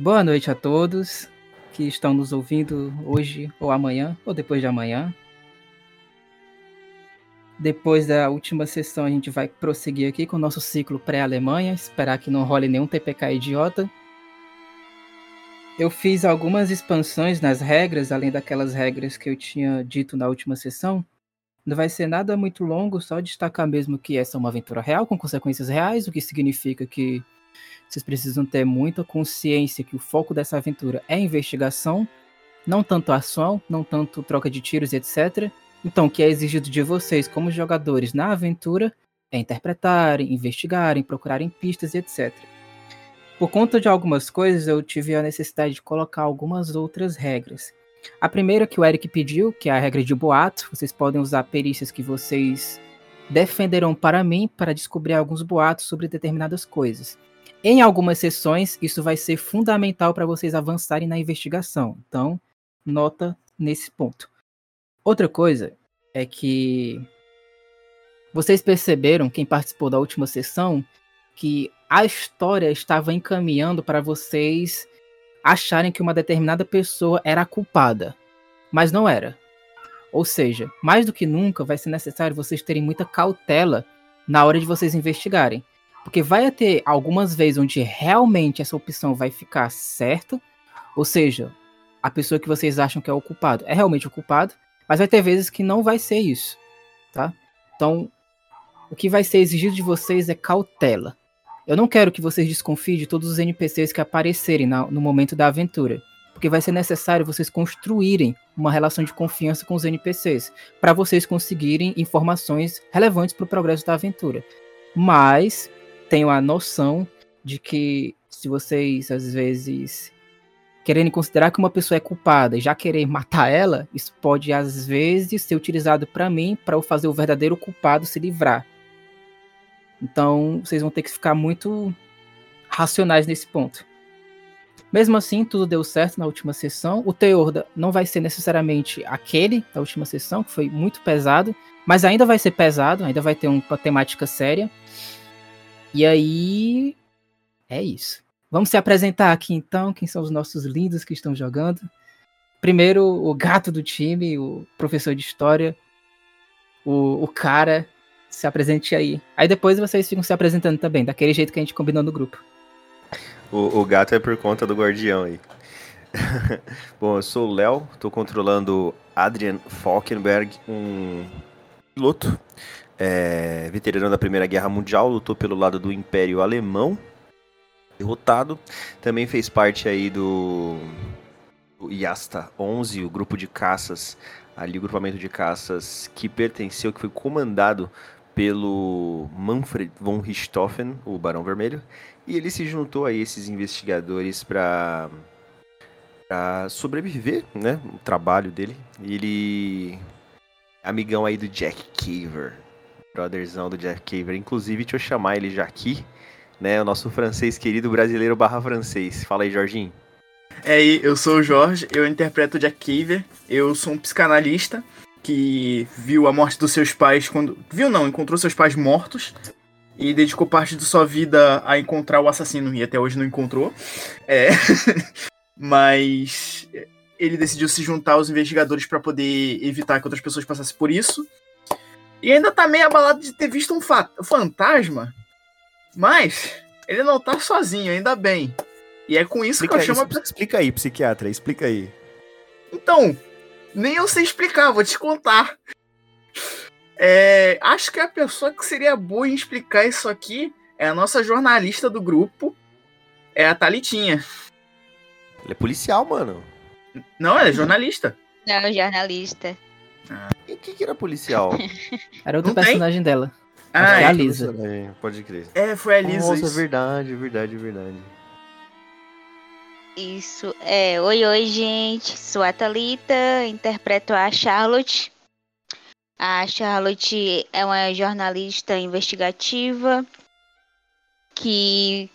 Boa noite a todos que estão nos ouvindo hoje ou amanhã ou depois de amanhã. Depois da última sessão, a gente vai prosseguir aqui com o nosso ciclo pré-Alemanha, esperar que não role nenhum TPK idiota. Eu fiz algumas expansões nas regras, além daquelas regras que eu tinha dito na última sessão. Não vai ser nada muito longo, só destacar mesmo que essa é uma aventura real, com consequências reais, o que significa que vocês precisam ter muita consciência que o foco dessa aventura é investigação, não tanto ação, não tanto troca de tiros, etc. Então, o que é exigido de vocês como jogadores na aventura é interpretarem, investigarem, procurarem pistas, etc. Por conta de algumas coisas, eu tive a necessidade de colocar algumas outras regras. A primeira que o Eric pediu, que é a regra de boato, vocês podem usar perícias que vocês defenderão para mim para descobrir alguns boatos sobre determinadas coisas. Em algumas sessões, isso vai ser fundamental para vocês avançarem na investigação. Então, nota nesse ponto. Outra coisa é que vocês perceberam, quem participou da última sessão, que a história estava encaminhando para vocês acharem que uma determinada pessoa era a culpada, mas não era. Ou seja, mais do que nunca vai ser necessário vocês terem muita cautela na hora de vocês investigarem. Porque vai ter algumas vezes onde realmente essa opção vai ficar certa, ou seja, a pessoa que vocês acham que é o culpado é realmente o culpado, mas vai ter vezes que não vai ser isso, tá? Então, o que vai ser exigido de vocês é cautela. Eu não quero que vocês desconfiem de todos os NPCs que aparecerem na, no momento da aventura, porque vai ser necessário vocês construírem uma relação de confiança com os NPCs, para vocês conseguirem informações relevantes para o progresso da aventura. Mas tenho a noção de que se vocês às vezes querendo considerar que uma pessoa é culpada e já querer matar ela, isso pode às vezes ser utilizado para mim para eu fazer o verdadeiro culpado se livrar. Então, vocês vão ter que ficar muito racionais nesse ponto. Mesmo assim, tudo deu certo na última sessão. O teor não vai ser necessariamente aquele da última sessão, que foi muito pesado, mas ainda vai ser pesado, ainda vai ter uma temática séria. E aí. É isso. Vamos se apresentar aqui então, quem são os nossos lindos que estão jogando. Primeiro, o gato do time, o professor de história, o, o cara. Se apresente aí. Aí depois vocês ficam se apresentando também, daquele jeito que a gente combinou no grupo. O, o gato é por conta do guardião aí. Bom, eu sou o Léo, tô controlando Adrian Falkenberg, um piloto é, veterano da Primeira Guerra Mundial, lutou pelo lado do Império Alemão, derrotado. Também fez parte aí do, do Yasta 11, o grupo de caças, ali o grupamento de caças que pertenceu, que foi comandado pelo Manfred von Richthofen, o Barão Vermelho, e ele se juntou a esses investigadores para sobreviver, né, o trabalho dele. Ele amigão aí do Jack Caver, brotherzão do Jack Caver. Inclusive, deixa eu chamar ele já aqui, né? O nosso francês querido brasileiro barra francês. Fala aí, Jorginho. É, eu sou o Jorge, eu interpreto Jack Caver. Eu sou um psicanalista que viu a morte dos seus pais quando. Viu não, encontrou seus pais mortos e dedicou parte de sua vida a encontrar o assassino e até hoje não encontrou. É. Mas ele decidiu se juntar aos investigadores para poder evitar que outras pessoas passassem por isso. E ainda tá meio abalado de ter visto um fa fantasma. Mas ele não tá sozinho, ainda bem. E é com isso explica que eu chamo a... Explica aí, psiquiatra, explica aí. Então, nem eu sei explicar, vou te contar. É, acho que a pessoa que seria boa em explicar isso aqui é a nossa jornalista do grupo, é a Talitinha. Ele é policial, mano. Não, ela é jornalista. Não, jornalista. Ah. E o que, que era policial? Era outro Não personagem tem? dela. Ah, é a Lisa. Pode crer. É, foi a Lisa. Nossa, isso. verdade, verdade, verdade. Isso. É, oi, oi, gente. Sou a Thalita, interpreto a Charlotte. A Charlotte é uma jornalista investigativa que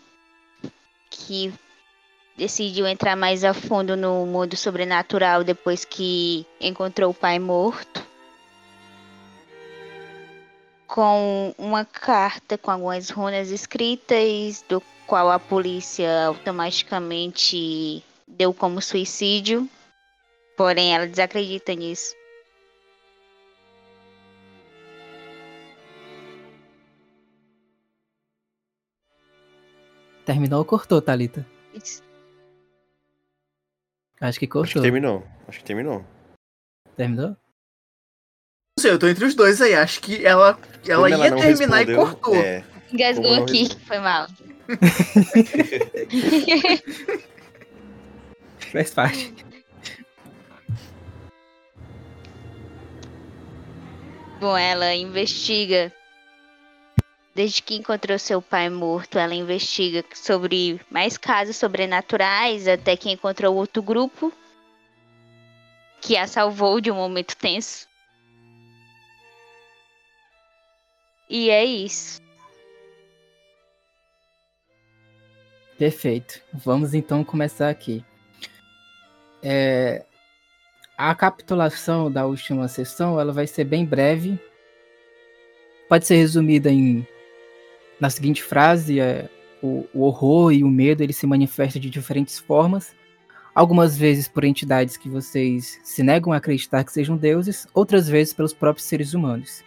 que decidiu entrar mais a fundo no mundo sobrenatural depois que encontrou o pai morto. Com uma carta com algumas runas escritas, do, qual a polícia automaticamente deu como suicídio, porém ela desacredita nisso. Terminou ou cortou, Thalita? Isso. Acho que Acho que cortou. terminou. Acho que terminou. Terminou? Não sei, eu tô entre os dois aí. Acho que ela, ela Como ia terminar e cortou. É, Engasgou aqui, foi mal. Faz parte. Bom, ela investiga. Desde que encontrou seu pai morto, ela investiga sobre mais casos sobrenaturais, até que encontrou outro grupo que a salvou de um momento tenso. E é isso. Perfeito. Vamos então começar aqui. É, a capitulação da última sessão ela vai ser bem breve. Pode ser resumida em na seguinte frase: é, o, o horror e o medo ele se manifestam de diferentes formas. Algumas vezes por entidades que vocês se negam a acreditar que sejam deuses, outras vezes pelos próprios seres humanos.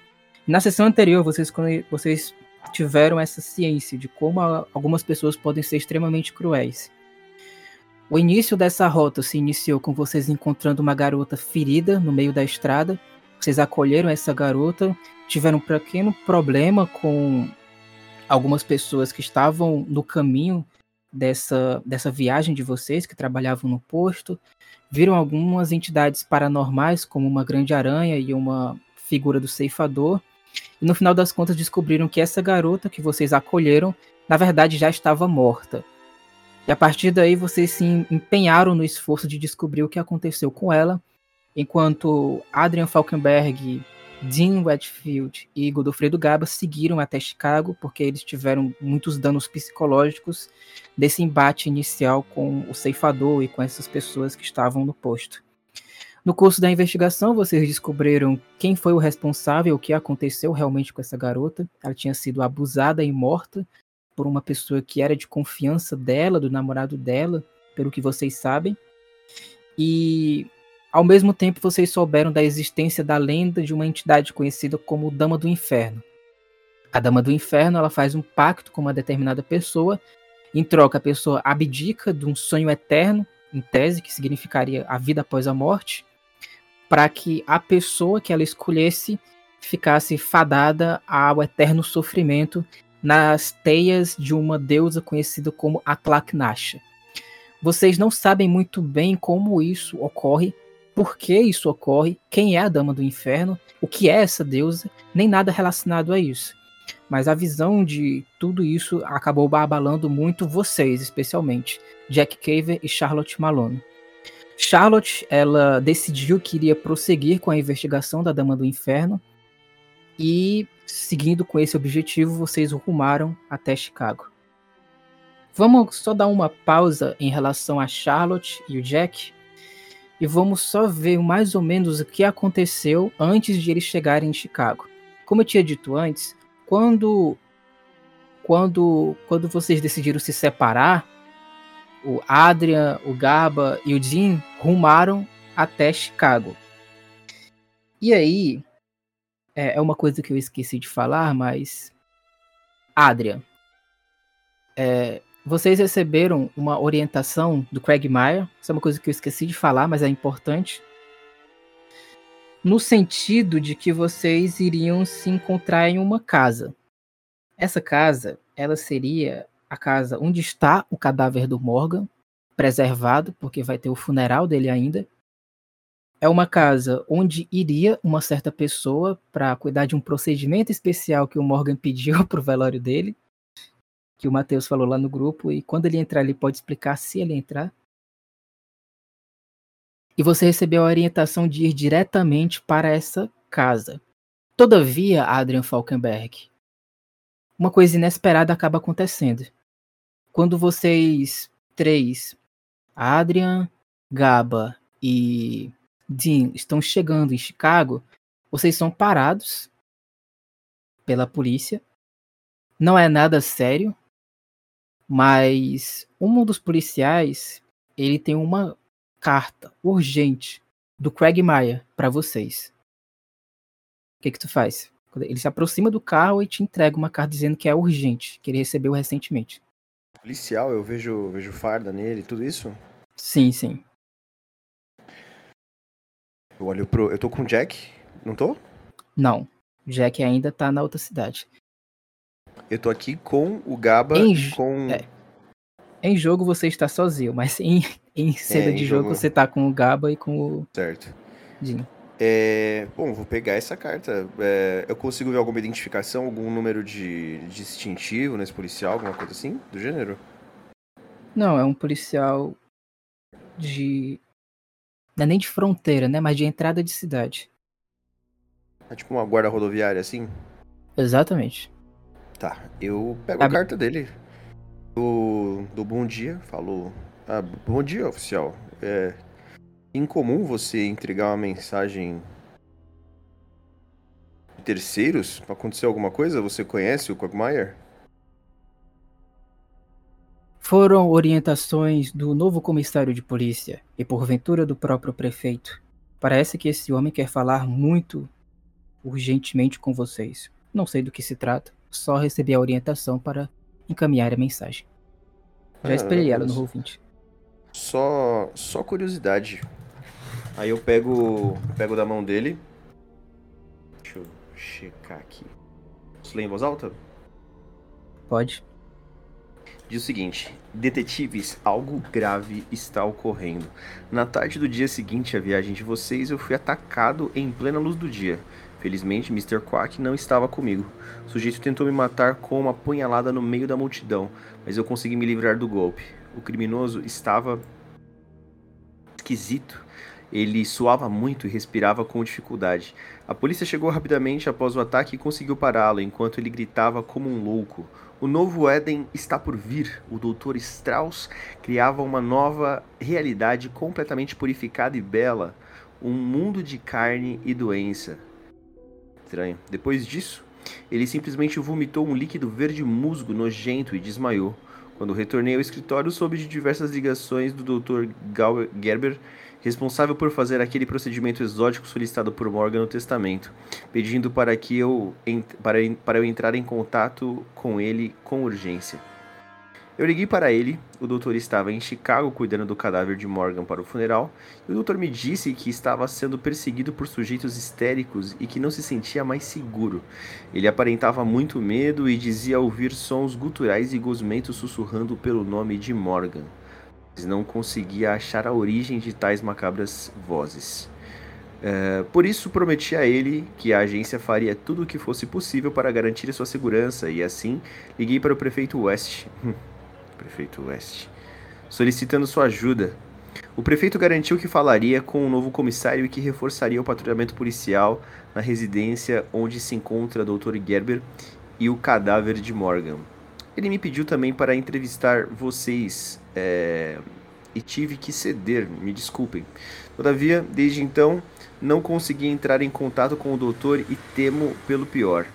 Na sessão anterior, vocês, vocês tiveram essa ciência de como algumas pessoas podem ser extremamente cruéis. O início dessa rota se iniciou com vocês encontrando uma garota ferida no meio da estrada. Vocês acolheram essa garota, tiveram um pequeno problema com algumas pessoas que estavam no caminho dessa, dessa viagem de vocês, que trabalhavam no posto. Viram algumas entidades paranormais, como uma grande aranha e uma figura do ceifador. E no final das contas descobriram que essa garota que vocês acolheram, na verdade já estava morta. E a partir daí vocês se empenharam no esforço de descobrir o que aconteceu com ela, enquanto Adrian Falkenberg, Dean Redfield e Godofredo Gaba seguiram até Chicago, porque eles tiveram muitos danos psicológicos desse embate inicial com o ceifador e com essas pessoas que estavam no posto. No curso da investigação, vocês descobriram quem foi o responsável, o que aconteceu realmente com essa garota. Ela tinha sido abusada e morta por uma pessoa que era de confiança dela, do namorado dela, pelo que vocês sabem. E ao mesmo tempo vocês souberam da existência da lenda de uma entidade conhecida como Dama do Inferno. A Dama do Inferno, ela faz um pacto com uma determinada pessoa, em troca a pessoa abdica de um sonho eterno, em tese, que significaria a vida após a morte, para que a pessoa que ela escolhesse ficasse fadada ao eterno sofrimento nas teias de uma deusa conhecida como Atlaknasha. Vocês não sabem muito bem como isso ocorre, por que isso ocorre, quem é a Dama do Inferno, o que é essa deusa, nem nada relacionado a isso. Mas a visão de tudo isso acabou abalando muito vocês, especialmente Jack Caver e Charlotte Malone. Charlotte, ela decidiu que iria prosseguir com a investigação da Dama do Inferno e, seguindo com esse objetivo, vocês rumaram até Chicago. Vamos só dar uma pausa em relação a Charlotte e o Jack e vamos só ver mais ou menos o que aconteceu antes de eles chegarem em Chicago. Como eu tinha dito antes, quando quando quando vocês decidiram se separar, o Adrian, o Gaba e o Dean rumaram até Chicago. E aí, é, é uma coisa que eu esqueci de falar, mas. Adrian, é, vocês receberam uma orientação do Craig Meyer. Isso é uma coisa que eu esqueci de falar, mas é importante. No sentido de que vocês iriam se encontrar em uma casa. Essa casa, ela seria a casa onde está o cadáver do Morgan, preservado, porque vai ter o funeral dele ainda. É uma casa onde iria uma certa pessoa para cuidar de um procedimento especial que o Morgan pediu pro velório dele, que o Matheus falou lá no grupo, e quando ele entrar, ele pode explicar se ele entrar. E você recebeu a orientação de ir diretamente para essa casa. Todavia, Adrian Falkenberg, uma coisa inesperada acaba acontecendo. Quando vocês três, Adrian, Gaba e Dean, estão chegando em Chicago, vocês são parados pela polícia. Não é nada sério. Mas um dos policiais, ele tem uma carta urgente do Craig Maia para vocês. O que que tu faz? Ele se aproxima do carro e te entrega uma carta dizendo que é urgente, que ele recebeu recentemente. Policial, eu vejo, vejo farda nele, tudo isso? Sim, sim. Eu olho pro. Eu tô com o Jack, não tô? Não. Jack ainda tá na outra cidade. Eu tô aqui com o Gaba Em e com. é. Em jogo você está sozinho, mas em, em cena É, em de jogo, jogo- você tá com o Gaba e com o Certo. É, bom, vou pegar essa carta. É, eu consigo ver alguma identificação, algum número de distintivo nesse policial, alguma coisa assim, do gênero? Não, é um policial de. Não é nem de fronteira, né? Mas de entrada de cidade. É tipo uma guarda rodoviária assim? Exatamente. Tá, eu pego a carta dele. Do, do bom dia, falou. Ah, bom dia, oficial. É incomum você entregar uma mensagem terceiros? Aconteceu alguma coisa? Você conhece o Quagmire? Foram orientações do novo comissário de polícia e porventura do próprio prefeito. Parece que esse homem quer falar muito urgentemente com vocês. Não sei do que se trata, só recebi a orientação para encaminhar a mensagem. Já Ah, esperei ela no mas- Roll20. Só, só curiosidade. Aí eu pego, pego da mão dele. Deixa eu checar aqui. Posso ler em voz alta? Pode? Diz o seguinte: Detetives, algo grave está ocorrendo. Na tarde do dia seguinte à viagem de vocês, eu fui atacado em plena luz do dia. Felizmente, Mr. Quack não estava comigo. O sujeito tentou me matar com uma punhalada no meio da multidão, mas eu consegui me livrar do golpe. O criminoso estava esquisito. Ele suava muito e respirava com dificuldade. A polícia chegou rapidamente após o ataque e conseguiu pará-lo, enquanto ele gritava como um louco. O novo Éden está por vir. O Dr. Strauss criava uma nova realidade completamente purificada e bela. Um mundo de carne e doença. Depois disso, ele simplesmente vomitou um líquido verde musgo nojento e desmaiou. Quando retornei ao escritório, soube de diversas ligações do Dr. Gerber, responsável por fazer aquele procedimento exótico solicitado por Morgan no testamento, pedindo para que eu para, para eu entrar em contato com ele com urgência. Eu liguei para ele, o doutor estava em Chicago cuidando do cadáver de Morgan para o funeral, e o doutor me disse que estava sendo perseguido por sujeitos histéricos e que não se sentia mais seguro. Ele aparentava muito medo e dizia ouvir sons guturais e gosmentos sussurrando pelo nome de Morgan, mas não conseguia achar a origem de tais macabras vozes. É, por isso prometi a ele que a agência faria tudo o que fosse possível para garantir sua segurança e assim liguei para o prefeito West. prefeito West. Solicitando sua ajuda. O prefeito garantiu que falaria com o novo comissário e que reforçaria o patrulhamento policial na residência onde se encontra Dr. Gerber e o cadáver de Morgan. Ele me pediu também para entrevistar vocês é, e tive que ceder, me desculpem. Todavia, desde então, não consegui entrar em contato com o doutor e temo pelo pior.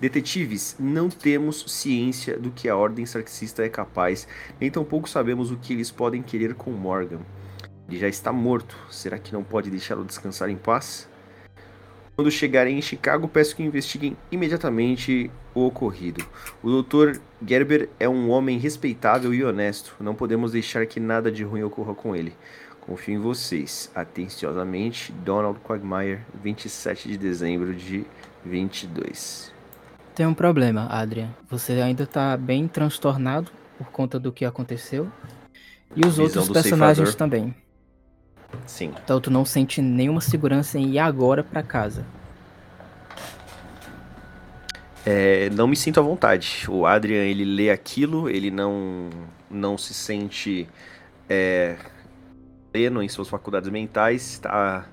Detetives, não temos ciência do que a ordem sarxista é capaz, nem tampouco sabemos o que eles podem querer com Morgan. Ele já está morto, será que não pode deixá-lo descansar em paz? Quando chegarem em Chicago, peço que investiguem imediatamente o ocorrido. O Dr. Gerber é um homem respeitável e honesto, não podemos deixar que nada de ruim ocorra com ele. Confio em vocês. Atenciosamente, Donald Quagmire, 27 de dezembro de 22. Tem um problema, Adrian. Você ainda tá bem transtornado por conta do que aconteceu. E os outros personagens ceifador. também. Sim. Então tu não sente nenhuma segurança em ir agora pra casa. É, não me sinto à vontade. O Adrian, ele lê aquilo, ele não, não se sente é, pleno em suas faculdades mentais, está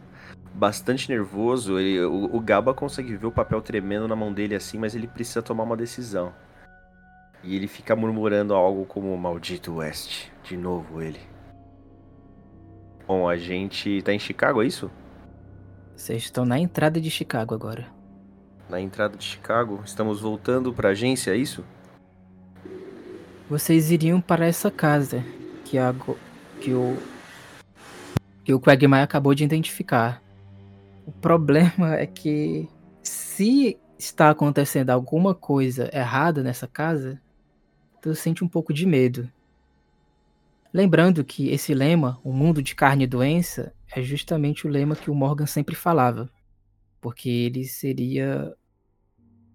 bastante nervoso. Ele- o, o Gaba consegue ver o papel tremendo na mão dele assim, mas ele precisa tomar uma decisão. E ele fica murmurando algo como maldito West. De novo ele. Bom, a gente tá em Chicago, é isso? Vocês estão na entrada de Chicago agora. Na entrada de Chicago. Estamos voltando pra agência, é isso? Vocês iriam para essa casa que, a, que o que o Quagmire acabou de identificar. O problema é que se está acontecendo alguma coisa errada nessa casa, tu sente um pouco de medo. Lembrando que esse lema, o mundo de carne e doença, é justamente o lema que o Morgan sempre falava. Porque ele seria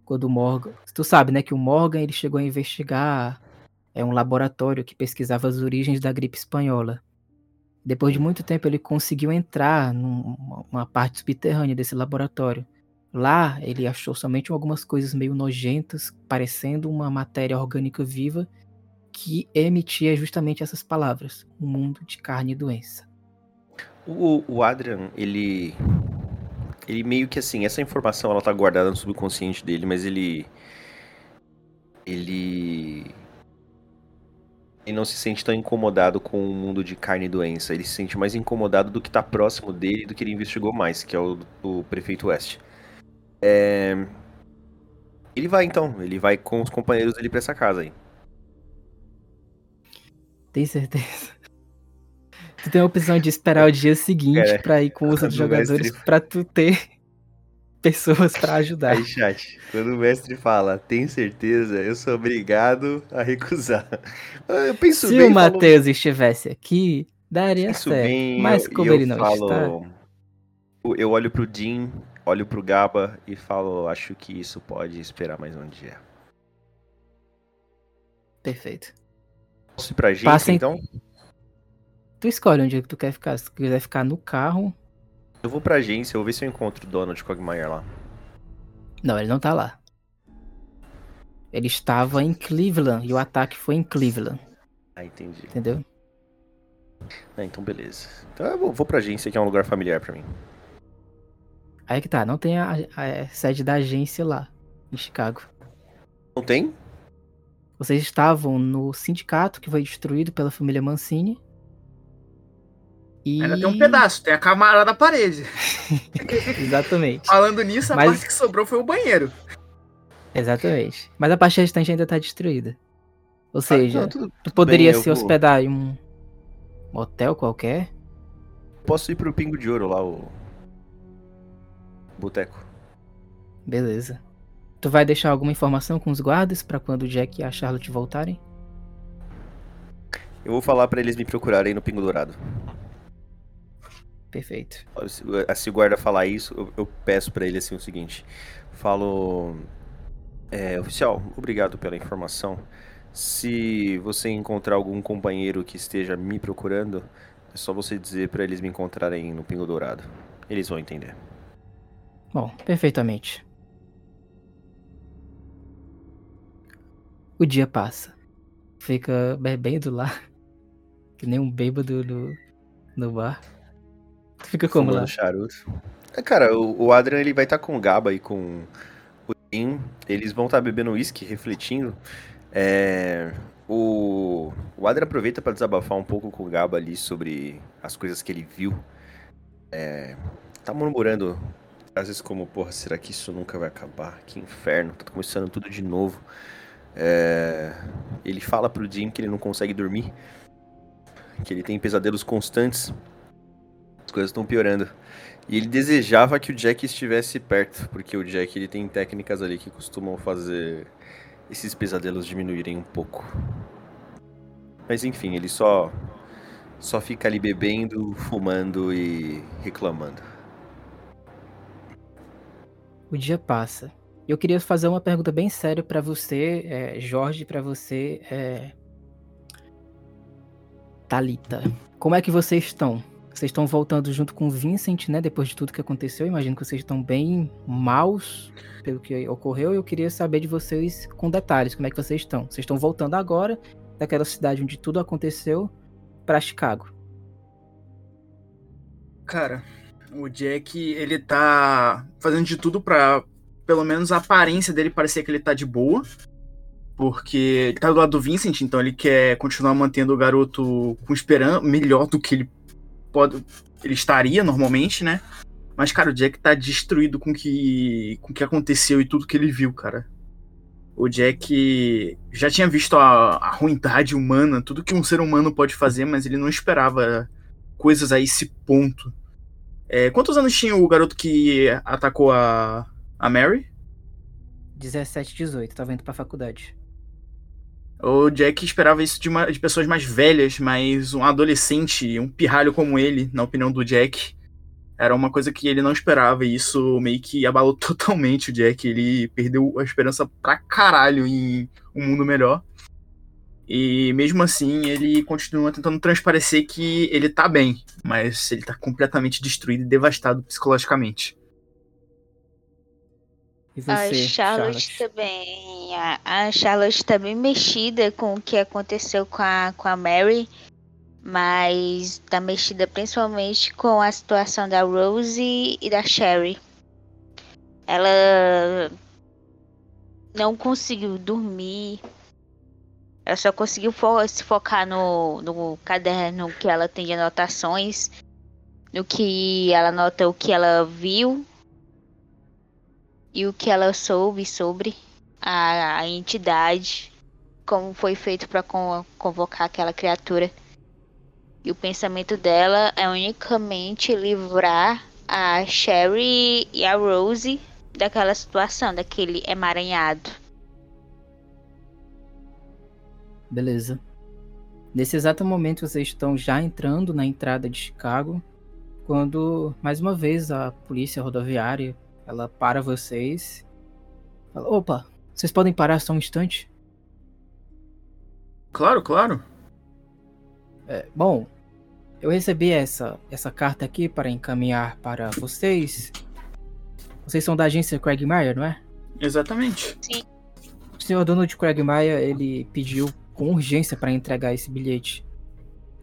quando o Morgan, tu sabe, né, que o Morgan ele chegou a investigar é um laboratório que pesquisava as origens da gripe espanhola. Depois de muito tempo ele conseguiu entrar numa parte subterrânea desse laboratório. Lá ele achou somente algumas coisas meio nojentas, parecendo uma matéria orgânica viva que emitia justamente essas palavras: um mundo de carne e doença. O, o Adrian, ele ele meio que assim, essa informação ela tá guardada no subconsciente dele, mas ele ele ele não se sente tão incomodado com o mundo de carne e doença. Ele se sente mais incomodado do que está próximo dele do que ele investigou mais, que é o, o prefeito West. É... Ele vai então, ele vai com os companheiros dele para essa casa aí. Tem certeza? Tu tem a opção de esperar o dia seguinte para ir com os outros jogadores mestre... para tu ter pessoas para ajudar. Aí, chat, quando o mestre fala, tem certeza, eu sou obrigado a recusar. Eu penso Se bem, o Matheus falo... estivesse aqui, daria certo. Bem, mas como eu, ele não falo... está. Eu olho pro Jim, olho pro Gaba e falo, acho que isso pode esperar mais um dia. Perfeito. Posso ir pra gente, Passem... então? Tu escolhe onde é que tu quer ficar. Se tu quiser ficar no carro, eu vou pra agência, eu vou ver se eu encontro o Donald Quagmire lá. Não, ele não tá lá. Ele estava em Cleveland e o ataque foi em Cleveland. Ah, entendi. Entendeu? Ah, então beleza. Então eu vou, vou pra agência, que é um lugar familiar para mim. Aí que tá, não tem a, a, a, sede da agência lá, em Chicago. Não tem? Vocês estavam no sindicato que foi destruído pela família Mancini. E... Ainda tem um pedaço, tem a camada da parede. Exatamente. Falando nisso, a Mas... parte que sobrou foi o banheiro. Exatamente. Mas a parte restante ainda tá destruída. Ou ah, seja, ah, não, tudo, tu poderia bem, se hospedar em um hotel qualquer. Posso ir pro Pingo de Ouro lá, o. Boteco. Beleza. Tu vai deixar alguma informação com os guardas para quando o Jack e a Charlotte voltarem? Eu vou falar para eles me procurarem no Pingo Dourado. Perfeito. Se o guarda falar isso, eu, eu peço para ele assim o seguinte: falo, é, oficial, obrigado pela informação. Se você encontrar algum companheiro que esteja me procurando, é só você dizer para eles me encontrarem no Pingo Dourado. Eles vão entender. Bom, perfeitamente. O dia passa. Fica bebendo lá, que nem um bêbado no, no bar. Fica como lá? charuto. É, cara, o, o Adrian ele vai estar tá com o Gaba e com o Tim. Eles vão estar tá bebendo uísque, refletindo. É, o, o Adrian aproveita para desabafar um pouco com o Gaba ali sobre as coisas que ele viu. É, tá murmurando às vezes como, porra, será que isso nunca vai acabar? Que inferno, tá começando tudo de novo. É, ele fala pro Jim que ele não consegue dormir, que ele tem pesadelos constantes coisas estão piorando. E ele desejava que o Jack estivesse perto, porque o Jack ele tem técnicas ali que costumam fazer esses pesadelos diminuírem um pouco. Mas enfim, ele só só fica ali bebendo, fumando e reclamando. O dia passa. Eu queria fazer uma pergunta bem séria para você, é, Jorge, para você, é... Talita. Como é que vocês estão? Vocês estão voltando junto com o Vincent, né? Depois de tudo que aconteceu. Imagino que vocês estão bem maus pelo que ocorreu. Eu queria saber de vocês com detalhes como é que vocês estão. Vocês estão voltando agora daquela cidade onde tudo aconteceu para Chicago. Cara, o Jack, ele tá fazendo de tudo para pelo menos a aparência dele parecer que ele tá de boa. Porque ele tá do lado do Vincent, então ele quer continuar mantendo o garoto com esperança melhor do que ele pode, ele estaria normalmente, né? Mas, cara, o Jack tá destruído com que, com o que aconteceu e tudo que ele viu, cara. o Jack já tinha visto a, a ruindade humana, tudo que um ser humano pode fazer, mas ele não esperava coisas a esse ponto. É, quantos anos tinha o garoto que atacou a, a Mary? 17, 18, tava indo pra faculdade. O Jack esperava isso de, uma, de pessoas mais velhas, mas um adolescente, um pirralho como ele, na opinião do Jack, era uma coisa que ele não esperava. E isso meio que abalou totalmente o Jack. Ele perdeu a esperança pra caralho em um mundo melhor. E mesmo assim, ele continua tentando transparecer que ele tá bem, mas ele tá completamente destruído e devastado psicologicamente. E você, a Charlotte, Charlotte? também. A, a, Charlotte tá bem mexida com o que aconteceu com a, com a Mary. Mas tá mexida principalmente com a situação da Rose e da Sherry. Ela não conseguiu dormir. Ela só conseguiu fo se focar no, no caderno que ela tem de anotações. No que ela nota o que ela viu e o que ela soube sobre a, a entidade, como foi feito para convocar aquela criatura. E o pensamento dela é unicamente livrar a Sherry e a Rose daquela situação, daquele emaranhado. Beleza. Nesse exato momento vocês estão já entrando na entrada de Chicago, quando mais uma vez a polícia rodoviária ela para vocês. Fala, Opa, vocês podem parar só um instante? Claro, claro. É, bom, eu recebi essa, essa carta aqui para encaminhar para vocês. Vocês são da agência Craig Meyer, não é? Exatamente. Sim. O senhor dono de Craig Meyer, ele pediu com urgência para entregar esse bilhete.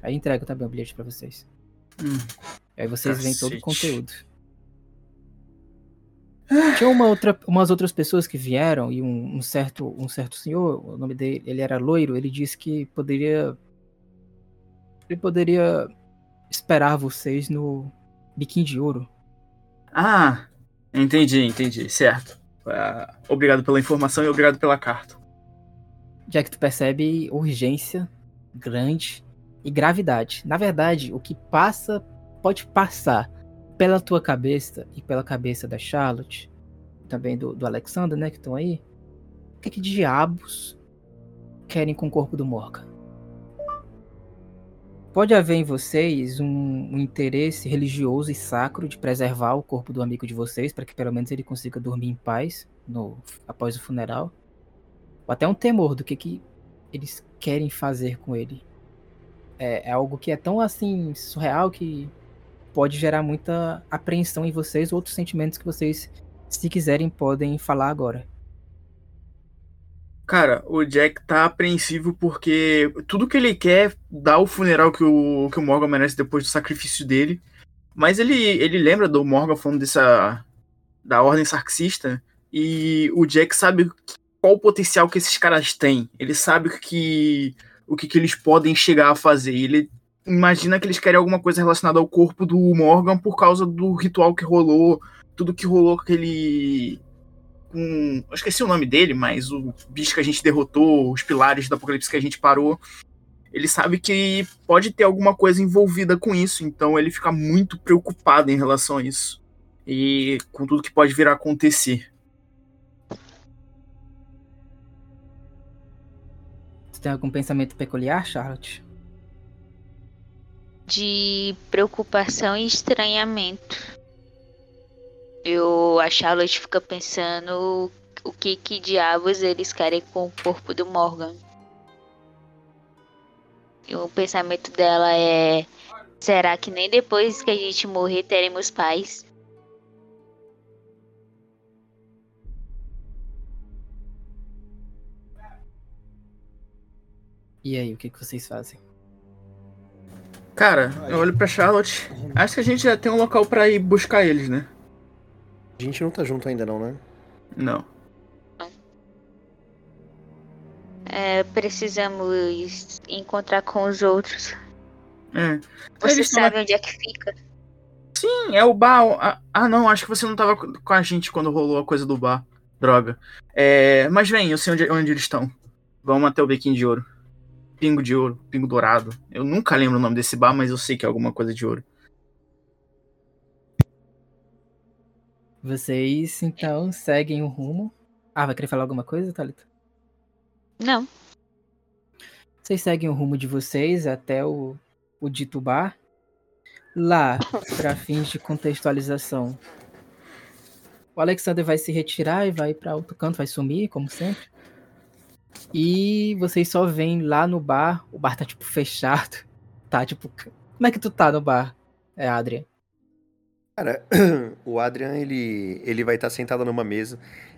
Aí entrego também o bilhete para vocês. Hum, Aí vocês veem todo o conteúdo. Tinha uma outra, umas outras pessoas que vieram e um, um, certo, um certo senhor, o nome dele, ele era loiro, ele disse que poderia, ele poderia esperar vocês no biquinho de ouro. Ah, entendi, entendi, certo. Uh, obrigado pela informação e obrigado pela carta. Já que tu percebe urgência grande e gravidade. Na verdade, o que passa pode passar pela tua cabeça e pela cabeça da Charlotte, também do, do Alexander, né, que estão aí, o que, que diabos querem com o corpo do Morgan? Pode haver em vocês um, um, interesse religioso e sacro de preservar o corpo do amigo de vocês para que pelo menos ele consiga dormir em paz no, após o funeral, ou até um temor do que, que eles querem fazer com ele. É, é algo que é tão assim surreal que pode gerar muita apreensão em vocês, outros sentimentos que vocês, se quiserem, podem falar agora. Cara, o Jack tá apreensivo porque tudo que ele quer dá o funeral que o, que o Morgan merece depois do sacrifício dele. Mas ele, ele lembra do Morgan falando dessa. da ordem sarxista. E o Jack sabe qual o potencial que esses caras têm. Ele sabe que, o que, que eles podem chegar a fazer. Ele imagina que eles querem alguma coisa relacionada ao corpo do Morgan por causa do ritual que rolou, tudo que rolou com aquele. Com, eu esqueci o nome dele, mas o bicho que a gente derrotou, os pilares do apocalipse que a gente parou. Ele sabe que pode ter alguma coisa envolvida com isso, então ele fica muito preocupado em relação a isso. E com tudo que pode vir a acontecer. Você tem algum pensamento peculiar, Charlotte? De preocupação e estranhamento. Eu, a Charlotte fica pensando o que que diabos eles querem com o corpo do Morgan. E o pensamento dela é: será que nem depois que a gente morrer teremos paz? E aí, o que, que vocês fazem? Cara, eu olho pra Charlotte. Acho que a gente já tem um local para ir buscar eles, né? A gente não tá junto ainda, não, né? Não. É, precisamos encontrar com os outros. É. Você sabe onde é que fica? Sim, é o bar. Ah, não, acho que você não tava com a gente quando rolou a coisa do bar. Droga. É, mas vem, eu sei onde, onde eles estão. Vamos até o Bequim de Ouro. Pingo de Ouro, Pingo Dourado. Eu nunca lembro o nome desse bar, mas eu sei que é alguma coisa de ouro. Vocês, então, seguem o rumo. Ah, vai querer falar alguma coisa, Thalita? Não. Vocês seguem o rumo de vocês até o, o dito bar. Lá, para fins de contextualização, o Alexander vai se retirar e vai para outro canto, vai sumir, como sempre. E vocês só veem lá no bar, o bar tá tipo fechado. Tá tipo, como é que tu tá no bar? É, Adrian. Cara, o Adrian, ele, ele vai estar sentado numa mesa,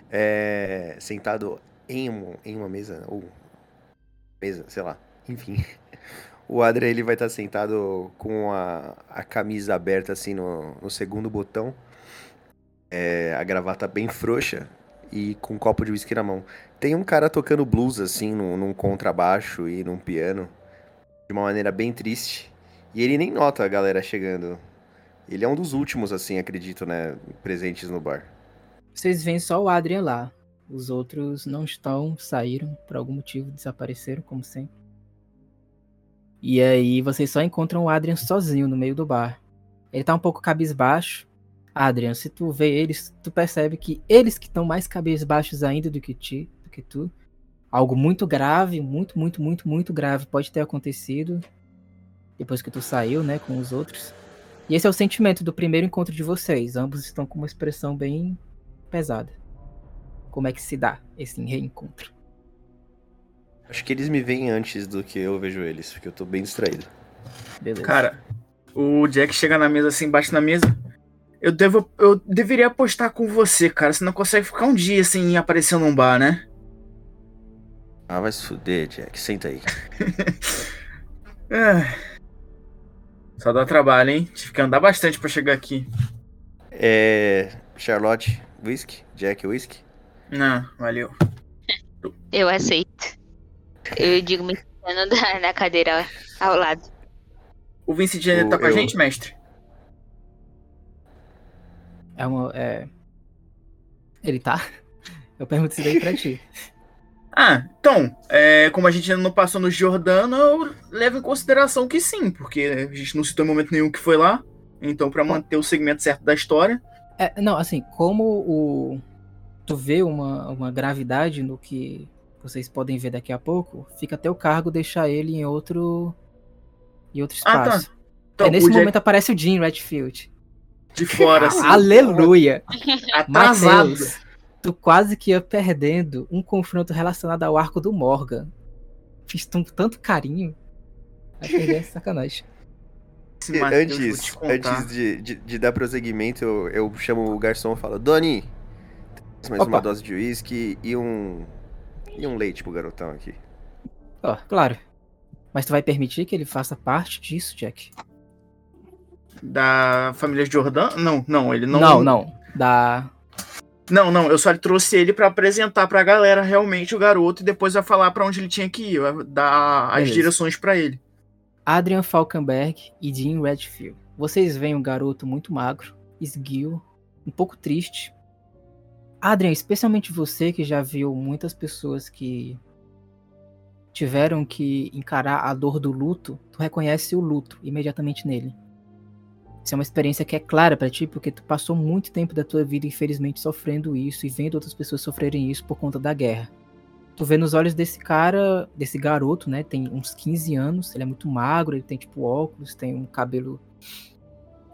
é, sentado em, um, em uma mesa, ou mesa, sei lá, enfim. O Adrian, ele vai estar sentado com a, a camisa aberta, assim, no, no segundo botão, é, a gravata bem frouxa e com um copo de whisky na mão. Tem um cara tocando blues, assim, num, num contrabaixo e num piano, de uma maneira bem triste. E ele nem nota a galera chegando. Ele é um dos últimos, assim, acredito, né, presentes no bar. Vocês veem só o Adrian lá. Os outros não estão, saíram, por algum motivo, desapareceram, como sempre. E aí vocês só encontram o Adrian sozinho no meio do bar. Ele tá um pouco cabisbaixo. Adrian, se tu vê eles, tu percebe que eles que estão mais cabisbaixos ainda do que ti, que tu. Algo muito grave, muito, muito, muito, muito grave pode ter acontecido depois que tu saiu, né, com os outros. E esse é o sentimento do primeiro encontro de vocês. Ambos estão com uma expressão bem pesada. Como é que se dá esse reencontro? Acho que eles me veem antes do que eu vejo eles, porque eu tô bem distraído. Beleza. Cara, o Jack chega na mesa assim, bate na mesa. Eu devo. Eu deveria apostar com você, cara. Você não consegue ficar um dia sem aparecer num bar, né? Ah, vai se fuder, Jack. Senta aí. É. Só dá trabalho, hein? Tive que andar bastante pra chegar aqui. É. Charlotte, whisky? Jack, whisky? Não, valeu. Eu aceito. Eu digo me sentando na- cadeira ao lado. O Vincent ainda tá com a eu- gente, mestre? É uma. É... Ele tá? Eu pergunto isso daí pra ti. Ah, então, é, como a gente ainda não passou no Jordano, eu levo em consideração que sim, porque a gente não citou em momento nenhum que foi lá. Então, pra manter o segmento certo da história. É, não, assim, como o. Tu vê uma, uma gravidade no que vocês podem ver daqui a pouco, fica até o cargo deixar ele em outro. em outro Ah, tá. espaço. Então, é, nesse o Jack momento aparece o Jim Redfield. de fora, assim, Aleluia! atrasado. Mateus, tu quase que ia perdendo um confronto relacionado ao arco do Morgan. Fiz com tanto carinho. Vai perder essa sacanagem. Vou antes antes de, de, de dar prosseguimento, eu, eu chamo o garçom e falo: Doni, mais Opa. uma dose de uísque e um. E um leite pro garotão aqui. Ó, claro. Mas tu vai permitir que ele faça parte disso, Jack? Da família Jordano? Não, não, ele não. Não, não. Da. Não, não, eu só trouxe ele pra apresentar pra galera realmente o garoto e depois vai falar pra onde ele tinha que ir, vai dar as Beleza. direções pra ele. Adrian Falkenberg e Jim Redfield. Vocês veem um garoto muito magro, esguio, um pouco triste. Adrian, especialmente você que já viu muitas pessoas que tiveram que encarar a dor do luto, tu reconhece o luto imediatamente nele. Isso é uma experiência que é clara pra ti, porque tu passou muito tempo da tua vida, infelizmente, sofrendo isso e vendo outras pessoas sofrerem isso por conta da guerra. Tu vê nos olhos desse cara, desse garoto, né? Tem uns 15 anos, ele é muito magro, ele tem tipo óculos, tem um cabelo.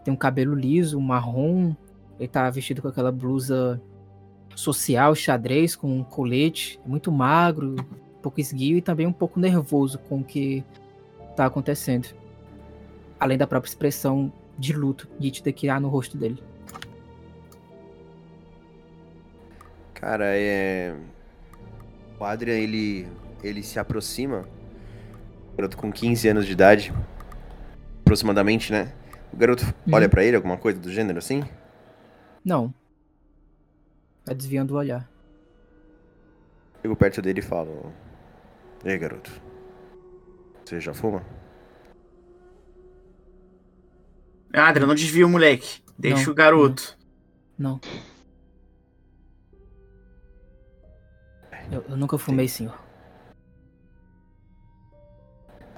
Tem um cabelo liso, marrom. Ele tá vestido com aquela blusa social, xadrez, com um colete. É muito magro, um pouco esguio e também um pouco nervoso com o que tá acontecendo. Além da própria expressão de luto nítida que há no rosto dele. Cara, é. O Adrian, ele. ele se aproxima. Garoto com 15 anos de idade. Aproximadamente, né? O garoto olha pra ele, alguma coisa do gênero assim? Não. Tá desviando o olhar. Chego perto dele e falo. E aí, garoto? Você já fuma? Adrian, não desvia o moleque. Deixa Não, o garoto. Não. Eu, eu nunca fumei, senhor.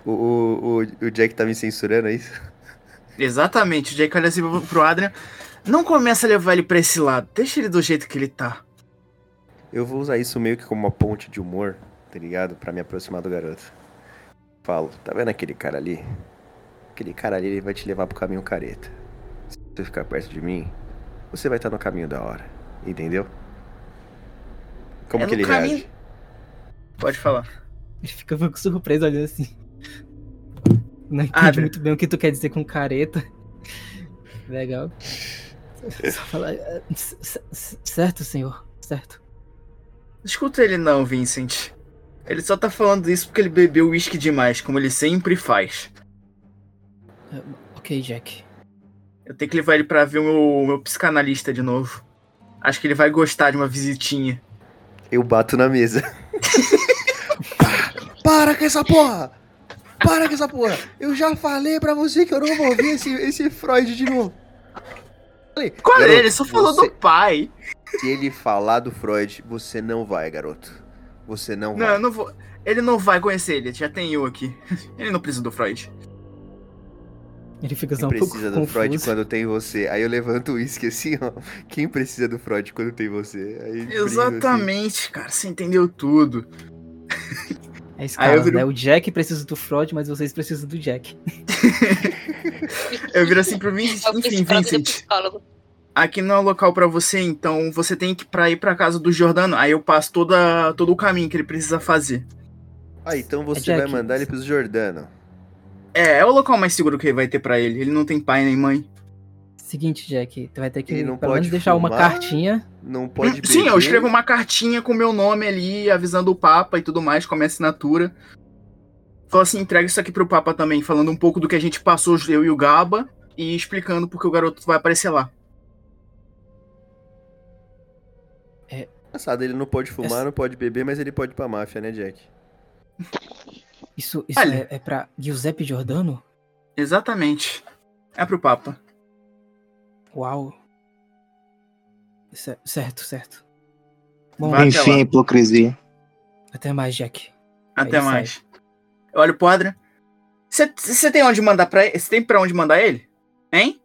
O, o, o, o Jack tá me censurando, é isso? Exatamente, o Jake olha assim pro- pro Adrian. Não começa a levar ele pra esse lado, deixa ele do jeito que ele tá. Eu vou usar isso meio que como uma ponte de humor, tá ligado? Pra me aproximar do garoto. Falo, tá vendo aquele cara ali? Aquele cara ali ele vai te levar pro caminho careta. Se você ficar perto de mim, você vai estar no caminho da hora. Entendeu? Como É que ele caminho- reage? Pode falar. Ele fica muito surpreso olhando assim. Não entende Adrian. muito bem o que tu quer dizer com careta. Legal. Só fala. "É, Certo, senhor. Certo. Escuta ele não, Vincent. Ele só tá falando isso porque ele bebeu uísque demais, como ele sempre faz. Ok, Jack. Eu tenho que levar ele pra ver o meu, meu psicanalista de novo. Acho que ele vai gostar de uma visitinha. Eu bato na mesa. Para com essa porra! Para com essa porra! Eu já falei pra você que eu não vou ouvir esse, esse Freud de novo. Falei, Qual é? garoto, Ele só falou você- do pai. Se ele falar do Freud, você não vai, garoto. Você não, Não, vai. eu não vou. Ele não vai conhecer ele, já tem eu aqui. Ele não precisa do Freud. Ele fica Quem um pouco precisa do confuso. Freud quando tem você? Aí eu levanto o uísque assim, ó. Quem precisa do Freud quando tem você? Aí assim. Exatamente, cara, você entendeu tudo. É Aí escala, eu viro- né? O Jack precisa do Freud, mas vocês precisam do Jack. Eu viro assim pro Vincent, É o enfim, do Vincent, aqui não é o local pra você, então você tem que ir pra ir pra casa do Jordano. Aí eu passo toda, todo o caminho que ele precisa fazer. Ah, então você Jack, vai mandar ele pros Jordano. É, é o local mais seguro que vai ter pra ele. Ele não tem pai nem mãe. Seguinte, Jack, tu vai ter que Ele não pelo menos pode deixar uma fumar? cartinha. Não pode Hum, Sim, eu beber. escrevo uma cartinha com meu nome ali, avisando o Papa e tudo mais, com a minha assinatura. Fala assim, entrega isso aqui pro Papa também, falando um pouco do que a gente passou, eu e o Gaba, e explicando porque o garoto vai aparecer lá. Engraçado, ele não pode fumar, Essa- não pode beber, mas ele pode ir pra máfia, né, Jack? Isso, isso Olha. é, é pra Giuseppe Giordano? Exatamente. É pro Papa. Uau. Cer- Certo, certo. Bom, Vai até Enfim, lá. hipocrisia. até mais, Jack. Até Aí sai. mais. Eu olho pro Adrian. Você tem onde mandar pra ele? Você tem pra onde mandar ele? Hein?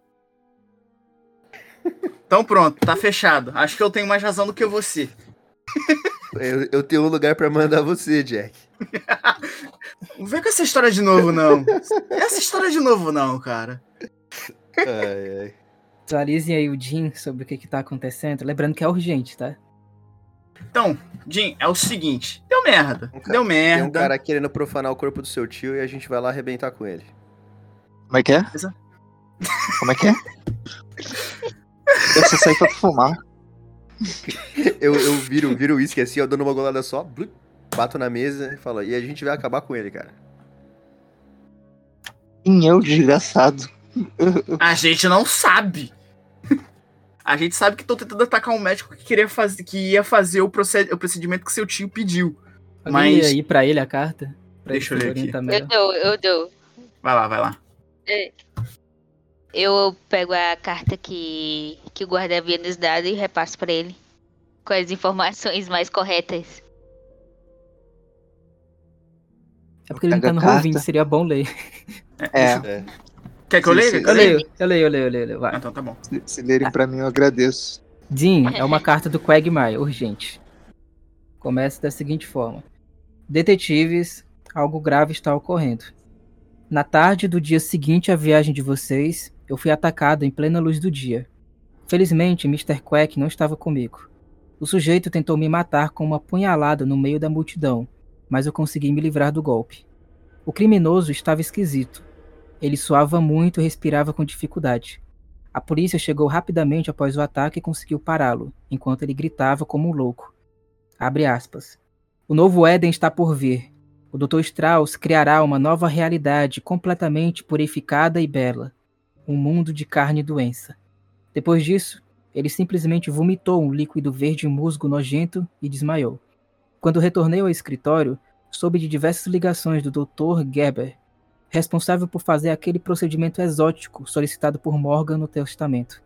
Então pronto, tá fechado. Acho que eu tenho mais razão do que você. Eu, eu tenho um lugar pra mandar você, Jack. Não vem com essa história de novo, não. Essa história de novo, não, cara. Ai, ai. Atualizem aí o Jim sobre o que, que tá acontecendo. Lembrando que é urgente, tá? Então, Jim, é o seguinte. Deu merda. Um ca- Deu Tem merda. um cara querendo profanar o corpo do seu tio e a gente vai lá arrebentar com ele. Como é que é? Como é que é? Eu só saí pra fumar. Eu, eu viro, viro o uísque assim, eu dando uma golada só, blup, bato na mesa e falo, e a gente vai acabar com ele, cara. Quem é o desgraçado? A gente não sabe. A gente sabe que tô tentando atacar um médico que queria fazer, que ia fazer o, proced- o procedimento que seu tio pediu. Alguém Mas- ia ir pra ele a carta? Pra Deixa eu ler aqui. orientar Eu melhor. dou, eu dou. Vai lá, vai lá. Eu pego a carta que, que o guarda havia nos dado e repasso pra ele. Com as informações mais corretas. É porque ele não tá no a carta. roll seria bom ler. É, É. Quer que eu leia? Eu leio, eu leio, eu leio, eu leio. Vai. Ah, então tá bom. se, se lerem pra mim, eu agradeço. Dean, é uma carta do Quagmire, urgente. Começa da seguinte forma: Detetives, algo grave está ocorrendo. Na tarde do dia seguinte à viagem de vocês, eu fui atacado em plena luz do dia. Felizmente, Mr. Quack não estava comigo. O sujeito tentou me matar com uma punhalada no meio da multidão, mas eu consegui me livrar do golpe. O criminoso estava esquisito. Ele suava muito e respirava com dificuldade. A polícia chegou rapidamente após o ataque e conseguiu pará-lo, enquanto ele gritava como um louco. Abre aspas. O novo Éden está por vir. O Dr. Strauss criará uma nova realidade completamente purificada e bela. Um mundo de carne e doença. Depois disso, ele simplesmente vomitou um líquido verde musgo nojento e desmaiou. Quando retornei ao escritório, soube de diversas ligações do Dr. Geber, responsável por fazer aquele procedimento exótico solicitado por Morgan no testamento,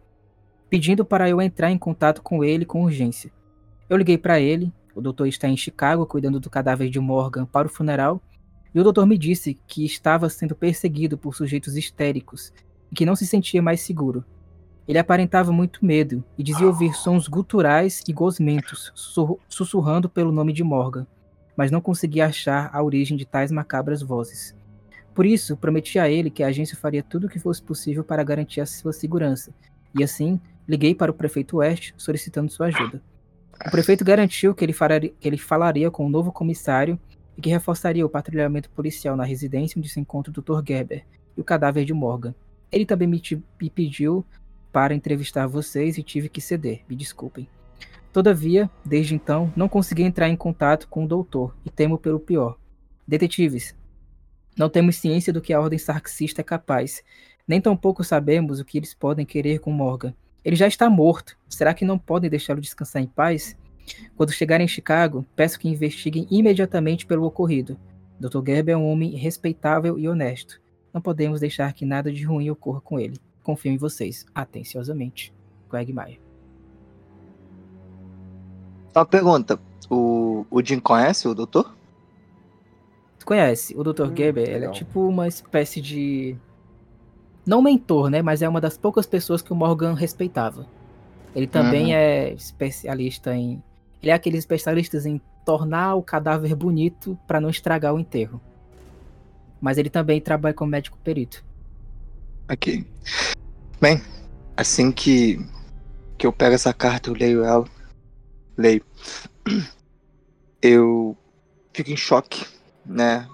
pedindo para eu entrar em contato com ele com urgência. Eu liguei para ele, O doutor está em Chicago cuidando do cadáver de Morgan para o funeral. E o doutor me disse que estava sendo perseguido por sujeitos histéricos e que não se sentia mais seguro. Ele aparentava muito medo e dizia ouvir sons guturais e gosmentos sussurrando pelo nome de Morgan, mas não conseguia achar a origem de tais macabras vozes. Por isso, prometi a ele que a agência faria tudo o que fosse possível para garantir a sua segurança, e assim liguei para o prefeito West solicitando sua ajuda. O prefeito garantiu que ele, fararia- que ele falaria com o novo comissário e que reforçaria o patrulhamento policial na residência onde se encontra o Dr. Gerber e o cadáver de Morgan. Ele também me pediu para entrevistar vocês e tive que ceder, me desculpem. Todavia, desde então, não consegui entrar em contato com o doutor e temo pelo pior. Detetives, não temos ciência do que a ordem sarxista é capaz, nem tampouco sabemos o que eles podem querer com Morgan. Ele já está morto. Será que não podem deixá-lo descansar em paz? Quando chegarem em Chicago, peço que investiguem imediatamente pelo ocorrido. Dr. Gerber é um homem respeitável e honesto. Não podemos deixar que nada de ruim ocorra com ele. Confio em vocês. Atenciosamente. Greg Mayer. Uma pergunta. O, o Jim conhece o doutor? Tu conhece? O Dr. Hum, Gerber, ele é tipo uma espécie de. Não mentor, né? Mas é uma das poucas pessoas que o Morgan respeitava. Ele também Uhum. é especialista em. Ele é aqueles especialistas em tornar o cadáver bonito para não estragar o enterro. Mas ele também trabalha como médico perito. Ok. Bem, assim que, que eu pego essa carta, eu leio ela. Leio. Eu fico em choque, né?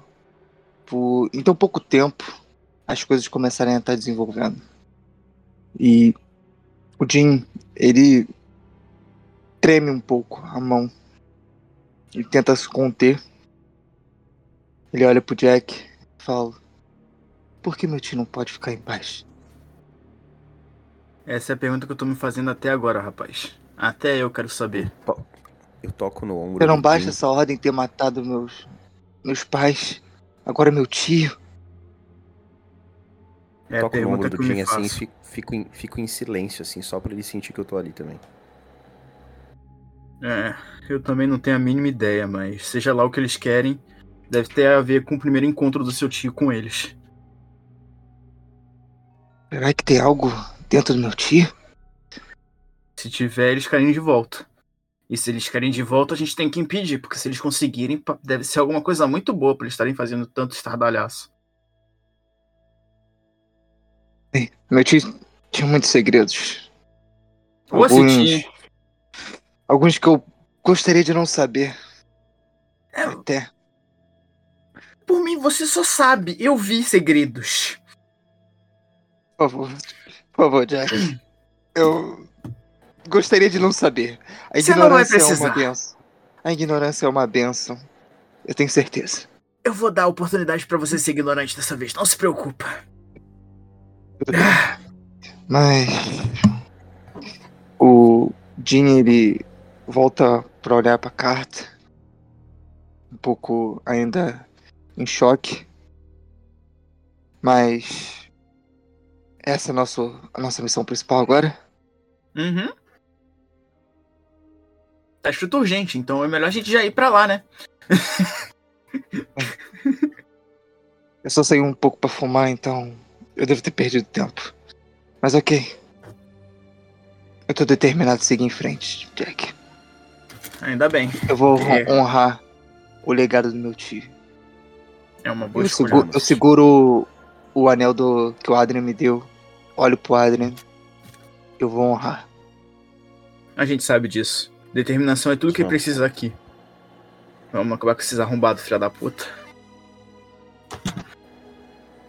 Por, em tão pouco tempo, as coisas começarem a estar desenvolvendo. E o Jim, ele treme um pouco a mão. Ele tenta se conter. Ele olha pro Jack e fala: Por que meu tio não pode ficar em paz? Essa é a pergunta que eu tô me fazendo até agora, rapaz. Até eu quero saber. Eu toco no ombro. Eu não basta essa ordem ter matado meus, meus pais, agora meu tio. É a toco no ombro pergunta do que eu Jim me assim faço. fico, fico, em, fico em silêncio, assim, só pra ele sentir que eu tô ali também. É, eu também não tenho a mínima ideia, mas seja lá o que eles querem, deve ter a ver com o primeiro encontro do seu tio com eles. Será que tem algo dentro do meu tio? Se tiver, eles querem de volta. E se eles querem de volta, a gente tem que impedir, porque se eles conseguirem, deve ser alguma coisa muito boa pra eles estarem fazendo tanto estardalhaço. Meu tio tinha muitos segredos. Ou assim, tinha. alguns que eu gostaria de não saber. É, Até. por mim, você só sabe. Eu vi segredos. Por favor. Por favor, Jack. Eu gostaria de não saber. A Você não vai ignorância é uma precisar. benção. A ignorância é uma benção. Eu tenho certeza. Eu vou dar a oportunidade pra você ser ignorante dessa vez, não se preocupa. Mas. O Jim, ele volta pra olhar pra carta. Um pouco ainda em choque. Mas. Essa é a nossa, a nossa missão principal agora? Uhum. Tá escrito urgente, então é melhor a gente já ir pra lá, né? Eu só saí um pouco pra fumar, então. Eu devo ter perdido tempo. Mas ok. Eu tô determinado a seguir em frente, Jack. Ainda bem. Eu vou É. honrar o legado do meu tio. É uma boa Eu escolha. seguro, eu seguro o anel do, que o Adrian me deu. Olho pro Adrian. Eu vou honrar. A gente sabe disso. Determinação é tudo que Sim. precisa aqui. Vamos acabar com esses arrombados, filha da puta.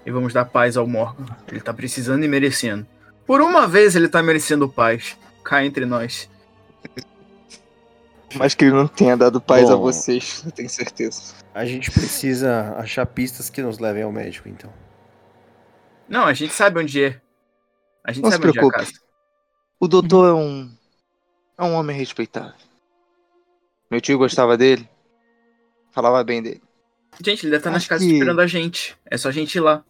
E vamos dar paz ao Morgan. Ele tá precisando e merecendo. Por uma vez ele tá merecendo paz. Cá entre nós. Mas que ele não tenha dado paz a Bom. vocês, eu tenho certeza. A gente precisa achar pistas que nos levem ao médico, então. Não, a gente sabe onde é. A gente Não se é a preocupe. casa. O doutor é um. É um homem respeitável. Meu tio gostava dele. Falava bem dele. Gente, ele deve estar nas Acho casas que- esperando a gente. É só a gente ir lá.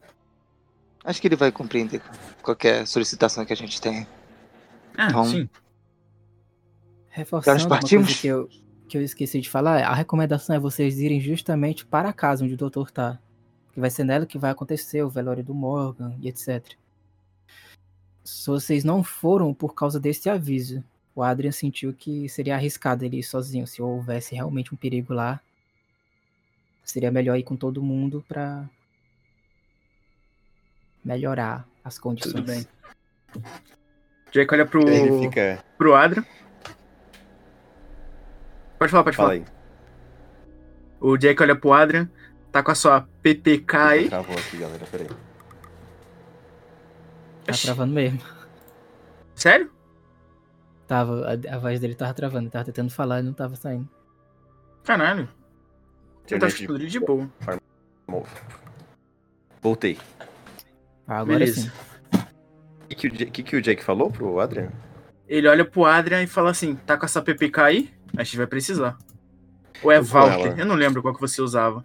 Acho que ele vai compreender qualquer solicitação que a gente tenha. Ah, Então, sim. Reforçando uma coisa partimos? que eu, que eu esqueci de falar, a recomendação é vocês irem justamente para a casa onde o doutor tá. Que vai ser nela que vai acontecer o velório do Morgan e etc. Se vocês não foram por causa desse aviso, o Adrian sentiu que seria arriscado ele ir sozinho. Se houvesse realmente um perigo lá, seria melhor ir com todo mundo para melhorar as condições. Tudo bem. Jake olha pro, Ele fica. pro Adrian. Pode falar, pode Fala falar. aí. O Jake olha pro Adrian, tá com a sua PPK aí. Travou aqui, galera. Peraí. Tá travando mesmo. Sério? Tava, a, a voz dele tava travando, tava tentando falar e não tava saindo. Caralho. Você tá escutando de boa. Voltei. Ah, agora Beleza. sim. O que, que, que, que o Jake falou pro Adrian? Ele olha pro Adrian e fala assim: tá com essa PPK aí? A gente vai precisar. Ou é Walter? Eu não lembro qual que você usava.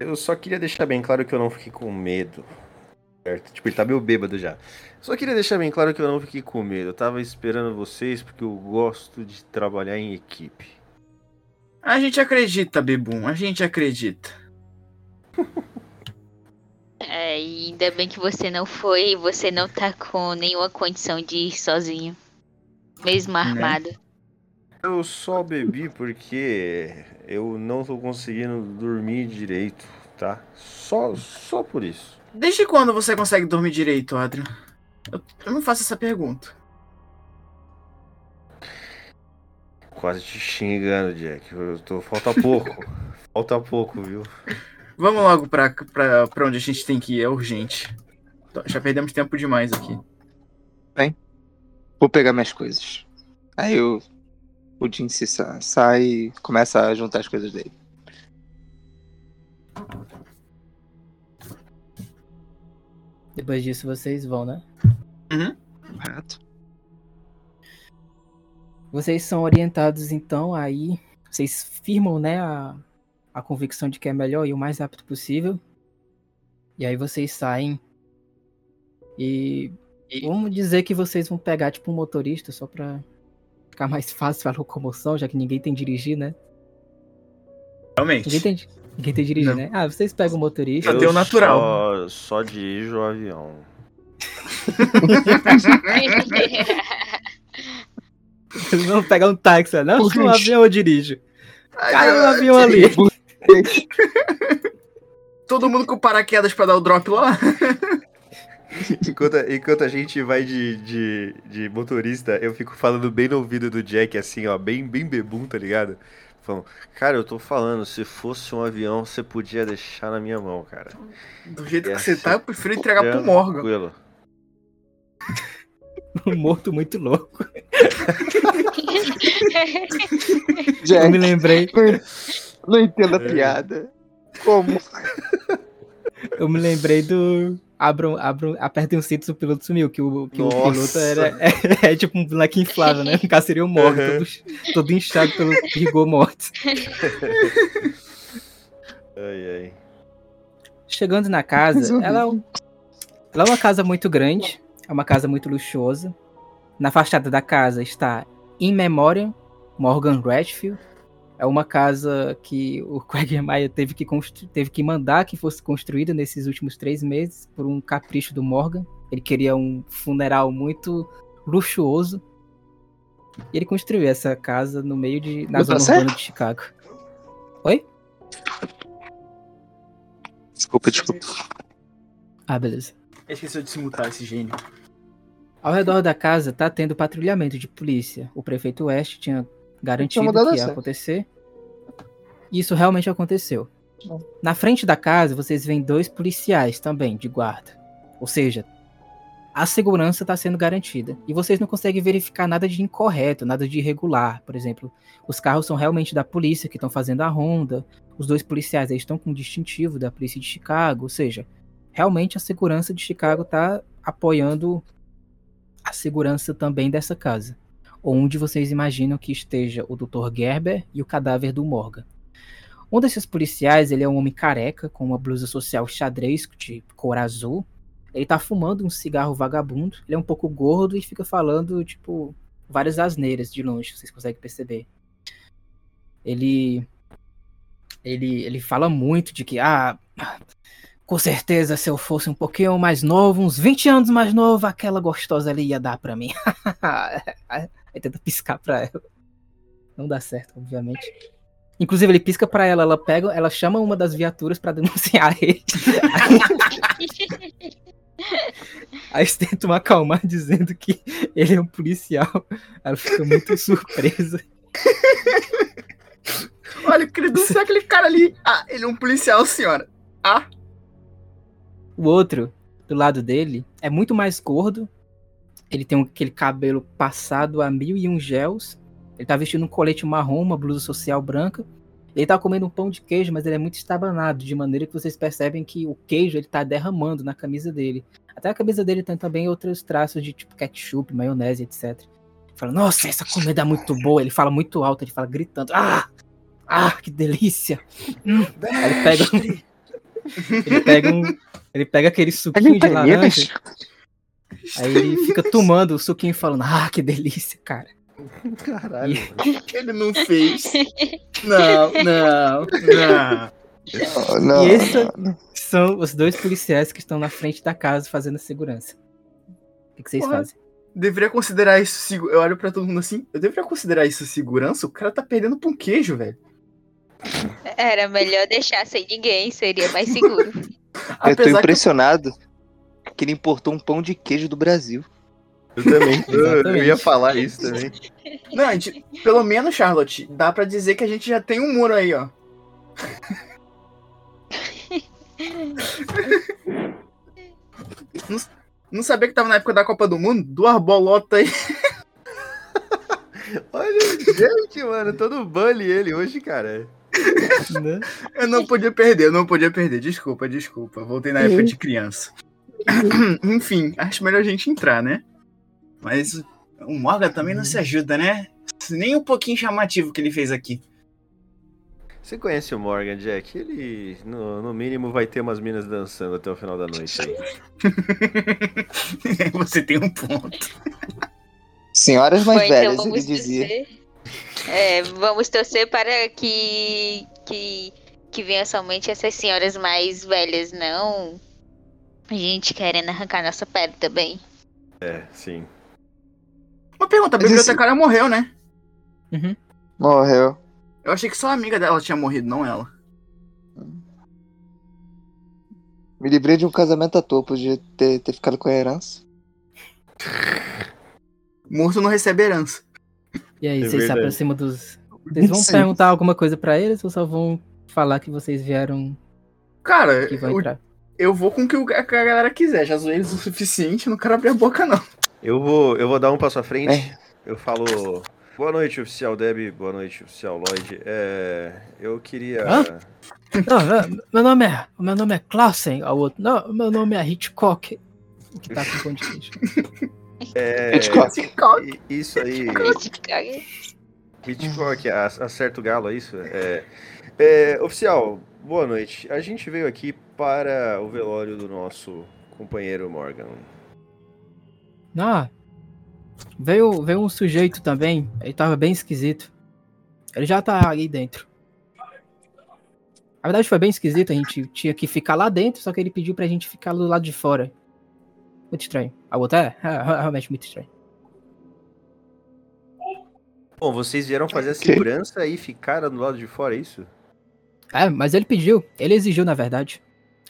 Eu só queria deixar bem claro que eu não fiquei com medo. Certo? Tipo, ele tá meio bêbado já. Só queria deixar bem claro que eu não fiquei com medo. Eu tava esperando vocês porque eu gosto de trabalhar em equipe. A gente acredita, Bebum, a gente acredita. É, ainda bem que você não foi e você não tá com nenhuma condição de ir sozinho. Mesmo armado. Eu só bebi porque eu não tô conseguindo dormir direito, tá? Só, só por isso. Desde quando você consegue dormir direito, Adrian? Eu, eu não faço essa pergunta. Quase te xingando, Jack. Eu tô... Falta pouco. Falta pouco, viu? Vamos logo pra, pra, pra onde a gente tem que ir, é urgente. Já perdemos tempo demais aqui. Vou pegar minhas coisas. Aí o, o Jin se sa- sai e começa a juntar as coisas dele. Depois disso vocês vão, né? Correto? Vocês são orientados então aí, vocês firmam, né, a, a convicção de que é melhor ir o mais rápido possível. E aí vocês saem e, e vamos dizer que vocês vão pegar tipo um motorista só pra ficar mais fácil a locomoção, já que ninguém tem dirigir, né? Realmente. Ninguém tem, ninguém tem dirigir, Não. né? Ah, vocês pegam o motorista. Eu tenho natural. Só, só dirijo o avião. Vocês vão pegar um táxi, não? Por No quê? avião eu dirijo. No meu- avião ali. Todo mundo com paraquedas pra dar o drop lá? Enquanto, enquanto a gente vai de, de, de motorista, eu fico falando bem no ouvido do Jack, assim, ó, bem, bem bebum, tá ligado? Falando, cara, eu tô falando, se fosse um avião, você podia deixar na minha mão, cara. Do jeito que você tá, eu prefiro entregar pro É, Morgan. Tranquilo. Um morto muito louco. Eu Jack, me lembrei, não entendo a É. piada. Como? eu me lembrei do. Abram, abram, apertem os cintos, o piloto sumiu. Que o, que o piloto era, é, é tipo um boneco inflável, né? No caso seria o morto, Uhum. todo, todo inchado pelo rigor morto. Ai, ai. Chegando na casa, ela, é um- ela é uma casa muito grande, é uma casa muito luxuosa. Na fachada da casa está In Memoriam Morgan Redfield. É uma casa que o Quagmire teve que, teve que mandar que fosse construída nesses últimos três meses por um capricho do Morgan. Ele queria um funeral muito luxuoso. E ele construiu essa casa no meio de. na Tá zona certo? urbana de Chicago. Desculpa, desculpa. Ah, beleza. Esqueceu de se mutar esse gênio. Ao redor da casa tá tendo patrulhamento de polícia. O prefeito West tinha garantido que ia essa. acontecer. Isso realmente aconteceu. Bom. Na frente da casa, vocês veem dois policiais também, de guarda. Ou seja, a segurança está sendo garantida. E vocês não conseguem verificar nada de incorreto, nada de irregular. Por exemplo, os carros são realmente da polícia que estão fazendo a ronda. Os dois policiais estão com o distintivo da polícia de Chicago. Ou seja, realmente a segurança de Chicago está apoiando a segurança também dessa casa. Onde vocês imaginam que esteja o Dr. Gerber e o cadáver do Morgan. Um desses policiais, ele é um homem careca, com uma blusa social xadrez de cor azul. Ele tá fumando um cigarro vagabundo. Ele é um pouco gordo e fica falando, tipo, várias asneiras de longe, vocês conseguem perceber. ele ele ele fala muito de que ah, com certeza se eu fosse um pouquinho mais novo, uns 20 anos mais novo, aquela gostosa ali ia dar pra mim. Aí tenta piscar pra ela. Não dá certo, obviamente. Inclusive, ele pisca pra ela, ela pega, ela chama uma das viaturas pra denunciar ele. Aí eles tentam acalmar dizendo que ele é um policial. Ela fica muito surpresa. Olha, eu queria denunciar aquele cara ali. Ah, ele é um policial, senhora. Ah, O outro, do lado dele, é muito mais gordo. Ele tem aquele cabelo passado a mil e um gels. Ele tá vestindo um colete marrom, uma blusa social branca. Ele tá comendo um pão de queijo, mas ele é muito estabanado, de maneira que vocês percebem que o queijo ele tá derramando na camisa dele. Até a camisa dele tem também outros traços de tipo ketchup, maionese, etc. Fala, nossa, essa comida é muito boa. Ele fala muito alto, ele fala gritando, ah! Ah, que delícia! Hum. Aí ele pega ele pega um, ele pega aquele suquinho de laranja. Aí ele fica tomando o suquinho e falando, ah, que delícia, cara. Caralho. E- ele não fez. Não, não, não. Não, não, E esse- não. São os dois policiais que estão na frente da casa fazendo a segurança. O que, que vocês Porra. fazem? Deveria considerar isso. Eu olho pra todo mundo assim. Eu deveria considerar isso segurança? O cara tá perdendo pra um queijo, velho. Era melhor deixar sem ninguém, seria mais seguro. Eu tô Apesar que impressionado que ele importou um pão de queijo do Brasil. Eu também. Eu, eu ia falar isso também. Não, a gente, pelo menos, Charlotte, dá pra dizer que a gente já tem um muro aí, ó. não, não sabia que tava na época da Copa do Mundo? Duas bolotas aí. Olha, gente, mano, todo bully ele hoje, cara. Né? Eu não podia perder, eu não podia perder. Desculpa, desculpa. Voltei na época de criança. Enfim, acho melhor a gente entrar, né? Mas o Morgan também não se ajuda, né? Nem um pouquinho chamativo que ele fez aqui. Você conhece o Morgan, Jack? Ele, no, no mínimo, vai ter umas minas dançando até o final da noite aí. Você tem um ponto. Senhoras mais então velhas, ele vamos dizia. torcer. É, vamos torcer para que, que, que venha somente essas senhoras mais velhas, não. A gente querendo arrancar nossa pele também. É, sim. Uma pergunta, a Mas esse- bibliotecária morreu, né? Uhum. Morreu. Eu achei que só a amiga dela tinha morrido, não ela. Me livrei de um casamento à toa, podia ter, ter ficado com a herança. Morto não recebe herança. E aí, É vocês se aproximam dos. Vocês vão Sim. perguntar alguma coisa pra eles ou só vão falar que vocês vieram Cara, que vão eu, entrar? eu vou com o que o- a galera quiser. Já zoei eles o suficiente, não quero abrir a boca, não. Eu vou, eu vou dar um passo à frente. É. Eu falo. Boa noite, oficial Deb. Boa noite, oficial Lloyd. É, eu queria. Hã? Não, meu- meu nome é. Meu nome é Clausen, ao outro. Não, meu nome é Hitchcock. O que tá com queijo. É, Hitchcock. Isso aí. Hitchcock, acerta o galo, é isso? É, é, oficial, boa noite. A gente veio aqui para o velório do nosso companheiro Morgan. Ah, veio, veio um sujeito também. Ele tava bem esquisito. Ele já tá aí dentro. Na verdade foi bem esquisito, a gente tinha que ficar lá dentro, só que ele pediu pra gente ficar do lado de fora. Muito estranho. A outra é, é realmente muito estranho. Bom, vocês vieram fazer a segurança e ficaram do lado de fora, é isso? É, mas ele pediu, ele exigiu na verdade.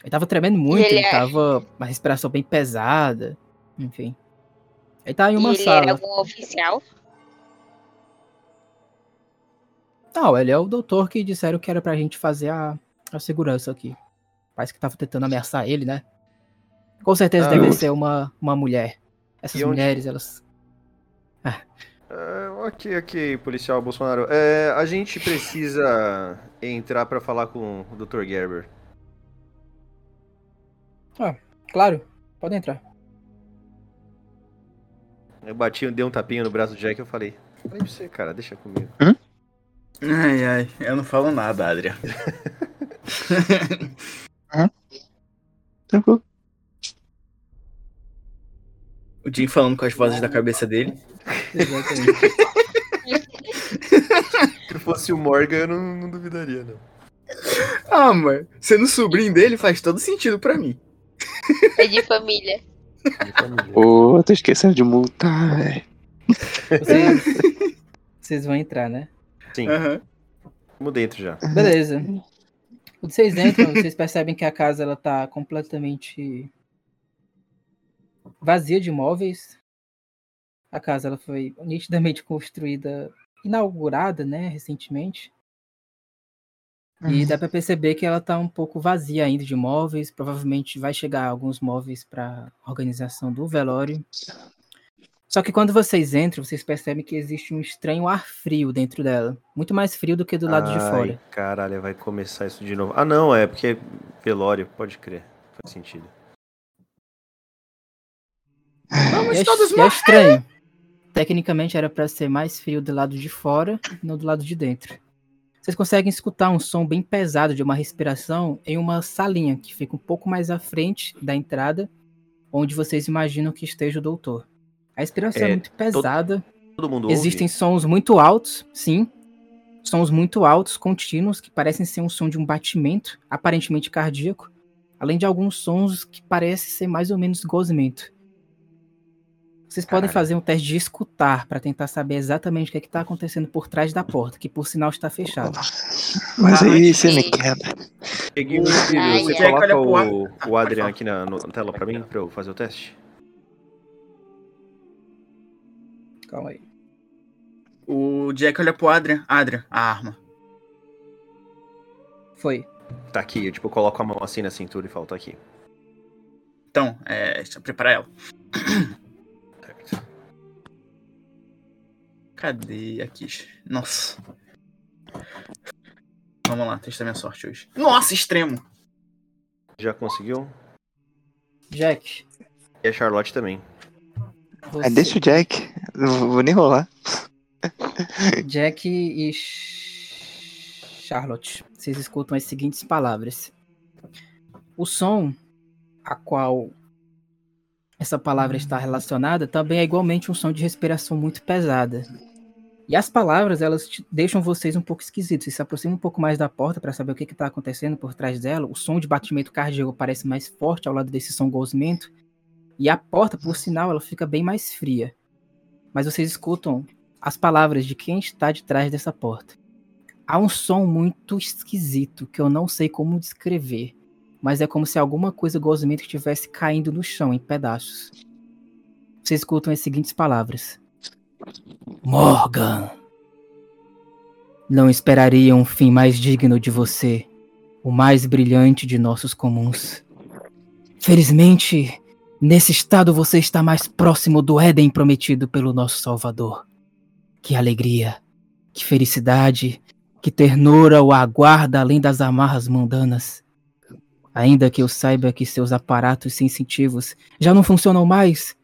Ele tava tremendo muito, ele ele, é- tava uma respiração bem pesada, enfim. Ele tá em uma ele sala. era algum oficial? Não, ele é o doutor que disseram que era pra gente fazer a, a segurança aqui. Parece que tava tentando ameaçar ele, né? Com certeza Ah, deve eu- ser uma, uma mulher. Essas E onde- mulheres, elas. Ah, ok, ok, policial Bolsonaro. É, a gente precisa entrar para falar com o Dr. Gerber. Claro, pode entrar. Eu bati, dei um tapinha no braço do Jack e eu falei: Falei pra você, cara, deixa comigo. Ai, ai, eu não falo nada, Adria. Tranquilo. O Jim falando com as vozes da cabeça dele. Exatamente. Se fosse o Morgan, eu não, não duvidaria, não. Ah, mas sendo sobrinho dele faz todo sentido pra mim. É de família. De família. Ô, tô esquecendo de multar, velho. Vocês, vocês vão entrar, né? Sim, Aham. vamos dentro já. Beleza. Quando vocês entram, vocês percebem que a casa ela tá completamente vazia de móveis. A casa ela foi nitidamente construída, inaugurada, né, recentemente. E dá pra perceber que ela tá um pouco vazia ainda de móveis. Provavelmente vai chegar alguns móveis para organização do velório. Só que quando vocês entram, vocês percebem que existe um estranho ar frio dentro dela. Muito mais frio do que do lado de Ai, fora. Caralho, vai começar isso de novo. Ah, não, é porque é velório, pode crer. Faz sentido. Vamos é, todos é morrer. estranho. Tecnicamente era pra ser mais frio do lado de fora, não do lado de dentro. Vocês conseguem escutar um som bem pesado de uma respiração em uma salinha que fica um pouco mais à frente da entrada, onde vocês imaginam que esteja o doutor. A respiração é, É, muito pesada, Todo mundo existem ouve? sons muito altos, sim. Sons muito altos, contínuos, que parecem ser um som de um batimento, aparentemente cardíaco, além de alguns sons que parecem ser mais ou menos gozimento. Vocês podem Caralho. fazer um teste de escutar para tentar saber exatamente o que está acontecendo por trás da porta, que por sinal está fechada. Mas aí você me quebra. Peguei o Ai, Você coloca o, o Adrian aqui na, no- na tela pra mim, pra eu fazer o teste? Calma aí. O Jack olha pro Adrian. Adrian, a arma. Foi. Tá aqui, eu tipo, coloco a mão assim na cintura e falo, tá aqui. Então, é, deixa eu preparar ela. Cadê aqui? Nossa. Vamos lá, testar minha sorte hoje. Nossa, extremo. Já conseguiu? Jack, E a Charlotte também. você, Aí deixa o Jack. Não vou nem rolar. Jack e Ch- Charlotte, vocês escutam as seguintes palavras. O som a qual essa palavra está relacionada também é igualmente um som de respiração muito pesada. E as palavras, elas deixam vocês um pouco esquisitos. Vocês se aproximam um pouco mais da porta para saber o que está acontecendo por trás dela. O som de batimento cardíaco parece mais forte ao lado desse som gozimento. E a porta, por sinal, ela fica bem mais fria. Mas vocês escutam as palavras de quem está de trás dessa porta. Há um som muito esquisito que eu não sei como descrever, mas é como se alguma coisa gozimento estivesse caindo no chão em pedaços. Vocês escutam as seguintes palavras: Morgan. Não esperaria um fim mais digno de você, o mais brilhante de nossos comuns. Felizmente, nesse estado você está mais próximo do Éden prometido pelo nosso Salvador. Que alegria, que felicidade, que ternura o aguarda além das amarras mundanas. Ainda que eu saiba que seus aparatos sensitivos já não funcionam mais,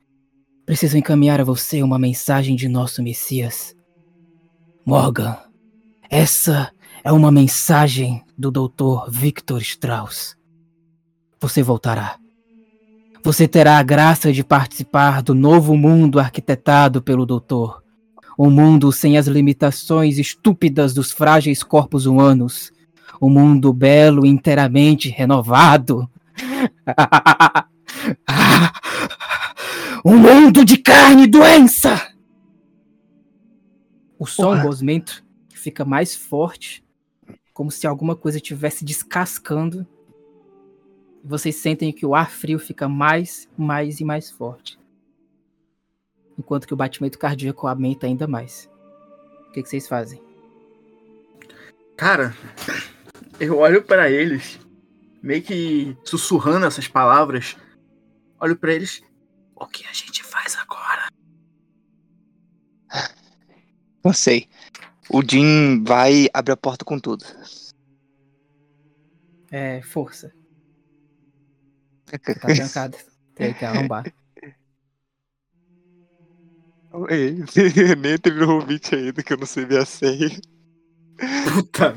preciso encaminhar a você uma mensagem de nosso Messias. Morgan, essa é uma mensagem do Dr. Victor Strauss. Você voltará. Você terá a graça de participar do novo mundo arquitetado pelo doutor. Um mundo sem as limitações estúpidas dos frágeis corpos humanos. Um mundo belo inteiramente renovado. um mundo de carne e doença! O som gosmento fica mais forte, como se alguma coisa estivesse descascando. E vocês sentem que o ar frio fica mais, mais e mais forte enquanto que o batimento cardíaco aumenta ainda mais. O que, que vocês fazem? Cara, eu olho pra eles, meio que sussurrando essas palavras. Olho pra eles. O que a gente faz agora? Não sei. O Jim vai abrir a porta com tudo. É, força. Tá trancado. Tem que arrombar. Ei, Nem teve um ouvinte ainda que eu não sei minha senha. Puta.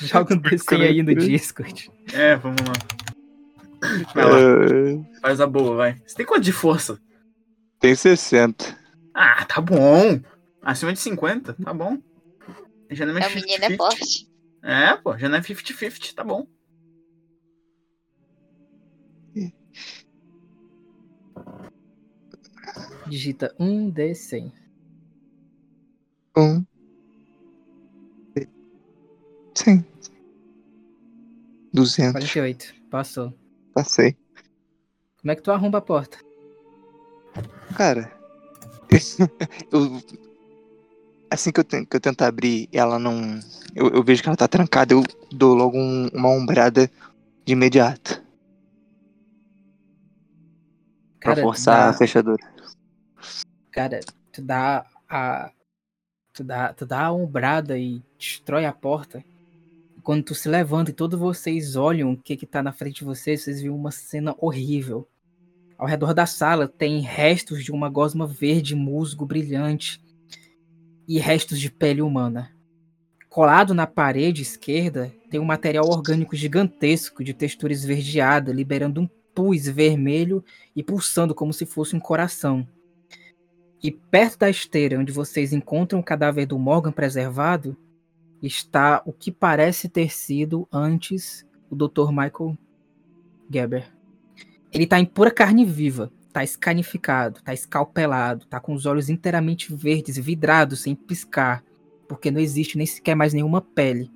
Joga um DC aí no Discord. É, vamos lá. Vai lá, É, faz a boa, vai. Você tem quanto de força? Tem 60. Ah, tá bom. Acima de 50, tá bom. Já não é É, mais o menino é 50-50. forte. É, pô, já não é 50-50, tá bom. Digita 1D100. Um. Sim. 200. 48. Passou. Passei. Como é que tu arromba a porta? Cara, eu, assim que eu, que eu tento abrir, ela não. Eu, eu vejo que ela tá trancada, eu dou logo um- uma ombrada de imediato. Pra Cara, forçar a dá- fechadura. Cara, tu dá a. Tu dá, tu dá a ombrada e destrói a porta. Quando tu se levanta e todos vocês olham o que que tá na frente de vocês, vocês viram uma cena horrível. Ao redor da sala tem restos de uma gosma verde musgo brilhante e restos de pele humana. Colado na parede esquerda tem um material orgânico gigantesco de textura esverdeada, liberando um pus vermelho e pulsando como se fosse um coração. E perto da esteira onde vocês encontram o cadáver do Morgan preservado, está o que parece ter sido antes o Dr. Michael Geber. Ele tá em pura carne viva, tá escanificado, tá escalpelado, tá com os olhos inteiramente verdes, vidrados, sem piscar, porque não existe nem sequer mais nenhuma pele.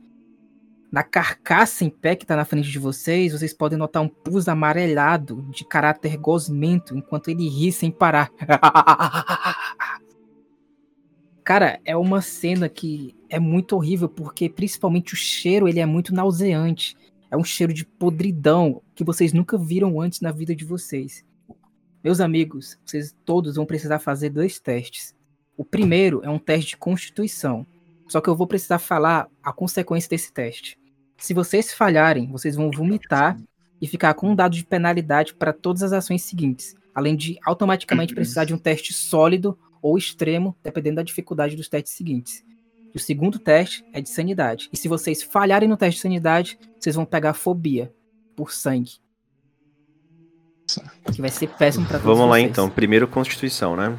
Na carcaça em pé que tá na frente de vocês, vocês podem notar um pus amarelado de caráter gosmento enquanto ele ri sem parar. Cara, é uma cena que é muito horrível porque principalmente o cheiro ele é muito nauseante. É um cheiro de podridão que vocês nunca viram antes na vida de vocês. Meus amigos, vocês todos vão precisar fazer dois testes. O primeiro é um teste de constituição. Só que eu vou precisar falar a consequência desse teste. Se vocês falharem, vocês vão vomitar e ficar com um dado de penalidade para todas as ações seguintes, além de automaticamente precisar de um teste sólido ou extremo, dependendo da dificuldade dos testes seguintes. E o segundo teste é de sanidade. E se vocês falharem no teste de sanidade, vocês vão pegar fobia por sangue. Que vai ser péssimo para todos Vamos lá vocês. então. Primeiro Constituição, né?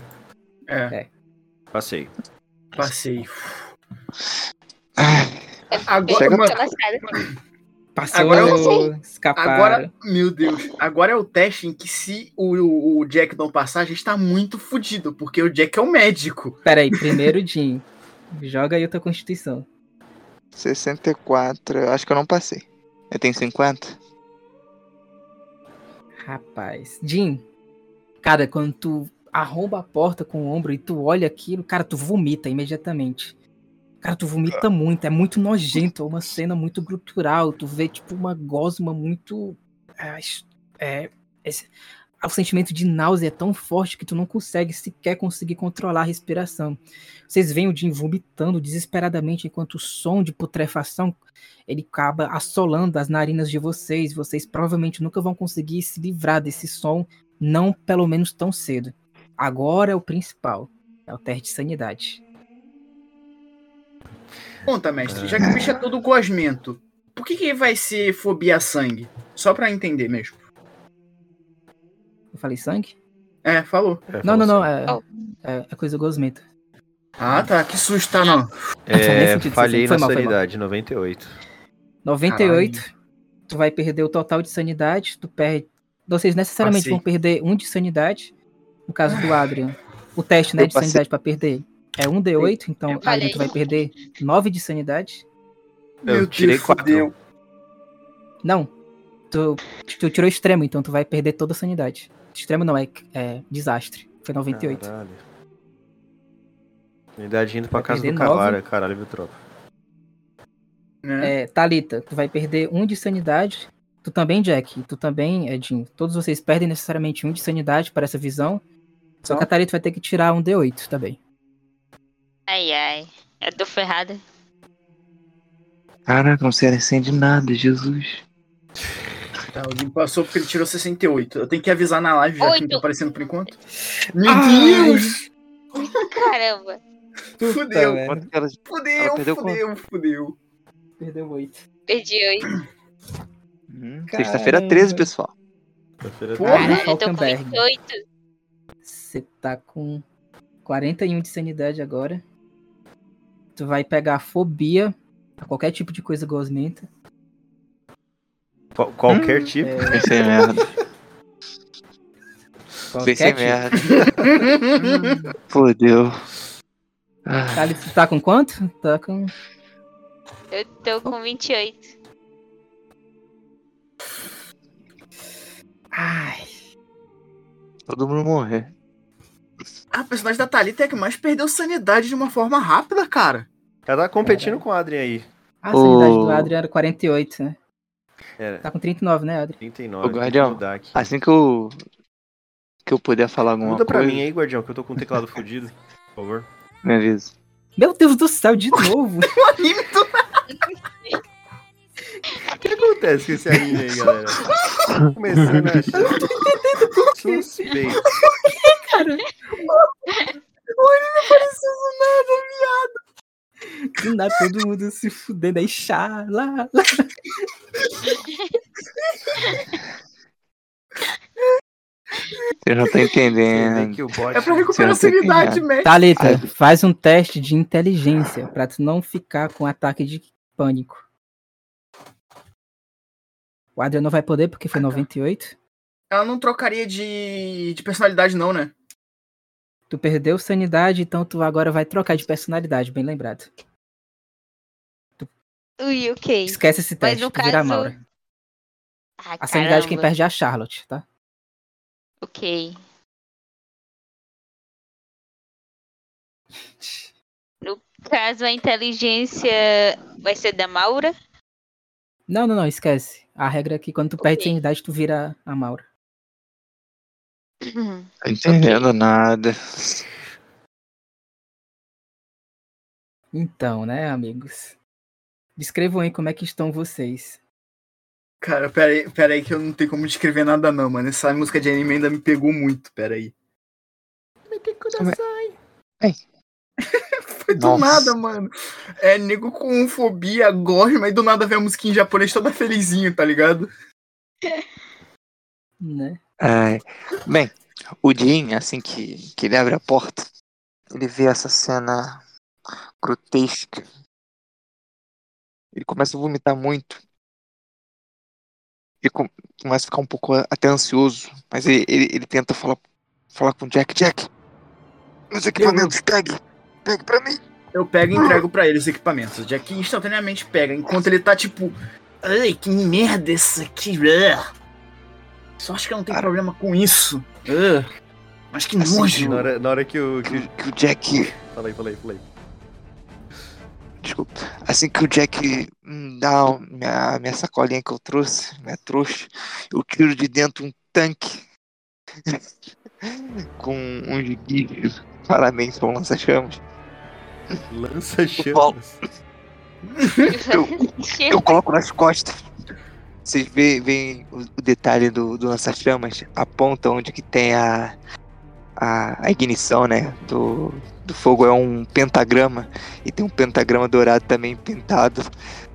É, Passei. passei. Ah, Agora, Chega- lascada. Passou, Agora eu agora, meu Deus, agora é o teste em que se o, o, o Jack não passar, a gente tá muito fudido, porque o Jack é o médico. Pera aí, primeiro Jim. Joga aí a tua constituição. 64. eu Acho que eu não passei. Eu tenho 50? Rapaz. Jim, cara, quando tu arromba a porta com o ombro e tu olha aquilo, cara, tu vomita imediatamente. Cara, tu vomita muito, é muito nojento, é uma cena muito grutural, tu vê tipo uma gosma muito. É, é, esse- o sentimento de náusea é tão forte que tu não consegue sequer conseguir controlar a respiração. Vocês veem o Jim vomitando desesperadamente enquanto o som de putrefação ele acaba assolando as narinas de vocês. Vocês provavelmente nunca vão conseguir se livrar desse som, não pelo menos tão cedo. Agora é o principal, é o teste de sanidade. Conta, mestre, já que o bicho é todo gosmento, por que, que vai ser fobia a sangue? Só pra entender mesmo. Eu falei sangue? É, falou. É, Não, não, não, falou é, é, é coisa gosmenta. Ah, tá, que susto, tá, não. É, sentido, falhei na mal, sanidade, 98. 98, tu vai perder o total de sanidade, tu perde. Vocês necessariamente Passei. vão perder um de sanidade. No caso do Adrian, o teste né, Eu de passei. sanidade pra perder é um D8, então falei. tu vai perder 9 de sanidade. Eu tirei Deus, quatro. fudeu. Não. Tu, tu tirou extremo, então tu vai perder toda a sanidade. Extremo não, é, é desastre. Foi 98. Caralho. Unidade indo pra Vai casa do cavalo, caralho, viu, tropa? Né? É, Thalita, tu vai perder um de sanidade. Tu também, Jack. Tu também, Edinho. Todos vocês perdem necessariamente um de sanidade para essa visão. Só que a Thalita vai ter que tirar um D8 também. Ai, ai. Eu tô ferrada. Caraca, não sei acende nada, Jesus. Tá, Jim passou porque ele tirou 68. Eu tenho que avisar na live, já que não Oito. tá aparecendo por enquanto. Meu Ai. Deus! Caramba. Fudeu. Quanto que ela... fudeu, perdeu fudeu, fudeu. Perdeu 8. Perdi oito. Hum, Caramba. Sexta-feira 13, pessoal. Porra. Caralho, eu tô com Falkenberg. 28. Você tá com 41 de sanidade agora. Tu vai pegar fobia a qualquer tipo de coisa gosmenta. Qual- qualquer tipo. É, Pensei merda. Pensei qualquer tipo. merda. Fodeu. Ah, Thales, tu tá com quanto? Tá com. Eu tô com 28. Ai. todo mundo morrer. A personagem da Thalita é que mais perdeu sanidade de uma forma rápida, cara. Ela tá competindo com o Adrien aí. A sanidade do Ô. Adrian era 48, né? Era Tá com 39, né, Adrian? 39. Ô, Guardião. Assim que eu. Que eu puder falar alguma Muda pra coisa. mim aí, Guardião, que eu tô com o teclado fudido. Por favor. Me avisa. Meu Deus do céu, de novo! O que acontece com esse anime aí, galera? Tô Começando a achar. Suspeito. Nada todo mundo se fudendo aí, chá, lá, lá. Você não tá vê entendendo. que o bot. É pra recuperar a sanidade, mesmo. Thalita, Ai. faz um teste de inteligência pra tu não ficar com ataque de pânico. O Adrian não vai poder porque foi 98. Ela não trocaria de, de personalidade, não, né? Tu perdeu sanidade, então tu agora vai trocar de personalidade, bem lembrado. Ui, ok. Esquece esse Mas teste, no tu vira a caso- Maura. Ah, A sanidade quem caramba. perde é a Charlotte, tá? Ok. No caso, a inteligência vai ser da Maura? Não, não, não, esquece. A regra é que quando tu perde Ok. sanidade, tu vira a Maura. Tô entendendo nada. Então, né, amigos? Descrevam aí como é que estão vocês. Cara, pera aí, pera aí que eu não tenho como descrever nada, não, mano. Essa música de anime ainda me pegou muito, pera aí. Foi do Nossa. nada, mano. É nego com fobia, gosma, e do nada vem a musiquinha em japonês toda felizinho, tá ligado? Né? Ai. Bem, o Jin, assim que, que ele abre a porta, ele vê essa cena grotesca. Ele começa a vomitar muito. Ele com- começa a ficar um pouco até ansioso, mas ele, ele, ele tenta falar, falar com o Jack. Jack, meus equipamentos, pegue, pegue pra mim. Eu pego e entrego pra ele os equipamentos. O Jack instantaneamente pega, enquanto ele tá tipo. Ai, que merda isso aqui. ah." Só acho que eu não tenho problema com isso. Ah, Mas que Assim, nojo. Na hora, na hora que o. Que... o- Que o Jack Fala aí, fala aí, fala aí. Desculpa. Assim que o Jack hum, dá um- minha, minha sacolinha que eu trouxe, minha trouxa, eu tiro de dentro um tanque com um guicho claramente para um lança-chamas. Lança Paulo. chamas. Eu coloco nas costas. Vocês veem, veem o, o detalhe do, do lança-chamas, a ponta onde que tem a, a, a ignição, né? Do, do fogo é um pentagrama e tem um pentagrama dourado também pintado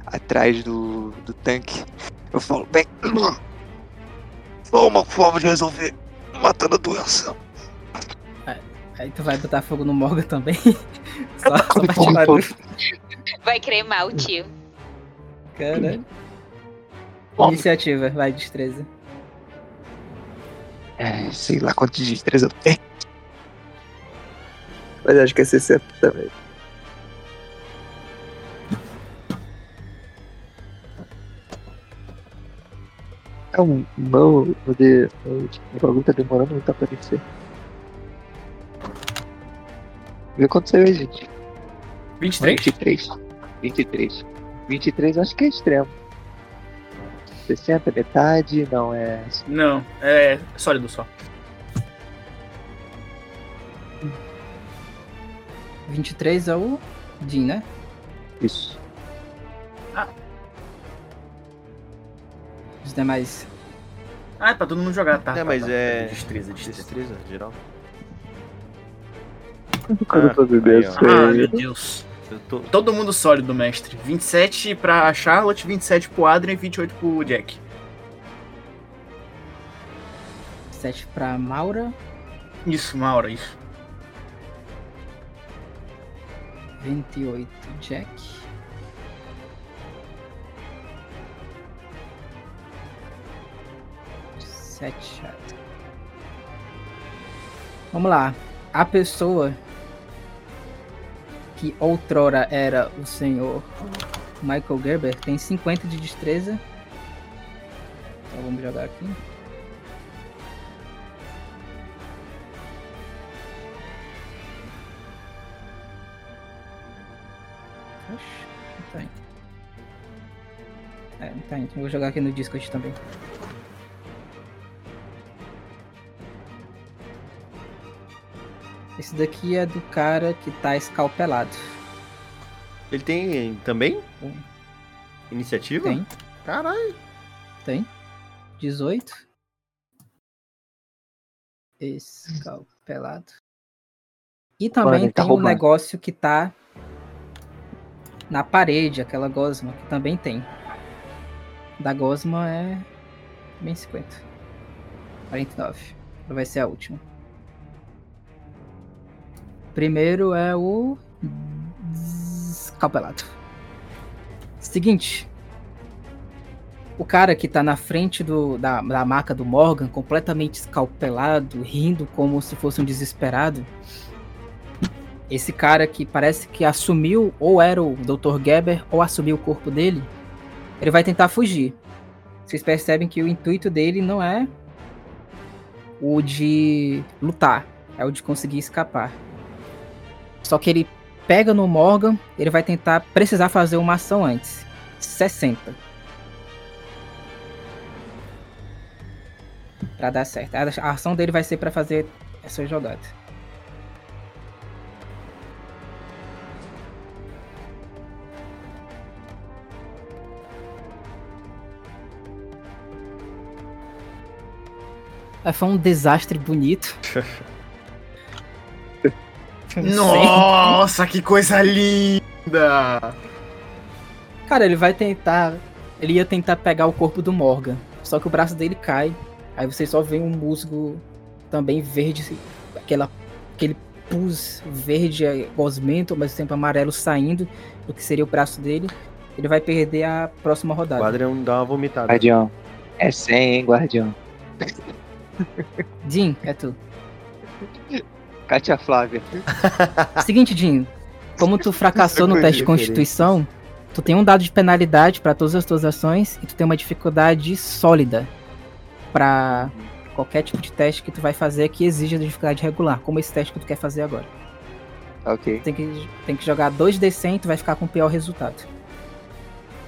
atrás do, do tanque. Eu falo, bem, só uma forma de resolver matando a doença. Aí tu vai botar fogo no Morgan também. só, só todo. dúvida. Vai cremar o tio. Caralho. Iniciativa, vai, destreza. É, sei lá quantos de três eu tenho. Mas acho que é 60 também. É um. Não, o de. O bagulho tá demorando muito a aparecer. Vê quanto saiu aí, gente. 23. 23. 23. 23 acho que é extremo. 60, metade, não é. Não, é sólido só. 23 é o Jin, né? Isso. Os demais. Ah, é pra todo mundo jogar, tá? É, tá, mas tá. é- Destreza, destreza. Destreza, geral. Quando eu tô bebendo, aí, ó. sei. Ah, meu Deus. Tô. Todo mundo sólido, mestre. 27 pra Charlotte, 27 pro Adrian e 28 pro Jack. 7 pra Maura. Isso, Maura, isso. 28, Jack. Sete. Vamos lá. A pessoa que outrora era o senhor Michael Gerber tem 50 de destreza. Então vamos jogar aqui. Oxe, não tá indo. É, não tá indo. Vou jogar aqui no Discord também. Esse daqui é do cara que tá escalpelado. Ele tem também? Tem. Iniciativa? Tem, Caralho. tem. 18. Escalpelado. E Agora também tá tem um roubando. negócio que tá na parede, aquela gosma, que também tem. Da gosma é bem 50. 49. Vai ser a última. Primeiro é o escalpelado. Seguinte. O cara que tá na frente do, da, da maca do Morgan, completamente escalpelado, rindo como se fosse um desesperado. Esse cara que parece que assumiu, ou era o Dr. Geber, ou assumiu o corpo dele, ele vai tentar fugir. Vocês percebem que o intuito dele não é o de lutar, é o de conseguir escapar. Só que ele pega no Morgan, ele vai tentar precisar fazer uma ação antes. 60. Pra dar certo. A ação dele vai ser pra fazer essa jogada. Ah, Foi um desastre bonito. Nossa, que coisa linda! Cara, ele vai tentar. Ele ia tentar pegar o corpo do Morgan. Só que o braço dele cai. Aí você só vê um musgo também verde. Aquela, aquele pus verde é, gosmento, ao mesmo tempo amarelo saindo do que seria o braço dele. Ele vai perder a próxima O rodada. Adrian dá uma vomitada. Guardião. É 100, hein, guardião. Jim, é tu. Kátia Flávia. Seguinte, Jim. Como tu fracassou no teste de constituição, tu tem um dado de penalidade pra todas as tuas ações e tu tem uma dificuldade sólida pra qualquer tipo de teste que tu vai fazer que exija dificuldade regular, como esse teste que tu quer fazer agora. Ok. Tem que, tem que jogar 2d100 e tu vai ficar com o pior resultado.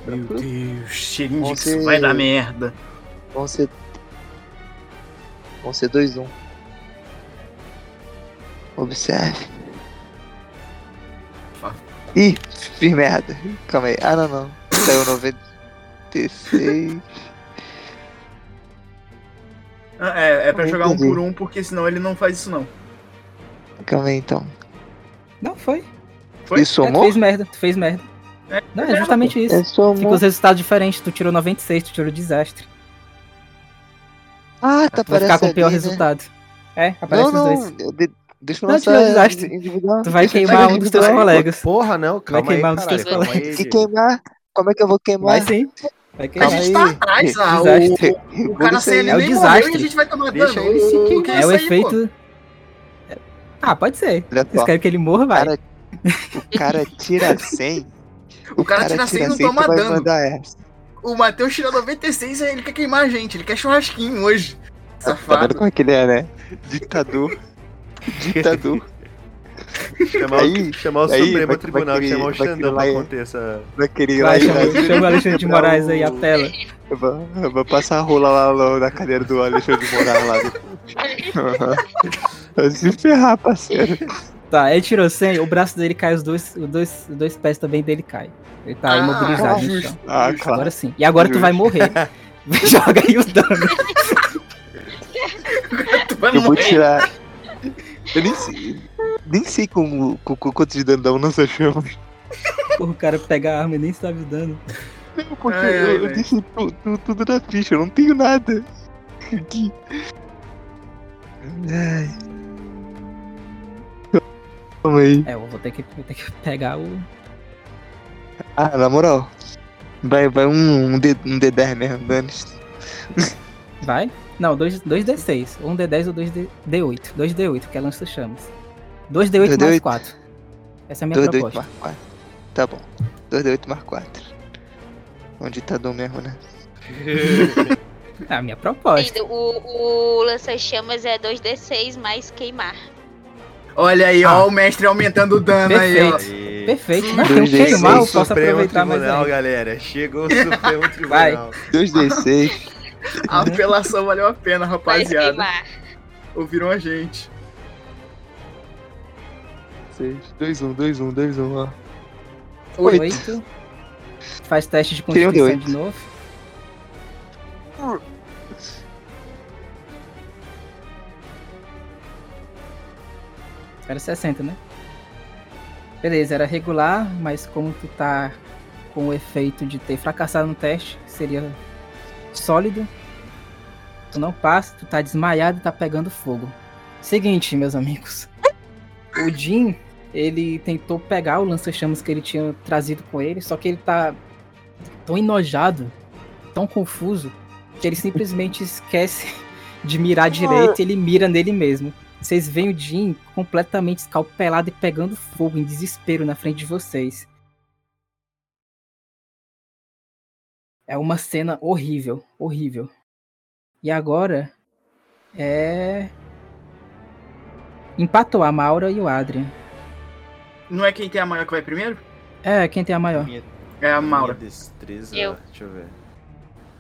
Meu Deus, cheirinho de que isso vai dar merda. Vão ser. Vão ser 2-1. Um. Observe. Fa- Ih, fiz merda. Calma aí. Ah, não, não. Saiu 96. Ah, É, é pra jogar um por um, porque senão ele não faz isso não. Calma aí, então. Não, foi. Foi? Isso É, fez merda, tu fez merda. É, Não, é justamente isso. É, somou. Fica os resultados diferentes. Tu tirou 96, tu tirou desastre. Ah, tá Tu vai ficar com o pior ali, né? resultado. É, aparece Não, os dois. não. eu de- Deixa eu Não, lançar tirou desastre. individual. Tu vai queimar um dos teus colegas. Porra, não, calma queimar aí, um dos teus caralho, colegas. aí. E queimar? Como é que eu vou queimar? Vai sim. Vai A queimar. gente aí. tá atrás, ah, o, Desastre. o cara sem ele É o nem morreu e desastre. a gente vai tomar Deixa dano. ele se queimar. que É o efeito. Ah, pode ser. Vocês querem que ele morra, vai. Cara, o cara tira 100. O cara tira 100 e não toma vai dano. O Matheus tira 96 e ele quer queimar a gente. Ele quer churrasquinho hoje. Tá vendo Safado. como é que ele é, né? Ditador. Ditador. Chamar, Aí- o, chamar o aí vai- Supremo vai Tribunal, querer- chamar o vai Xandão pra e- conter essa. Vai querer ir lá Vai, e chama, vai- chama o Alexandre de Moraes aí, apela. Eu vou, eu vou passar a rola lá, lá na cadeira do Alexandre de Moraes lá. Vai se ferrar, parceiro. Tá, ele tirou 100, o braço dele cai, os dois, os dois, os dois pés também dele caem. Ele tá Ah, imobilizado no justo. chão. Ah, Justo. claro. Agora sim. E agora tu vai morrer. Joga aí o dano. Tu vai Eu vou morrer. tirar. Eu nem sei. Nem sei como, com, com quanto de dano dá um lança-chamas. Porra, o cara pega a arma e nem sabe o dano. Não, Porque Ai, ai, eu, eu velho. deixei tu- tu- tudo na ficha, eu não tenho nada. Aqui. Ai. Calma aí. É, eu vou ter que, vou ter que pegar o. Ah, na moral. Vai, vai um, um, D, um D10 mesmo, dane-se. Vai? Não, 2 D6. Um D10 ou 2 D8. 2 D8, que é lança-chamas. 2 D8 mais 2D8. 4. Essa é a minha 2D8 proposta. mais 4. Tá bom. 2D8 mais 4. Um ditador mesmo, né? É a minha proposta. O, o lança-chamas é 2d6 mais queimar. Olha aí, Ah. ó, o mestre aumentando o dano aí, ó. Perfeito. Perfeito. Não, Dois eu queimar, eu D6, posso Supremo aproveitar mais Tribunal, ainda. galera. Chegou o Supremo Tribunal. 2D6. A apelação valeu a pena, rapaziada. Ouviram a gente. 6. 2-1, 2-1, 2-1, ó. Oito. 8. Faz teste de constituição D8. de novo. Era 60, né? Beleza, era regular, mas como tu tá com o efeito de ter fracassado no teste, seria sólido. Tu não passa, tu tá desmaiado e tá pegando fogo. Seguinte, meus amigos. O Jim, ele tentou pegar o lança-chamas que ele tinha trazido com ele, só que ele tá tão enojado, tão confuso, que ele simplesmente esquece de mirar direito e ele mira nele mesmo. Vocês veem o Jim completamente escalpelado e pegando fogo em desespero na frente de vocês. É uma cena horrível, horrível. E agora é empatou a Maura e o Adrian. Não é quem tem a maior que vai primeiro? É, quem tem a maior? É a Maura. Minha destreza. Eu. Deixa eu ver.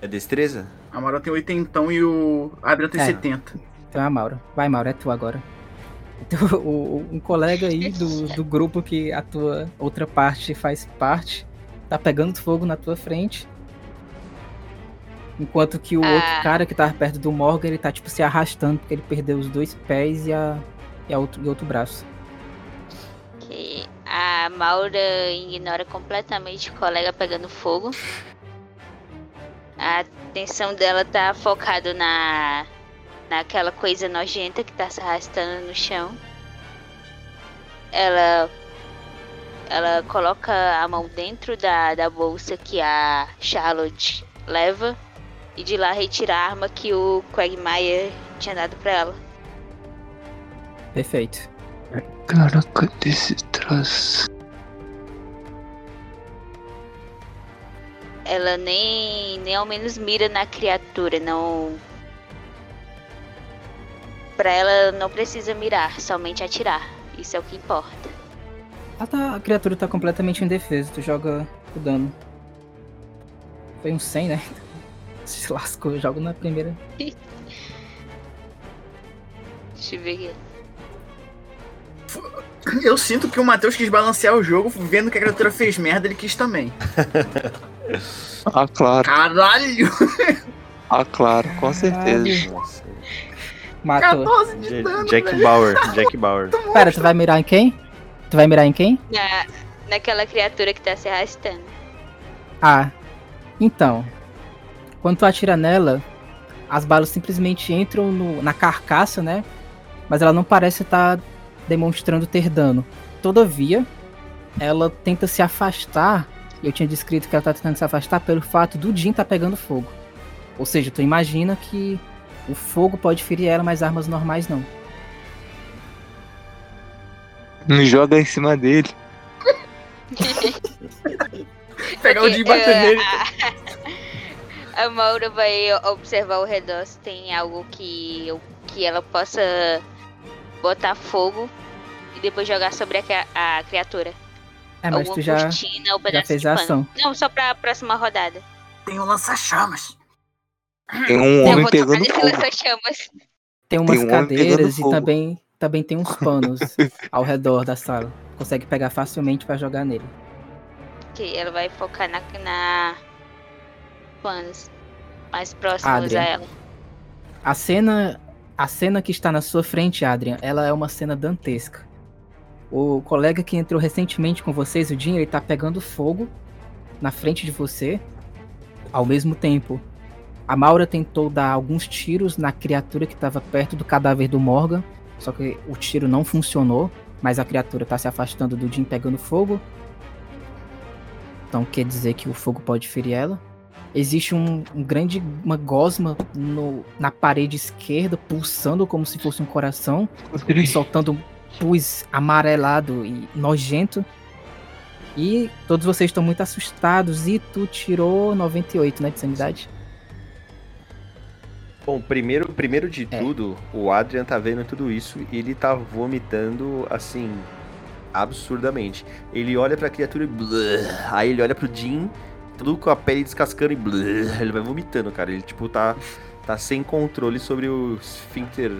É destreza? A Maura tem 80 e o Adrian tem É. 70. Então é a Maura. Vai, Maura, é tu agora. Então, o- o- um colega aí do, do grupo que a tua outra parte faz parte tá pegando fogo na tua frente. Enquanto que o Ah. outro cara que tava perto do Morgan, ele tá tipo se arrastando porque ele perdeu os dois pés e, a, e, a outro, e outro braço. A Maura ignora completamente o colega pegando fogo. A atenção dela tá focada na naquela coisa nojenta que tá se arrastando no chão. Ela ela coloca a mão dentro da, da bolsa que a Charlotte leva e de lá retira a arma que o Quagmire tinha dado pra ela. Perfeito. Caraca, desse troço. Ela nem, nem ao menos mira na criatura, não. Pra ela não precisa mirar, somente atirar. Isso é o que importa. Ah, tá, a criatura tá completamente indefesa, tu joga o dano. Foi um 100, né? Se lascou, eu jogo na primeira. Deixa eu ver aqui. Eu sinto que o Matheus quis balancear o jogo, vendo que a criatura fez merda, ele quis também. Ah, claro. Caralho! Ah, claro, com certeza. Nossa. Matou. 14 de dano, Jack velho. Bauer. Jack Bauer. Pera, tu vai mirar em quem? Tu vai mirar em quem? Na, naquela criatura que tá se arrastando. Ah, então. Quando tu atira nela, as balas simplesmente entram no- na carcaça, né? Mas ela não parece estar demonstrando ter dano. Todavia, ela tenta se afastar. e Eu tinha descrito que ela tá tentando se afastar pelo fato do Jin tá pegando fogo. Ou seja, tu imagina que o fogo pode ferir ela, mas armas normais não. Me joga em cima dele. Pegar o de e bater eh, nele. A, Maura vai observar ao redor se tem algo que, eu- que ela possa botar fogo e depois jogar sobre a, a criatura. É, mas Alguma tu já, cortina ou já fez a ação. Não, só pra próxima rodada. Tem um lança-chamas. Tem um homem pegando fogo. Tem umas um homem pegando cadeiras e fogo. também, também tem uns panos ao redor da sala. Consegue pegar facilmente pra jogar nele. Que ela vai focar na, na panos mais próximos Adrian. a ela. A cena, a cena que está na sua frente, Adrian, ela é uma cena dantesca. O colega que entrou recentemente com vocês, o Jim, ele tá pegando fogo na frente de você. Ao mesmo tempo, a Maura tentou dar alguns tiros na criatura que estava perto do cadáver do Morgan, só que o tiro não funcionou. Mas a criatura tá se afastando do Jim pegando fogo. Então quer dizer que o fogo pode ferir ela. Existe um, um grande. uma gosma no, na parede esquerda, pulsando como se fosse um coração, soltando pus amarelado e nojento. E todos vocês estão muito assustados. E tu tirou 98, né, de sanidade? Bom, primeiro, primeiro de É. tudo, o Adrian tá vendo tudo isso e ele tá vomitando, assim, absurdamente. Ele olha pra criatura e... Aí ele olha pro Jim, tudo com a pele descascando e... bleh. Ele vai vomitando, cara. Ele, tipo, tá, tá sem controle sobre o esfíncter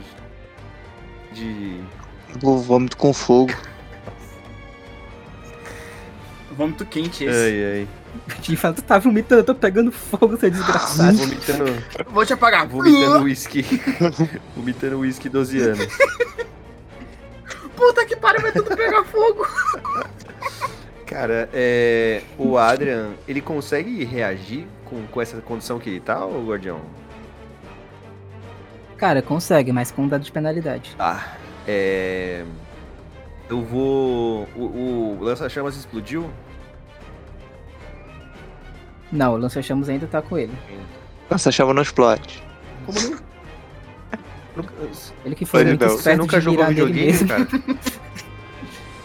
de... Vou vômito com fogo. Vômito quente esse. Ai, ai. O fala, tu tá vomitando, eu tô pegando fogo, seu desgraçado. Vomitando, Vou te apagar. vomitando whisky. vomitando whisky 12 anos. Puta que pariu, vai tudo pegar fogo. Cara, é, o Adrian, ele consegue reagir com, com essa condição que ele tá, ô Guardião? Cara, consegue, mas com um dado de penalidade. Ah, é. Eu vou. O, o lança-chamas explodiu? Não, o lança-chamas ainda tá com ele. Nossa, chama não explode. Como não? Nunca- Ele que foi Ele muito não. Você nunca de jogou videogame, cara?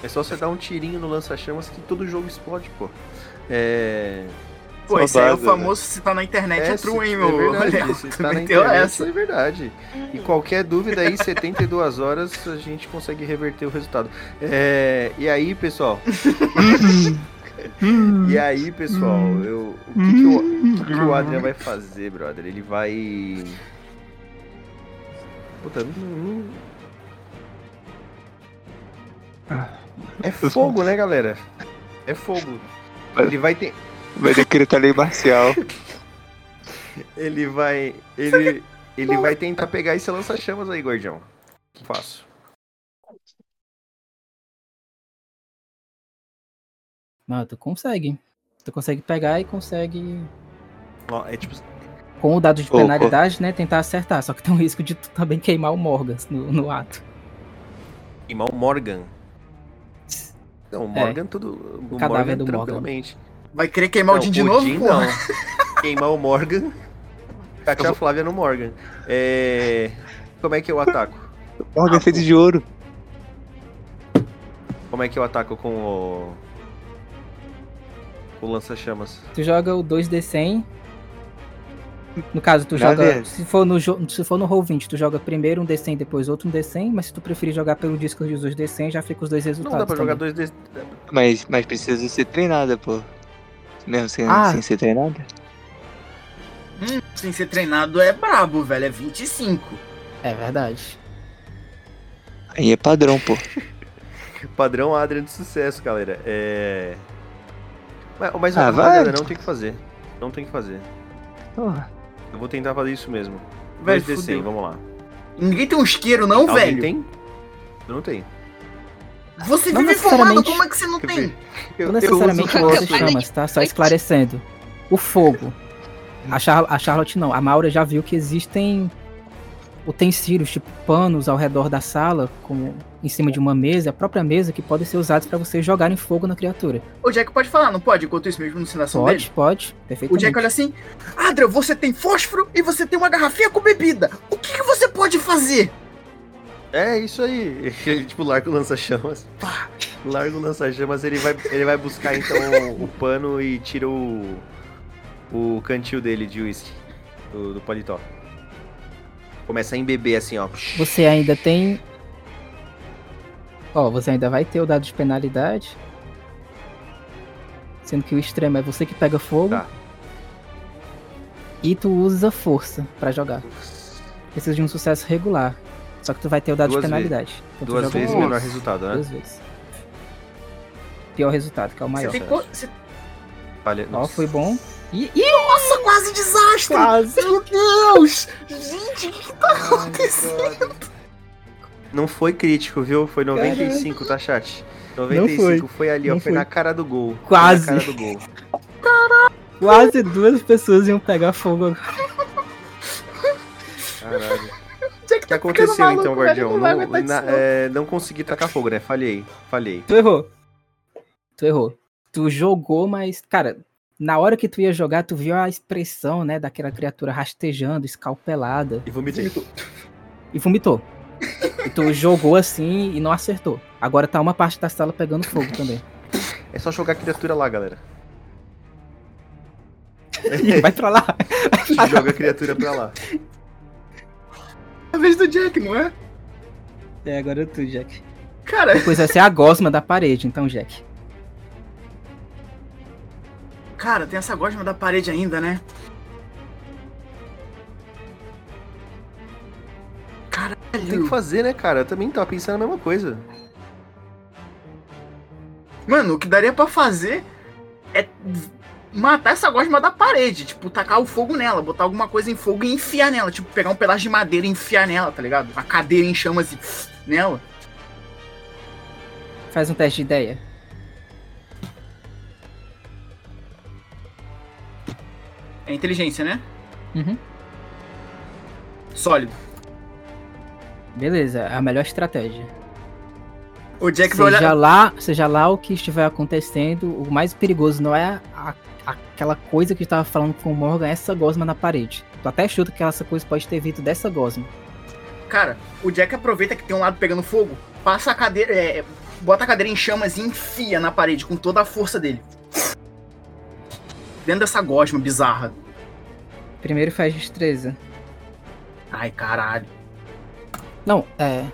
É só você dar um tirinho no lança-chamas que todo jogo explode, pô. É. Pô, esse aí é o né? famoso se tá na internet é, true, hein, é meu? verdade, Léo? se tá na internet, essa. é verdade. E qualquer dúvida aí, 72 horas a gente consegue reverter o resultado. É, e aí, pessoal? e aí, pessoal, eu, o, que, que, o, o que que o Adrian vai fazer, brother? Ele vai. Puta, não. não- É fogo, né, galera? É fogo. Ele vai ter. Vai decretar lei marcial. Ele vai. Ele. Ele vai tentar pegar esse lança-chamas aí, Guardião. O que faço? Não, tu consegue. Tu consegue pegar e consegue, Ó, é tipo. com o dado de penalidade, né, tentar acertar. Só que tem um risco de tu também queimar o Morgan no, no ato. Queimar o Morgan. Não, o Morgan tudo. O, É. cadáver Morgan do Morgan. tranquilamente. Vai querer queimar o Não, Jim de novo? Jim não. Queimar o Morgan. Tacar a Flávia no Morgan. É. Como é que eu ataco? Morgan Ah, feito de ouro. Como é que eu ataco com o. O lança-chamas? Tu joga o 2d100. No caso, tu Na joga. Se for, no, se for no Roll20, tu joga primeiro um D100, depois outro um D100. Mas se tu preferir jogar pelo disco dos dois D100, já fica os dois resultados. Não dá pra jogar dois D. Mas, mas precisa ser treinada, pô. Mesmo sem, Ah. sem ser treinada? Hum, sem ser treinado é brabo, velho. É 25. É verdade. Aí é padrão, pô. Padrão Adrian de sucesso, galera. É. Mas, mas Ah, rapaziada, vai. não tem que fazer. Não tem que fazer. Porra. Eu vou tentar fazer isso mesmo. Velho, 2D100, fudeu. vamos lá. Ninguém tem um isqueiro, não, Alguém velho? tem? Eu não tenho. Você Não vive necessariamente. como é que você não tem? Eu, Não necessariamente eu uso você chamas, tá? Só esclarecendo. O fogo. A, Char a Charlotte não. A Maura já viu que existem utensílios, tipo panos ao redor da sala, como em cima de uma mesa, a própria mesa, que podem ser usados pra vocês jogarem fogo na criatura. O Jack pode falar, não pode? Enquanto isso mesmo, encenação Pode, dele. pode. O Perfeitamente. Jack olha assim, Adria, você tem fósforo e você tem uma garrafinha com bebida. O que, que você pode fazer? É isso aí. Ele, tipo, larga o lança-chamas. Pá! Larga o lança-chamas, ele vai, ele vai buscar então o, o pano e tira o. O cantil dele de uísque. Do, do paletó. Começa a embeber assim, ó. Você ainda tem. Ó, você ainda vai ter o dado de penalidade. Sendo que o extremo é você que pega fogo. Tá. E tu usa força pra jogar. Precisa de um sucesso regular. Só que tu vai ter o dado Duas de penalidade. Então Duas vezes um- menor resultado, né? Duas vezes. Pior resultado, que é o maior. você- Ó, Nossa. foi bom. E, e quase desastre! quase. Meu Deus! Gente, o que tá acontecendo? Não foi crítico, viu? Foi 95, tá, chat? 95 foi, ali, ó. Não Foi, foi. na cara do gol. Foi Quase. na cara do gol. Quase duas pessoas iam pegar fogo agora. Caralho. Jack que aconteceu maluco, então, guardião? não Não, na- é, não consegui tacar fogo, né? Falhei, falhei. Tu errou. Tu errou. Tu jogou, mas, cara, na hora que tu ia jogar, tu viu a expressão, né, daquela criatura rastejando, escalpelada, E vomitei. e vomitou. E tu jogou assim e não acertou. Agora tá uma parte da sala pegando fogo também. É só jogar a criatura lá, galera. Vai pra lá. Joga a criatura pra lá. É a vez do Jack, não é? É, agora tu, Jack. Cara, Depois vai ser a gosma da parede, então, Jack. Cara, tem essa gosma da parede ainda, né? Caralho. Tem que fazer, né, cara? Eu também tava pensando a mesma coisa. Mano, o que daria pra fazer é matar essa gosma da parede. Tipo, tacar o fogo nela, botar alguma coisa em fogo e enfiar nela. Tipo, pegar um pedaço de madeira e enfiar nela, tá ligado? Uma cadeira em chamas e nela. Faz um teste de ideia. É inteligência, né? Uhum. Sólido. Beleza, é a melhor estratégia. O Jack vai Seja olhar. lá, seja lá o que estiver acontecendo, o mais perigoso não é a- aquela coisa que estava falando com o Morgan, é essa gosma na parede. Tu até chuta que essa coisa pode ter vindo dessa gosma. Cara, o Jack aproveita que tem um lado pegando fogo, passa a cadeira, é, bota a cadeira em chamas e enfia na parede com toda a força dele. Dentro dessa gosma bizarra. Primeiro faz destreza. Ai, caralho. Não, é.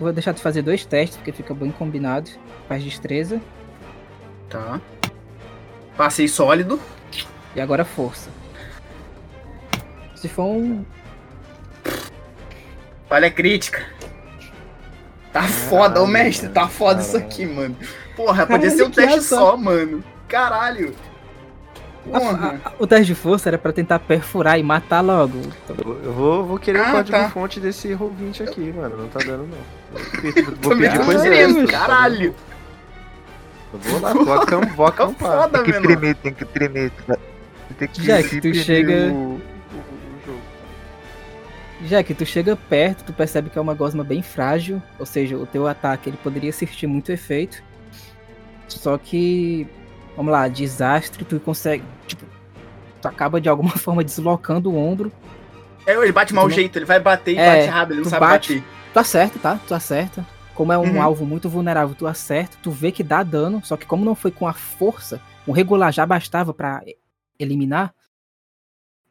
Vou deixar tu fazer dois testes, porque fica bem combinado. Faz destreza Tá. Passei sólido. e agora força. Se for um. Falha crítica. Tá foda, ô mestre, tá foda isso aqui, mano. Porra, podia ser um teste só, mano. Caralho. A- Porra. a- o teste de força era pra tentar perfurar e matar logo. Eu eu vou, vou querer Ah, o código tá. fonte desse Roll20 aqui, mano. Não tá dando, não. Vou Também pedir tô coisa extra, tá caralho. Eu vou lá, vou, acam, vou Tá acampar. foda, Tem que menor. tremer, tem que tremer. tem que Já que tu chega- O, o- o jogo. Já que tu chega perto, tu percebe que é uma gosma bem frágil, ou seja, o teu ataque ele poderia surtir muito efeito. Só que, vamos lá, desastre, tu consegue, tipo, tu acaba de alguma forma deslocando o ombro. É, ele bate mau não- jeito, ele vai bater e É, bate errado, ele não sabe bate- bater. Tu acerta, tá? Tu acerta. Como é um Uhum. alvo muito vulnerável, tu acerta, tu vê que dá dano, só que como não foi com a força, o regular já bastava pra e- eliminar,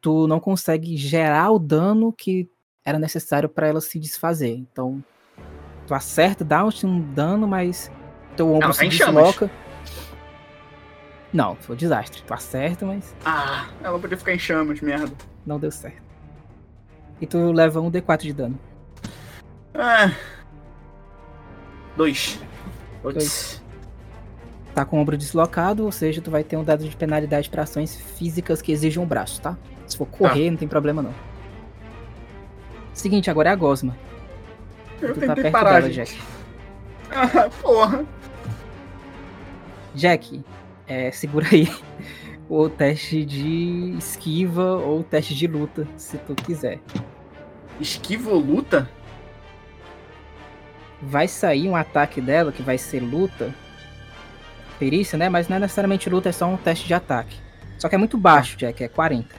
tu não consegue gerar o dano que era necessário pra ela se desfazer. Então, tu acerta, dá um dano, mas teu ombro Ela se tá em chamas. Não, foi um desastre. Tu acerta, mas Ah, ela podia ficar em chamas, merda. não deu certo. E tu leva um D4 de dano. Ah. Dois. Dois. Tá com o ombro deslocado, ou seja, tu vai ter um dado de penalidade para ações físicas que exijam o braço, tá? Se for correr, não tem problema não. Seguinte, agora é a gosma. Eu tu tá tentei perto parar, dela. Jack. Ah, porra. Jack, é, segura aí o teste de esquiva ou teste de luta, se tu quiser. Esquiva ou luta? Vai sair um ataque dela, que vai ser luta. Perícia, né? Mas não é necessariamente luta, é só um teste de ataque. Só que é muito baixo, Jack, é 40.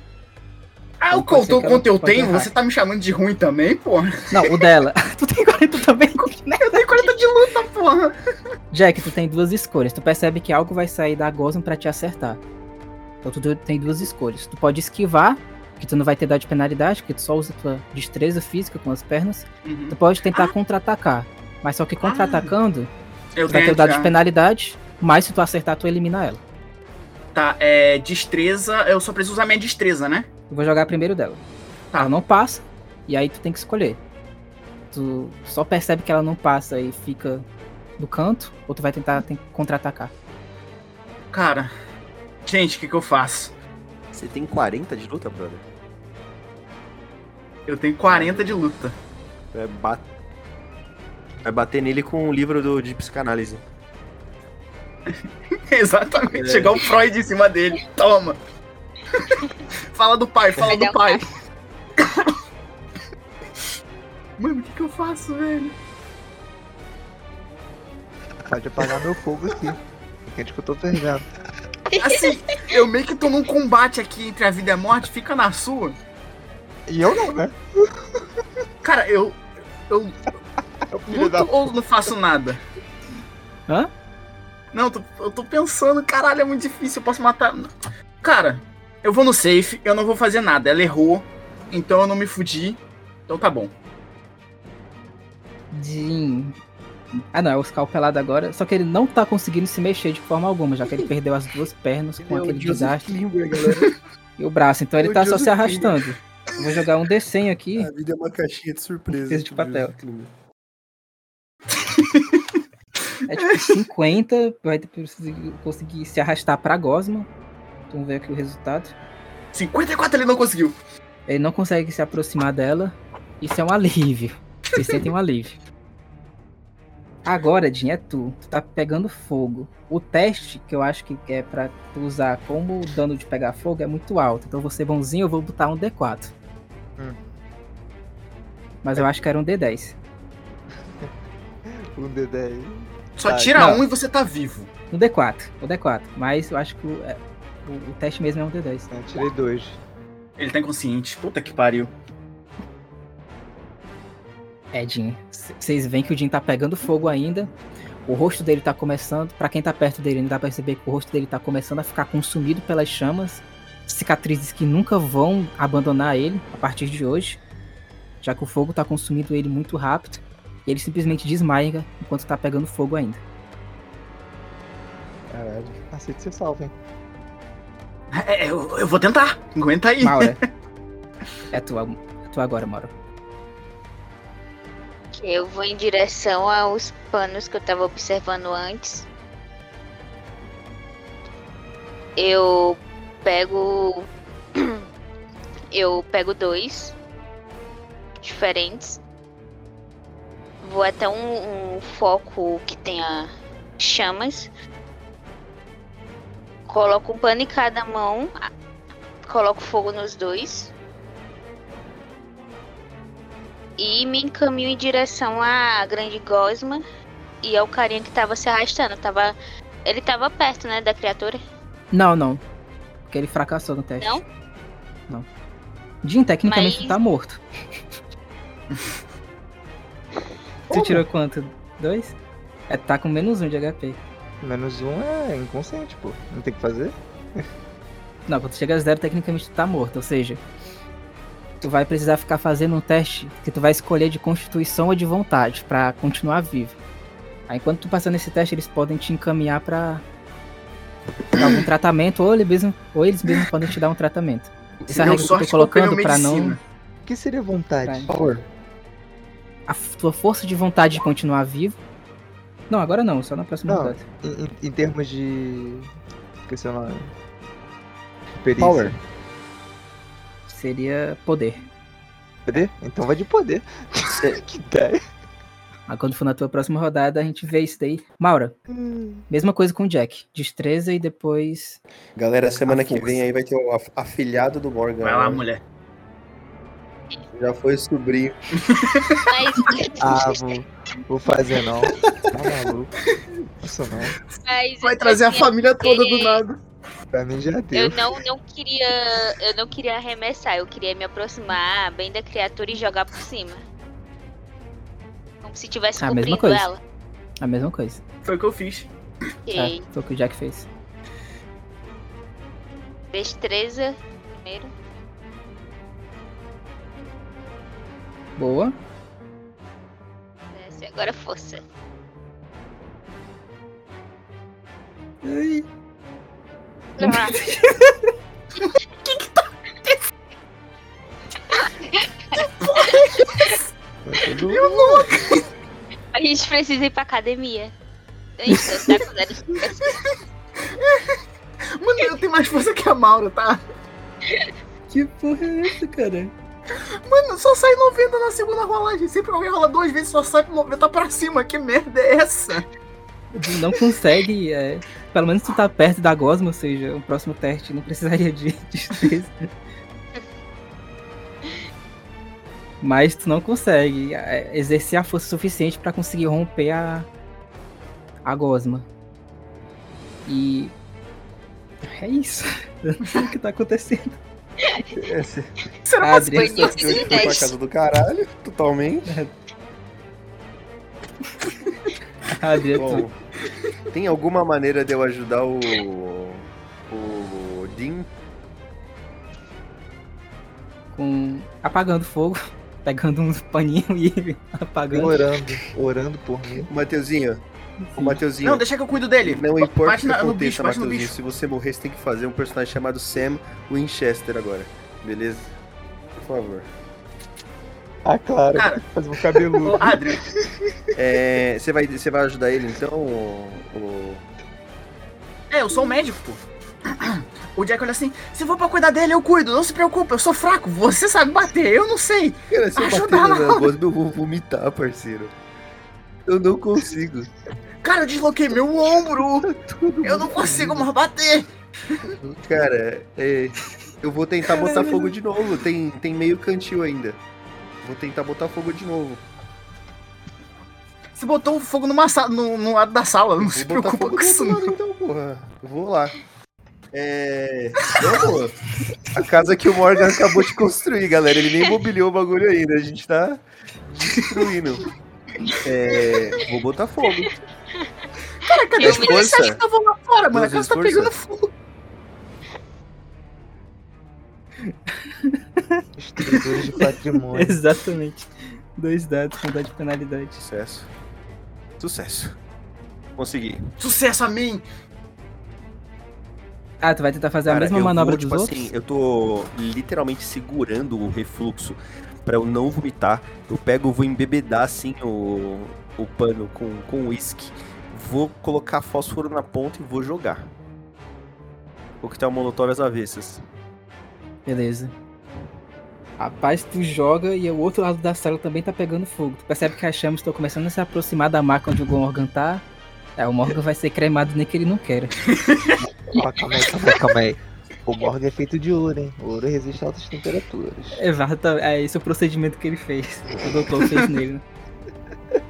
Ah, Então o quanto eu tenho, você tá me chamando de ruim também, porra? Não, o dela. tu tem 40 também? né? Eu tenho 40 de luta, porra. Jack, tu tem duas escolhas. Tu percebe que algo vai sair da Gosma pra te acertar. Então tu tem duas escolhas. Tu pode esquivar, que tu não vai ter dado de penalidade, porque tu só usa tua destreza física com as pernas. Tu pode tentar contra-atacar. Mas só que contra-atacando, Eu tu vai ter dado de penalidade, mas se tu acertar, tu elimina ela. Tá, é. Destreza. Eu só preciso usar minha destreza, né? Eu vou jogar primeiro dela. Tá. Ela não passa, e aí tu tem que escolher. Tu só percebe que ela não passa e fica no canto, ou tu vai tentar tem- contra-atacar. Cara. Gente, o que, que eu faço? Você tem 40 de luta, brother? Eu tenho 40 de luta. Vai, ba- Vai bater nele com o livro do, de psicanálise. Exatamente. É. Chegar o Freud em cima dele. Toma. fala do pai, fala do pai. Mano, o que, que eu faço, velho? Pode apagar meu fogo aqui. Entende que eu tô perdendo. Assim, eu meio que tô num combate aqui entre a vida e a morte, fica na sua. E eu não, né? Cara, eu. Eu luto ou não faço nada? Hã? Não, eu tô, eu tô pensando, caralho, é muito difícil, eu posso matar. Cara, eu vou no safe, eu não vou fazer nada. Ela errou, então eu não me fudi. Então tá bom. Jin. Ah não, é o escalpelado agora. Só que ele não tá conseguindo se mexer de forma alguma, já que ele perdeu as duas pernas com Ele é o aquele desastre galera. e o braço. Então ele o tá só Joseph se arrastando. Eu Vou jogar um D100 aqui. A vida é uma caixinha de surpresa. Peso de papel. É tipo 50, vai ter que conseguir- conseguir se arrastar pra Gosma. Vamos ver aqui o resultado. 54 ele não conseguiu. Ele não consegue se aproximar dela. Isso é um alívio. Vocês sentem um alívio. Agora, Jin, é tu. Tu tá pegando fogo. O teste que eu acho que é pra tu usar como dano de pegar fogo é muito alto. Então, você bonzinho, eu vou botar um D4. Hum. Mas eu acho que era um D10. Um D10. Só Tá, tira não. um e você tá vivo. Um D4. Um D4. Mas eu acho que o, é, o, o teste mesmo é um D10. Eu tirei dois. Ele tá inconsciente. Puta que pariu. É, Jin. c- Vocês veem que o Jin tá pegando fogo ainda. O rosto dele tá começando. Pra quem tá perto dele, ainda dá pra perceber que o rosto dele tá começando a ficar consumido pelas chamas. Cicatrizes que nunca vão abandonar ele a partir de hoje. Já que o fogo tá consumindo ele muito rápido. E ele simplesmente desmaia enquanto tá pegando fogo ainda. Caralho. Aceito ser salvo, hein? É, eu, eu vou tentar. Aguenta aí. Maura. é tu, é tu agora, Maura. Eu vou em direção aos panos que eu tava observando antes. Eu pego. Eu pego dois diferentes. Vou até um, um foco que tenha chamas. Coloco um pano em cada mão. Coloco fogo nos dois. E me encaminho em direção à grande gosma e ao carinha que tava se arrastando. Tava... Ele tava perto, né, da criatura. Não, não. Porque ele fracassou no teste. Não? Não. Jin, tecnicamente Mas- tu tá morto. tu tirou quanto? Dois? É, tá com menos um de HP. Menos um é inconsciente, pô. Não tem o que fazer? Não, quando tu chega a zero, tecnicamente tu tá morto. Ou seja, tu vai precisar ficar fazendo um teste que tu vai escolher de constituição ou de vontade pra continuar vivo. Aí enquanto tu passar nesse teste, eles podem te encaminhar pra pra algum tratamento, ou eles mesmo, ou eles mesmos podem te dar um tratamento. Essa regra que eu tô colocando pra não. O que seria vontade? Power. A tua força de vontade de continuar vivo. Não, agora não, só na próxima Não. em- em termos de. Esqueci o nome. Perícia. Power. Seria poder. Poder? Então vai de poder. que ideia. Aí quando for na tua próxima rodada, a gente vê isso daí. Maura, mesma coisa com o Jack. Destreza e depois. Galera, semana A que vem aí vai ter o af- afilhado do Morgan. Vai lá, né? mulher. Já foi sobrinho. Mas, Ah, vou, vou fazer não. Tá maluco. Isso não. mas Vai trazer a família toda do nada. Pra mim já Eu deu. não, não queria. Eu não queria arremessar, eu queria me aproximar bem da criatura e jogar por cima. Como se tivesse Ah, a mesma coisa. ela. A mesma coisa. Foi o que eu fiz. Ok. É, foi o que o Jack fez. Destreza primeiro. Boa. Desce, agora força. Ai, Ah, Foi tudo- a gente precisa ir pra academia. A gente tá de- Mano, eu tenho mais força que a Maura, tá? Que porra é essa, cara? Mano, só sai 90 na segunda rolagem. Sempre que alguém rola duas vezes, só sai 90 pra cima. Que merda é essa? Não consegue. é, pelo menos tu tá perto da Gosma, ou seja, o próximo teste não precisaria de destreza. Mas tu não consegue é, exercer a força suficiente pra conseguir romper a, a gosma. E. É isso. Eu não sei o que tá acontecendo. Esse Você não Adri, consegue- esse foi pra casa do caralho, totalmente. Adriano, Bom, tem alguma maneira de eu ajudar o. O Dean? com apagando fogo, pegando uns paninhos e apagando. Orando, orando por mim. Mateuzinho. O Mateuzinho. Não, deixa que eu cuido dele. Não importa Bate o que na- aconteça, bicho, Mateuzinho. Se você morrer, você tem que fazer um personagem chamado Sam Winchester agora. Beleza? Por favor. Ah, claro. Cara. Fazer um cabeludo. Ô, Adrian, É, você, vai, você vai ajudar ele então? O, o- é, eu sou um médico, pô. O Jack olha assim, se for pra cuidar dele, eu cuido, não se preocupe, eu sou fraco, você sabe bater, eu não sei. Cara, se eu bater na voz, eu vou vomitar, parceiro. Eu não consigo. Cara, eu desloquei meu ombro, eu não consigo mais bater. Cara, é, eu vou tentar botar fogo de novo. Tem, tem meio cantil ainda. Vou tentar botar fogo de novo. Você botou fogo numa sala, no, no lado da sala, não se Vou botar preocupa fogo com isso lado, então, porra. Eu vou lá. É. Vamos. A casa que o Morgan acabou de construir, galera. Ele nem mobiliou o bagulho ainda. A gente tá destruindo. É. Vou botar fogo. Cara, cadê os policiais que estavam lá fora, mano? A casa tá pegando fogo. Destruidores de patrimônio. Exatamente. Dois dados com dado de penalidade. Sucesso. Sucesso. Consegui. Sucesso a mim! Ah, tu vai tentar fazer a Cara, mesma eu manobra vou, dos tipo outros? assim, eu tô literalmente segurando o refluxo pra eu não vomitar. Eu pego, vou embebedar assim o, o pano com com uísque. Vou colocar fósforo na ponta e vou jogar. O que tá o molotov às avessas. Beleza. Rapaz, tu joga e o outro lado da sala também tá pegando fogo. Tu percebe que as chamas estão começando a se aproximar da marca onde o Morgan tá. É, o Morgan vai ser cremado nem que ele não queira. Calma aí, calma aí, calma aí. O Morgan é feito de ouro, hein? O ouro resiste a altas temperaturas. Exato, é esse o procedimento que ele fez. Que o doutor fez nele. né?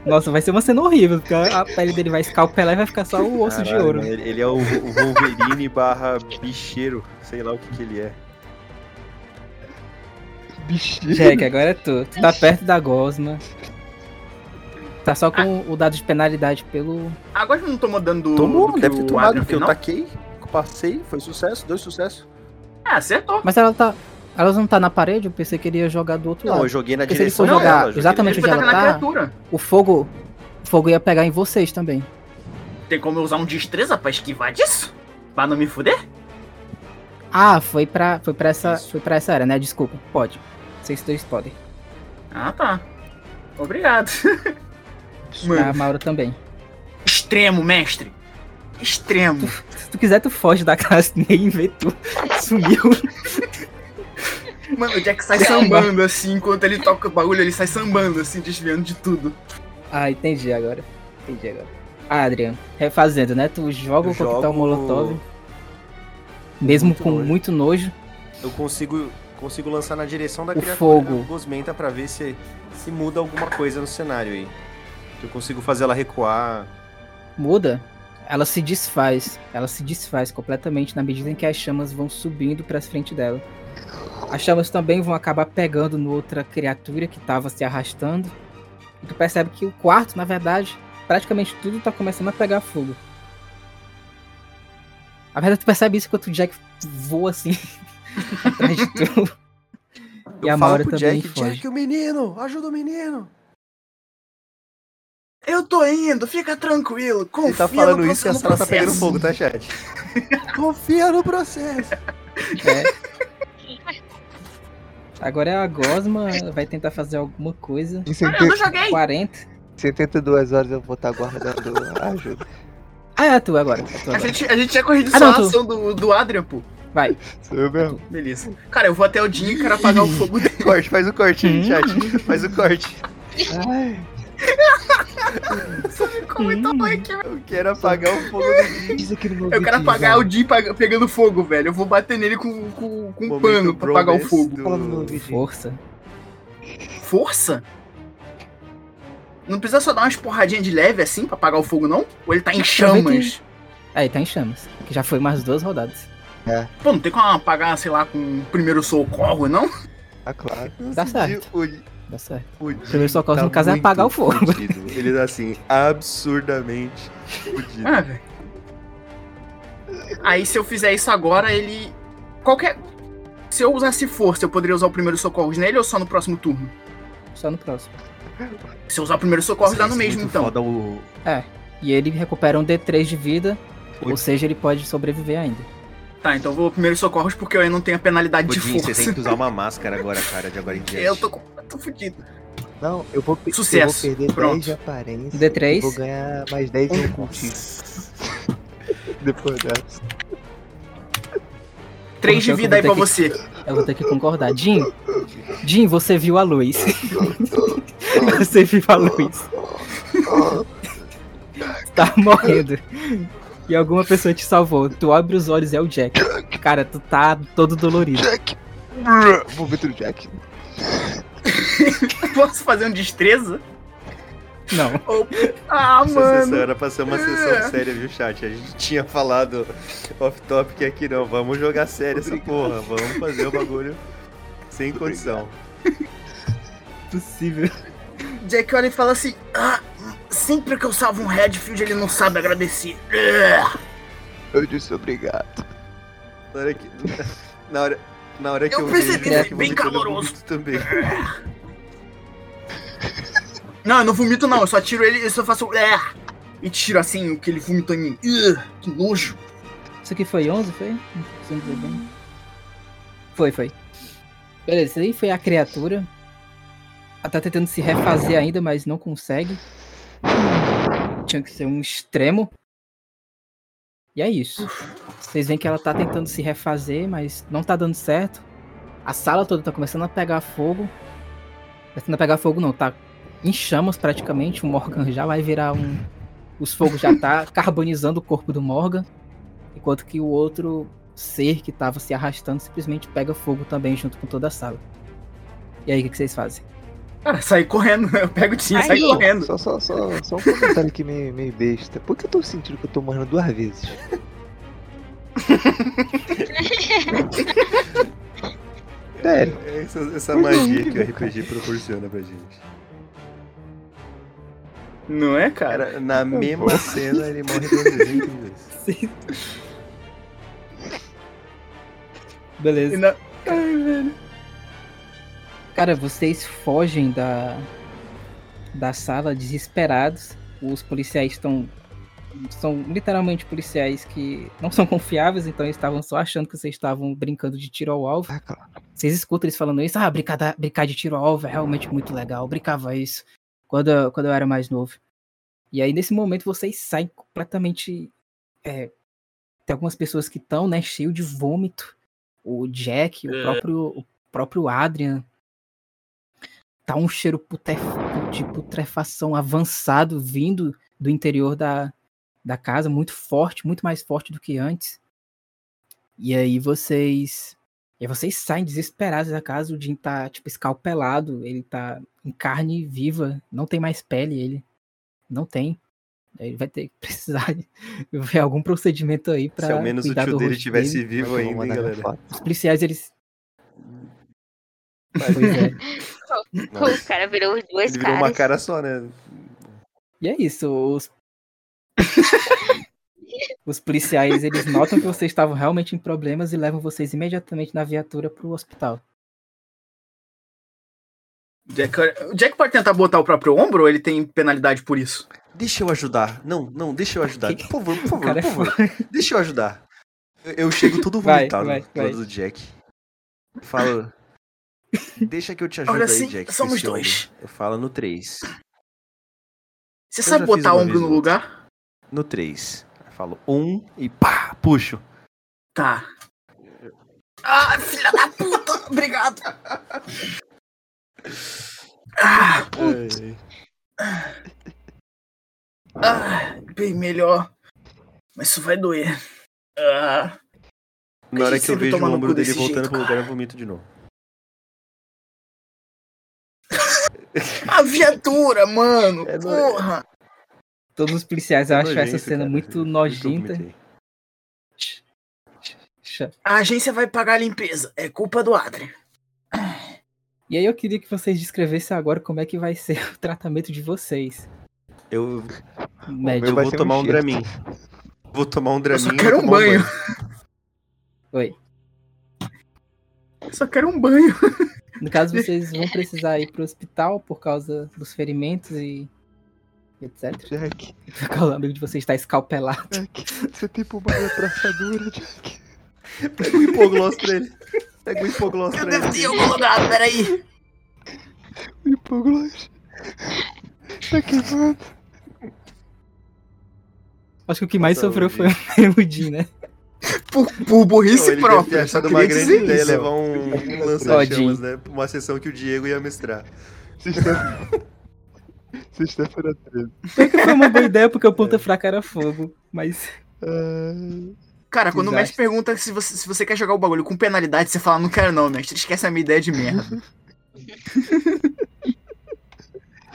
Nossa, vai ser uma cena horrível, porque a pele dele vai escalpelar e vai ficar só o osso de Caralho, ouro. mano, Ele, ele é o, o Wolverine barra bicheiro. Sei lá o que que ele é. Bichinho. Jack, agora é tu. Tu tá perto da gosma. Tá só com o dado de penalidade pelo. Agora que não tomou dano do. Tomou, do que deve ter tomado, Adrian porque eu não? taquei, passei, foi sucesso, dois sucessos. É, acertou. Mas ela tá. Ela não tá na parede? Eu pensei que ele ia jogar do outro Não, lado. eu joguei na Porque se ele direção for jogar joguei exatamente Ele onde ela tá, criatura. o fogo. O fogo ia pegar em vocês também. Tem como eu usar um destreza pra esquivar disso? Pra não me fuder? Ah, foi pra, foi pra, essa, Isso. foi pra essa área, né? Desculpa. Pode. Vocês dois podem. Ah, tá. Obrigado. A Mano, Maura também. extremo, mestre. Extremo. Se tu quiser, tu foge da casa nem vê tu. Sumiu. Mano, o Jack sai sambando assim, enquanto ele toca o bagulho, ele sai sambando assim, desviando de tudo. Ah, entendi agora. Entendi agora. Ah, Adriano, refazendo, né? Tu joga Eu o coquetel jogo molotov. Mesmo muito com nojo. muito nojo. Eu consigo, consigo lançar na direção da O criatura fogo. gosmenta pra ver se, se muda alguma coisa no cenário aí. Eu consigo fazer ela recuar. muda, ela se desfaz. Ela se desfaz completamente na medida em que as chamas vão subindo pra frente dela. As chamas também vão acabar pegando no outra criatura que tava se arrastando. E tu percebe que o quarto, na verdade, praticamente tudo tá começando a pegar fogo. Na verdade, tu percebe isso enquanto o Jack voa assim atrás de tu. E eu a falo Maura pro também Jack, foge. Jack, o menino! Ajuda o menino! Eu tô indo, fica tranquilo. Confia Ele tá falando no, isso e a sala tá pegando processo. fogo, tá, chat? Confia no processo! É. Agora é a Gosma, vai tentar fazer alguma coisa. Em Ah, eu não 70 joguei. 40. 72 horas eu vou estar guardando ajuda. Ah, é tu agora. É tu A agora. gente, a gente tinha corrido Ah, só não, a ação do, do Adrian, pô. Vai. Sou eu mesmo. Beleza. Cara, eu vou até o Jim e quero apagar o fogo dele. Corte, faz o corte aí, Hum. chat. Faz o corte. Ai, Hum. aí que Eu quero apagar o fogo do meu Eu quero apagar o pag- pegando fogo, velho. Eu vou bater nele com, com, com um pano pra apagar o fogo. do-. Força. força? Não precisa só dar umas porradinhas de leve assim pra apagar o fogo, não? Ou ele tá em chamas? Aí tá em chamas. Que já foi umas duas rodadas. Pô, não tem como apagar, sei lá, com o primeiro socorro, não? Ah, claro. Dá certo. O, Dá certo. o Primeiro socorro, tá no caso, é apagar o fogo. fudido. Ele tá assim, absurdamente fudido. Ah, velho. Aí se eu fizer isso agora, ele. Qualquer. Se eu usasse força, eu poderia usar o primeiro socorro nele ou só no próximo turno? Só no próximo. Se eu usar o primeiro socorro, dá no é mesmo então. Foda o... E ele recupera um D3 de vida. Oi. Ou seja, ele pode sobreviver ainda. Tá, então vou primeiro socorros porque eu ainda não tenho a penalidade de Pudim, você força. tem que usar uma máscara agora, cara, de agora em diante. Eu tô, com- eu tô fudido. Não, eu vou, Sucesso. eu vou perder Pronto. 10 de aparência. D3. e Vou ganhar mais 10 em ocultismo. Depois dessa. Três de Porra, vida aí pra ter você. Eu vou ter que concordar. Jim, Jim, você viu a luz. você viu a luz. tá morrendo. E alguma pessoa te salvou. Tu abre os olhos é o Jack. Cara, tu tá todo dolorido. Jack! Momento do Jack. Posso fazer um destreza? Não. Ah, Essa sessão mano. era pra ser uma sessão séria, viu, chat? A gente tinha falado off-topic aqui, não. Vamos jogar sério essa porra. Vamos fazer o bagulho sem condição. Possível. Jack olha e fala assim: Ah, sempre que eu salvo um Redfield, ele não sabe agradecer. Eu disse obrigado. Na hora que. Na hora, na hora que Eu eu, percebi, vejo, bem vomitando, eu caloroso. também. Não, eu não vomito, não. Eu só tiro ele, eu só faço. Ah, e tiro assim o que ele vomitou em mim. Que nojo. Isso aqui foi 11, foi? Foi, foi. Beleza, isso aí foi a criatura. Ela tá tentando se refazer ainda, mas não consegue. Tinha que ser um extremo. E é isso. Vocês veem que ela tá tentando se refazer, mas não tá dando certo. A sala toda tá começando a pegar fogo. Começando a pegar fogo não, tá em chamas praticamente. O Morgan já vai virar um. Os fogos já tá carbonizando o corpo do Morgan. Enquanto que o outro ser que tava se arrastando simplesmente pega fogo também junto com toda a sala. E aí, o que, que vocês fazem? Cara, saí correndo. Eu pego o time e saio correndo. Só, só, só, só um comentário aqui meio, meio besta. Por que eu tô sentindo que eu tô morrendo duas vezes? Sério. É essa, essa magia que o RPG proporciona pra gente. Não é, cara? Cara, na mesma cena ele morre duas vezes. é. E Beleza. na- Ai, velho. Cara, vocês fogem da, da sala desesperados. Os policiais estão. São literalmente policiais que não são confiáveis, então eles estavam só achando que vocês estavam brincando de tiro ao alvo. Ah, claro. Vocês escutam eles falando isso, ah, brincar, da- brincar de tiro ao alvo é realmente muito legal. Eu brincava isso quando, eu- quando eu era mais novo. E aí, nesse momento, vocês saem completamente. é, tem algumas pessoas que estão, né, cheio de vômito. O Jack, o É. próprio, o próprio Adrian. Tá um cheiro putef- de putrefação avançado vindo do interior da, da casa, muito forte, muito mais forte do que antes. E aí vocês. E aí vocês saem desesperados da casa, o Jim tá, tipo, escalpelado, ele tá em carne viva, não tem mais pele, ele. Não tem. Ele vai ter que precisar ver algum procedimento aí pra Se ao menos o tio dele rosto tivesse dele. vivo ainda, hein, galera. Os policiais, eles. Pois é. Nossa, O cara virou os dois ele virou caras. uma cara só, né? E é isso, os. Os policiais, eles notam que vocês estavam realmente em problemas e levam vocês imediatamente na viatura pro hospital. Jack, o Jack pode tentar botar o próprio ombro ou ele tem penalidade por isso? Deixa eu ajudar. Não, não, deixa eu ajudar. Por favor, por favor, cara é por favor. Deixa eu ajudar. Eu, eu chego todo Vai, vomitado vai, vai. lado do Jack. Falo. Deixa que eu te ajudo Olha aí, assim, Jack. somos dois. ombro. Eu falo no 3. Você Eu sabe botar ombro no lugar? No 3. Eu falo um e pá, puxo. Tá. Ah, filha da puta! Obrigado! Ah, ah, bem melhor. Mas isso vai doer. Ah, Na hora que eu vejo o ombro dele voltando jeito, pro lugar, eu vomito de novo. A viatura, mano! É, Porra! Todos os policiais acham essa Nojento, cena cara. muito eu nojenta. A agência vai pagar a limpeza. É culpa do Adrian. E aí eu queria que vocês descrevessem agora como é que vai ser o tratamento de vocês. Eu, Médico. eu vou um tomar um enxerto. Dramin. Vou tomar um Dramin. só e quero um tomar banho. Oi. Eu só quero um banho. No caso, vocês vão precisar ir pro hospital por causa dos ferimentos e etc. Jack, O amigo de vocês está escalpelado. Jack, você tem pomada traçadora, Jack. Pega o hipogloss pra ele. Pega o hipogloss Eu pra devo ele. ter em algum lugar, peraí. O hipogloss. Tá queimando. Acho que o que mais Nossa, sofreu foi o Jim, né? Por, por burrice Não, deve ter própria. só uma grande dizer ideia isso. levar um, um lança-chamas, né? Uma sessão que o Diego ia mestrar. Sexta- Sexta-feira 13. Foi uma boa ideia porque o ponta fraca era fogo. Mas Ah, Cara, quando o Desastre. mestre pergunta se você, se você quer jogar o bagulho com penalidade, você fala, não quero não, mestre. Esquece a minha ideia de merda.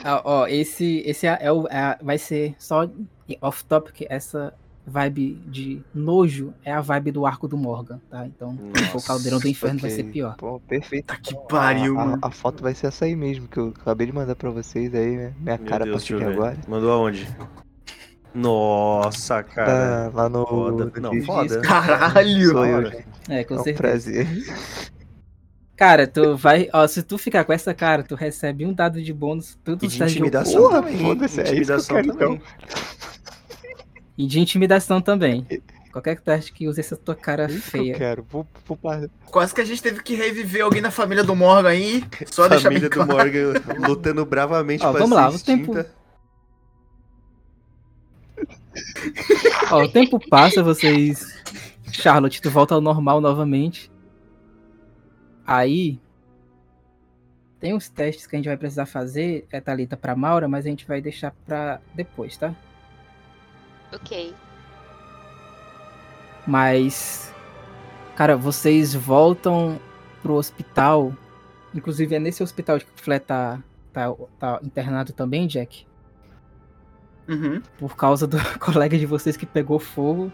Ah, ó, esse, esse é, é o, é- vai ser só off topic. Essa vibe de nojo é a vibe do arco do Morgan, tá? Então, se for o caldeirão do inferno, vai ok. ser pior. Pô, perfeito. Tá que pariu, a, a- mano. a foto vai ser essa aí mesmo, que eu acabei de mandar pra vocês aí, né? Minha Meu cara a Deus, partir de ver. agora. Mandou aonde? Nossa, cara. Tá lá no. Foda. Não, foda. Caralho! Sou eu, gente. É, com É um certeza. prazer. Cara, tu vai. Ó, se tu ficar com essa cara, tu recebe um dado de bônus. Tudo E de tá intimidação Porra, foda-se, é isso que eu intimidação quero, também. E de intimidação também. Qualquer teste que use essa tua cara isso que eu feia. quero. Vou, vou Quase que a gente teve que reviver alguém da família do Morgan aí. Só deixar bem Família do claro. Morgan lutando bravamente Ó, pra vamos lá, o tempo-. Ó, o tempo passa, vocês. Charlotte, tu volta ao normal novamente. Aí. Tem uns testes que a gente vai precisar fazer, é Thalita pra Maura, mas a gente vai deixar pra depois, tá? Ok. Mas. Cara, vocês voltam pro hospital. Inclusive é nesse hospital que o Flé tá, tá, tá internado também, Jack. Uhum. por causa do colega de vocês que pegou fogo.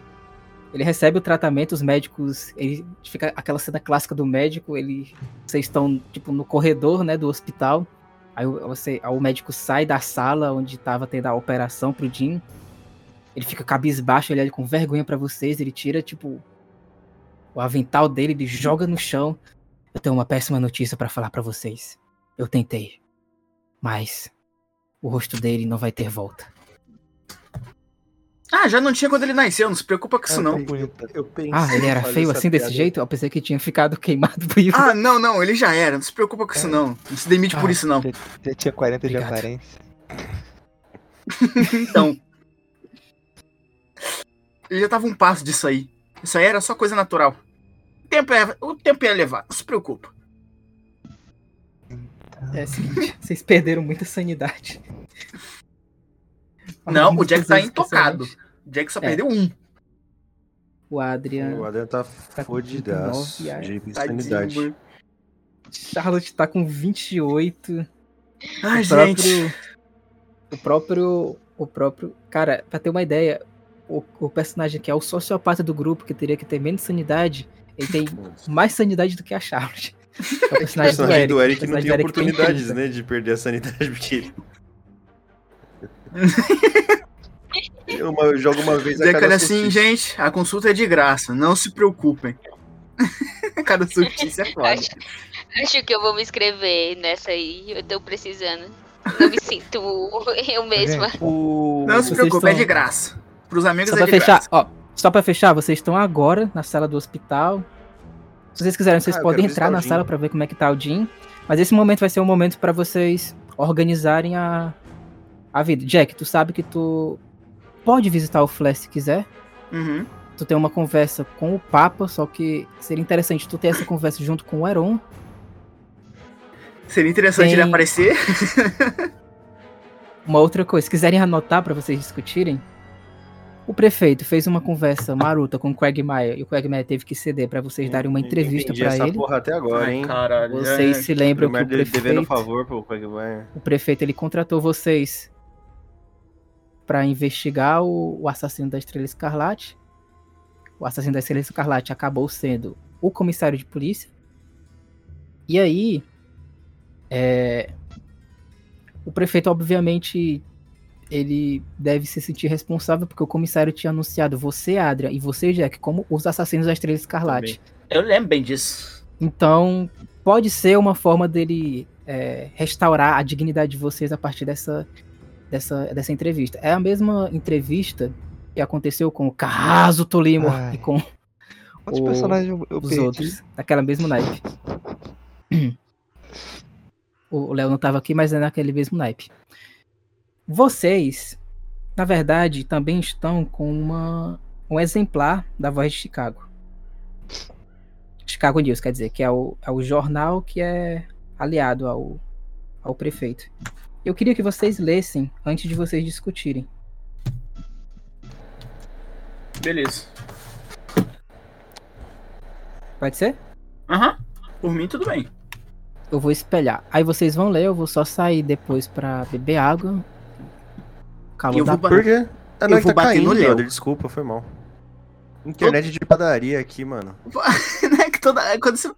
Ele recebe o tratamento, os médicos, ele fica aquela cena clássica do médico, ele vocês estão tipo no corredor, né, do hospital. Aí o- você, aí o médico sai da sala onde estava tendo a operação pro Jim. Ele fica cabisbaixo, ele olha com vergonha pra vocês, ele tira tipo o avental dele, ele joga no chão. Eu tenho uma péssima notícia pra falar pra vocês. Eu tentei, mas o rosto dele não vai ter volta. Ah, já não tinha quando ele nasceu, não se preocupa com isso não. Eu pensei Ah, ele era feio assim desse piada. jeito? Eu pensei que tinha ficado queimado vivo. Ah, não, não, ele já era, não se preocupa com isso não. Não se demite por Ah, isso não. Já, já tinha 40 de Obrigado. aparência. Então. Ele já tava um passo disso aí. Isso aí era só coisa natural. O tempo, é, o tempo ia levar, não se preocupa. É o seguinte, vocês perderam muita sanidade. Não, o Jack tá intocado. O Jack só É. perdeu um. O Adrian. O Adriano tá com fodidaço 39, ai, de insanidade. Charlotte tá com 28. Ai, o gente. próprio. O próprio. O próprio. Cara, pra ter uma ideia, o, o personagem que é o sociopata do grupo, que teria que ter menos sanidade, ele tem mais sanidade do que a Charlotte. É o O personagem, do Eric O não personagem tem do Eric tem oportunidades, 30. né, de perder a sanidade, porque ele... Uma, joga uma vez a cada assim, gente, a consulta é de graça, não se preocupem. cada solstício é foda. Acho, acho que eu vou me inscrever nessa aí. Eu tô precisando. Não me sinto eu mesma. O... Não se preocupe, é estão- de graça. Pros amigos Só é pra de fechar, graça. ó, só pra fechar, vocês estão agora na sala do hospital. Se vocês quiserem, vocês Ah, podem entrar na sala pra ver como é que tá o Jim. Mas esse momento vai ser um momento pra vocês organizarem a, a vida. Jack, tu sabe que tu pode visitar o Flash se quiser. Uhum. Tu tem uma conversa com o Papa, só que seria interessante tu ter essa conversa junto com o Heron. Seria interessante Tem- ele aparecer. Uma outra coisa, se quiserem anotar pra vocês discutirem, O prefeito fez uma conversa maruta com o Quagmire e o Quagmire teve que ceder para vocês darem uma entrevista para essa ele. porra até agora, hein? caralho. Vocês é. se lembram que o devendo prefeito, favor pro Quagmire. o prefeito ele contratou vocês para investigar o, o assassino da Estrela Escarlate. O assassino da Estrela Escarlate acabou sendo o comissário de polícia. E aí, é, o prefeito obviamente ele deve se sentir responsável porque o comissário tinha anunciado você, Adria, e você, Jack, como os assassinos da Estrela Escarlate. Eu lembro bem disso. Então, pode ser uma forma dele é, restaurar a dignidade de vocês a partir dessa, dessa, dessa entrevista. É a mesma entrevista que aconteceu com o Carraso Tolimo Ai. e com Quantos O- personagens eu, eu os perdi? outros, daquela mesma naipe. O Léo não estava aqui, mas é naquele mesmo naipe. Vocês, na verdade, também estão com uma, um exemplar da Voz de Chicago. Chicago News, quer dizer, que é o, é o jornal que é aliado ao, ao prefeito. Eu queria que vocês lessem antes de vocês discutirem. Beleza. Pode ser? Aham. Por mim, tudo bem. Eu vou espelhar. Aí vocês vão ler, eu vou só sair depois pra beber água. Calor Eu da vou Por quê? Ah, não, Eu é vou tá bater caindo, no Léo. brother. Desculpa, foi mal. Internet de padaria aqui, mano. Não é que toda. Quando você...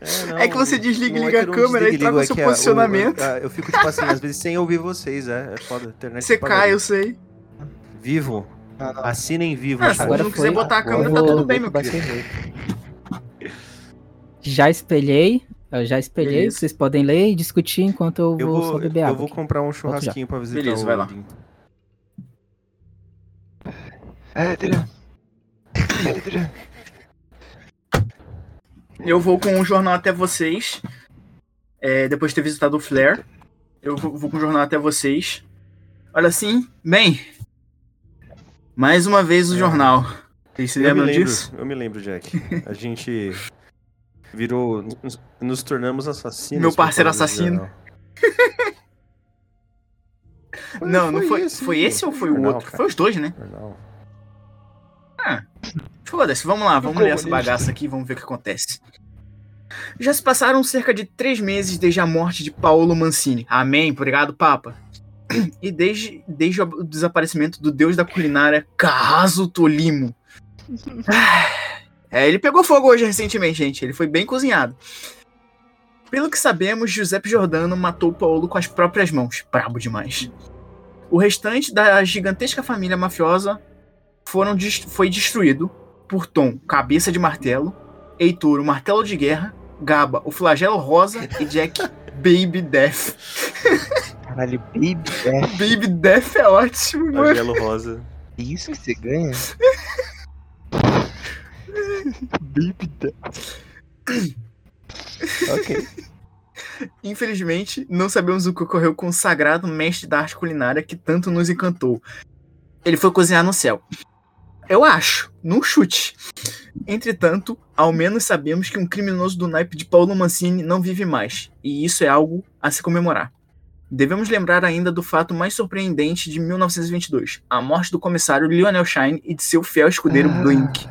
É, não, É que você desliga e é liga que eu a câmera e troca o é seu a- posicionamento. a- eu fico, tipo assim, às vezes sem ouvir vocês, é. É foda. Internet Você de padaria. cai, eu sei. Vivo. Ah, não. Assinem vivo. Ah, se Agora não quiser foi. botar a câmera, eu tá vou- tudo bem, meu querido. Já espelhei. Eu já espelhei. Beleza. Vocês podem ler e discutir enquanto eu, Eu vou, só vou, beber eu água. vou aqui. comprar um churrasquinho pra visitar Beleza, o vai lá. Odin. É. Eu vou com o jornal até vocês. é, depois de ter visitado o Flare. Eu vou, vou com o jornal até vocês. Olha assim, bem. Mais uma vez o É. jornal. Vocês se Eu me lembram lembro, disso? eu me lembro, Jack. A gente virou. Nos, nos tornamos assassinos. Meu parceiro assassino. Não, não foi. esse, Foi esse ou foi o outro? cara. Foi os dois, né? Jornal. Foda-se, vamos lá, vamos ler essa bagaça aqui, vamos ver o que acontece. Já se passaram cerca de três meses desde a morte de Paolo Mancini. Amém, obrigado, Papa. E desde, desde o desaparecimento do deus da culinária, Carraso Tolimo. É, ele pegou fogo hoje recentemente, gente. Ele foi bem cozinhado. Pelo que sabemos, Giuseppe Giordano matou Paolo com as próprias mãos. Brabo demais. O restante da gigantesca família mafiosa foram foi destruído por Tom, cabeça de martelo, Heitor, o martelo de guerra, Gaba, o flagelo rosa e Jack, Baby Death. Caralho, Baby Death. Baby Death é ótimo, mano. Flagelo rosa. É isso que você ganha? Baby Death. ok. Infelizmente, não sabemos o que ocorreu com o sagrado mestre da arte culinária que tanto nos encantou. Ele foi cozinhar no céu. Eu acho, num chute. Entretanto, ao menos sabemos que um criminoso do naipe de Paulo Mancini não vive mais, e isso é algo a se comemorar. Devemos lembrar ainda do fato mais surpreendente de 1922, a morte do comissário Lionel Shine e de seu fiel escudeiro Ah. Blink.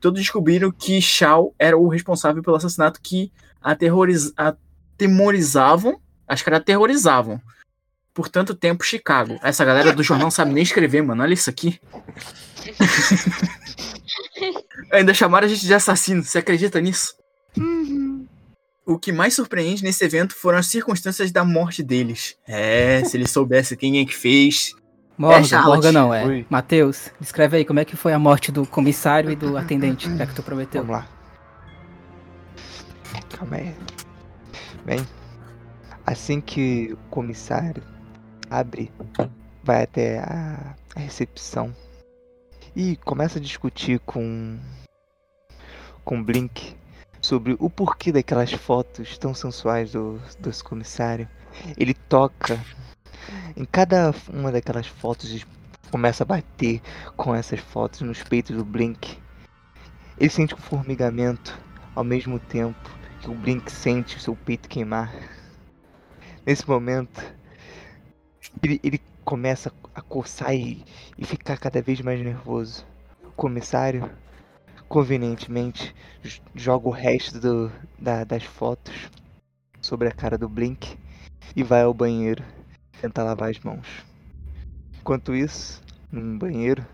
Todos descobriram que Shaw era o responsável pelo assassinato que aterroriz- atemorizavam, acho que era aterrorizavam, por tanto tempo Chicago. Essa galera do jornal não sabe nem escrever, mano. Olha isso aqui. Ainda chamaram a gente de assassino. Você acredita nisso? O que mais surpreende nesse evento foram as circunstâncias da morte deles. É, se ele soubesse quem é que fez. Morgan. Morgan não, é. Oi. Matheus, descreve aí como é que foi a morte do comissário e do atendente, já que tu prometeu. Vamos lá. Calma aí. Bem, assim que o comissário abre, vai até a, a recepção e começa a discutir com com Blink sobre o porquê daquelas fotos tão sensuais do, do comissário. Ele toca em cada uma daquelas fotos e começa a bater com essas fotos nos peitos do Blink. Ele sente um formigamento ao mesmo tempo que o Blink sente o seu peito queimar. Nesse momento, ele, ele começa a coçar e, e ficar cada vez mais nervoso. O comissário, convenientemente, joga o resto do- da- das fotos sobre a cara do Blink e vai ao banheiro tentar lavar as mãos. Enquanto isso, no banheiro,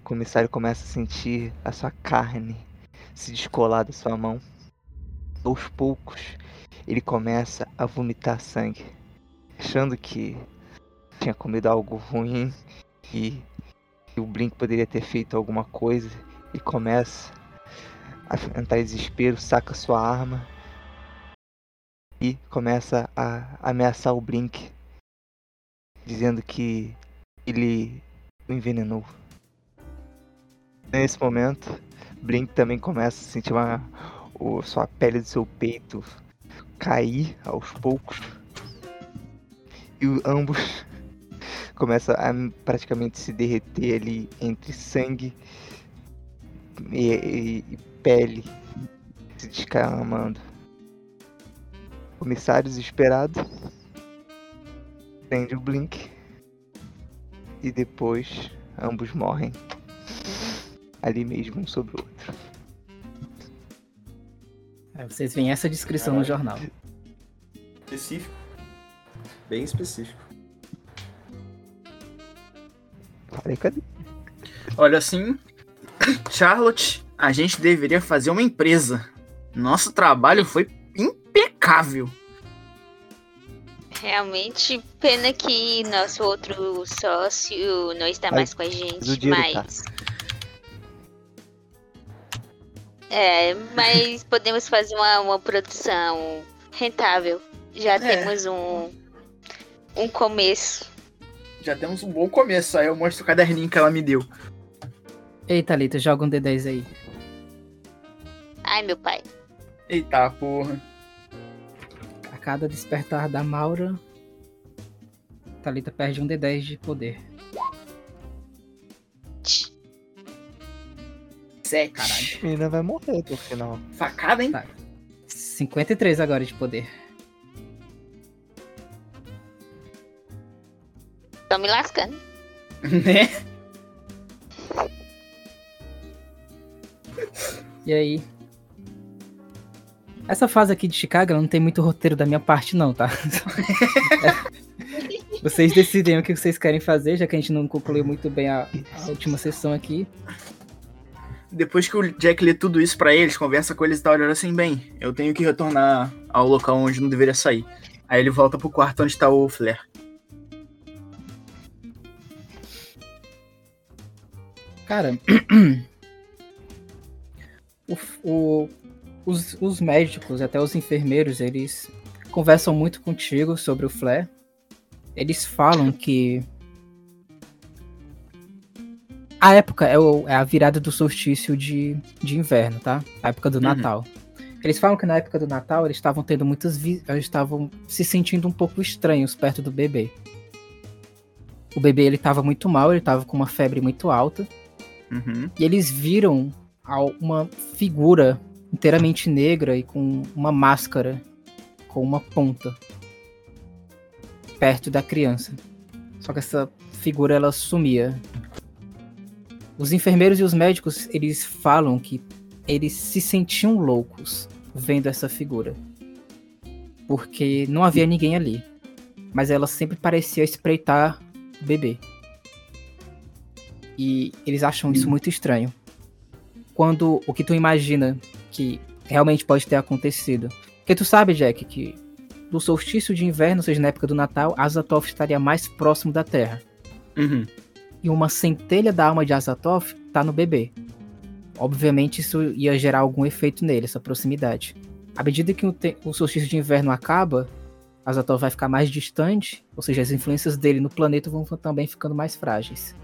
o comissário começa a sentir a sua carne se descolar da sua mão. Aos poucos, ele começa a vomitar sangue, achando que tinha comido algo ruim e que o Blink poderia ter feito alguma coisa. E começa a em desespero, saca sua arma e começa a ameaçar o Blink, dizendo que ele o envenenou. Nesse momento, Blink também começa a sentir uma, o, sua pele do seu peito cair aos poucos. E ambos começam a praticamente se derreter ali entre sangue e, e- e pele se descamando. O comissário desesperado prende o Blink e depois ambos morrem ali mesmo um sobre o outro. Aí vocês veem essa descrição no jornal. Específico. Bem específico. Falei, cadê? Olha assim, Charlotte, a gente deveria fazer uma empresa. Nosso trabalho foi impecável. Realmente, pena que nosso outro sócio não está Mas- mais com a gente, dinheiro tá. mas. É, mas podemos fazer uma, uma produção rentável. Já temos um, um começo. Já temos um bom começo. Aí eu mostro o caderninho que ela me deu. Eita, Lita, joga um D10 aí. Ai, meu pai. Eita porra. A cada despertar da Maura, Thalita perde um D10 de poder. Sete. Caralho. A menina vai morrer até o final. Facada, hein? Tá. 53 agora de poder. Tô me lascando. né? E aí? Essa fase aqui de Chicago não tem muito roteiro da minha parte, não, tá? vocês decidem o que vocês querem fazer, já que a gente não concluiu muito bem a, a última sessão aqui. Depois que o Jack lê tudo isso pra eles, conversa com eles e tal, ele olha assim, bem, eu tenho que retornar ao local onde não deveria sair. Aí ele volta pro quarto onde tá o Flair. Cara, o- o- os, os médicos, até os enfermeiros, eles conversam muito contigo sobre o Flare. Eles falam que a época é, o- é a virada do solstício de, de inverno, tá? A época do Uhum. Natal. Eles falam que na época do Natal eles estavam tendo muitas vi- eles estavam se sentindo um pouco estranhos perto do bebê. O bebê ele tava muito mal, ele tava com uma febre muito alta. Uhum. E eles viram uma figura inteiramente negra e com uma máscara com uma ponta perto da criança. Só que essa figura ela sumia. Os enfermeiros e os médicos, eles falam que eles se sentiam loucos vendo essa figura. Porque não havia ninguém ali. Mas ela sempre parecia espreitar o bebê. E eles acham isso muito estranho. Quando o que tu imagina que realmente pode ter acontecido. Porque tu sabe, Jack, que do solstício de inverno, ou seja, na época do Natal, Azathoth estaria mais próximo da Terra. Uhum. E uma centelha da alma de Azathoth tá no bebê. Obviamente isso ia gerar algum efeito nele, essa proximidade. À medida que o, o solstício de inverno acaba, Azathoth vai ficar mais distante, ou seja, as influências dele no planeta vão também ficando mais frágeis.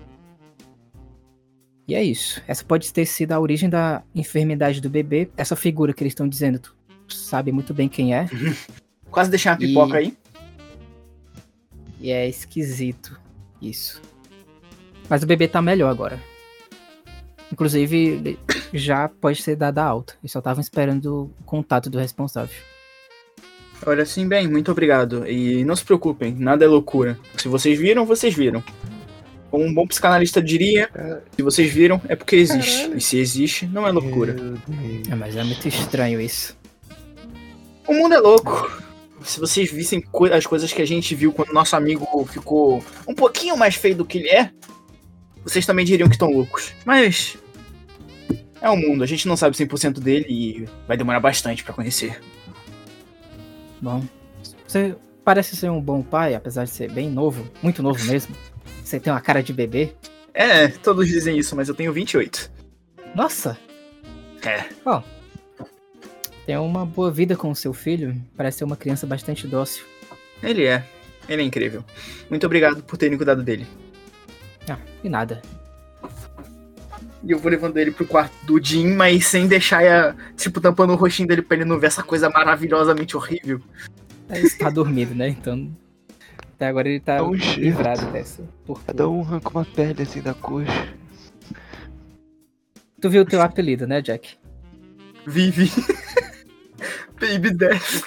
E é isso. Essa pode ter sido a origem da enfermidade do bebê. Essa figura que eles estão dizendo, tu sabe muito bem quem é. Quase deixar uma E- pipoca aí. E é esquisito isso. Mas o bebê tá melhor agora. Inclusive, ele já pode ser dada alta. Eles só estavam esperando o contato do responsável. Olha, sim, bem, muito obrigado. E não se preocupem, nada é loucura. Se vocês viram, vocês viram. Como um bom psicanalista diria, se vocês viram, é porque existe. Caralho. E se existe, não é loucura. É, mas é muito estranho isso. O mundo é louco. Se vocês vissem as coisas que a gente viu quando nosso amigo ficou um pouquinho mais feio do que ele é, vocês também diriam que estão loucos. Mas é o mundo, a gente não sabe 100% dele e vai demorar bastante pra conhecer. Bom, você parece ser um bom pai, apesar de ser bem novo, muito novo mesmo. Você tem uma cara de bebê. É, todos dizem isso, mas eu tenho 28. Nossa, É. tem uma boa vida com o seu filho. Parece ser uma criança bastante dócil. Ele é. Ele é incrível. Muito obrigado por terem cuidado dele. Ah, e nada. E eu vou levando ele pro quarto do Jim, mas sem deixar, a, tipo, tampando o rostinho dele pra ele não ver essa coisa maravilhosamente horrível. Ele tá dormido, né? Então. Até agora ele tá um jeito. livrado dessa. Por Cada um arranca uma pele assim da coxa. Tu viu o teu apelido, né, Jack? Vive. Baby Death.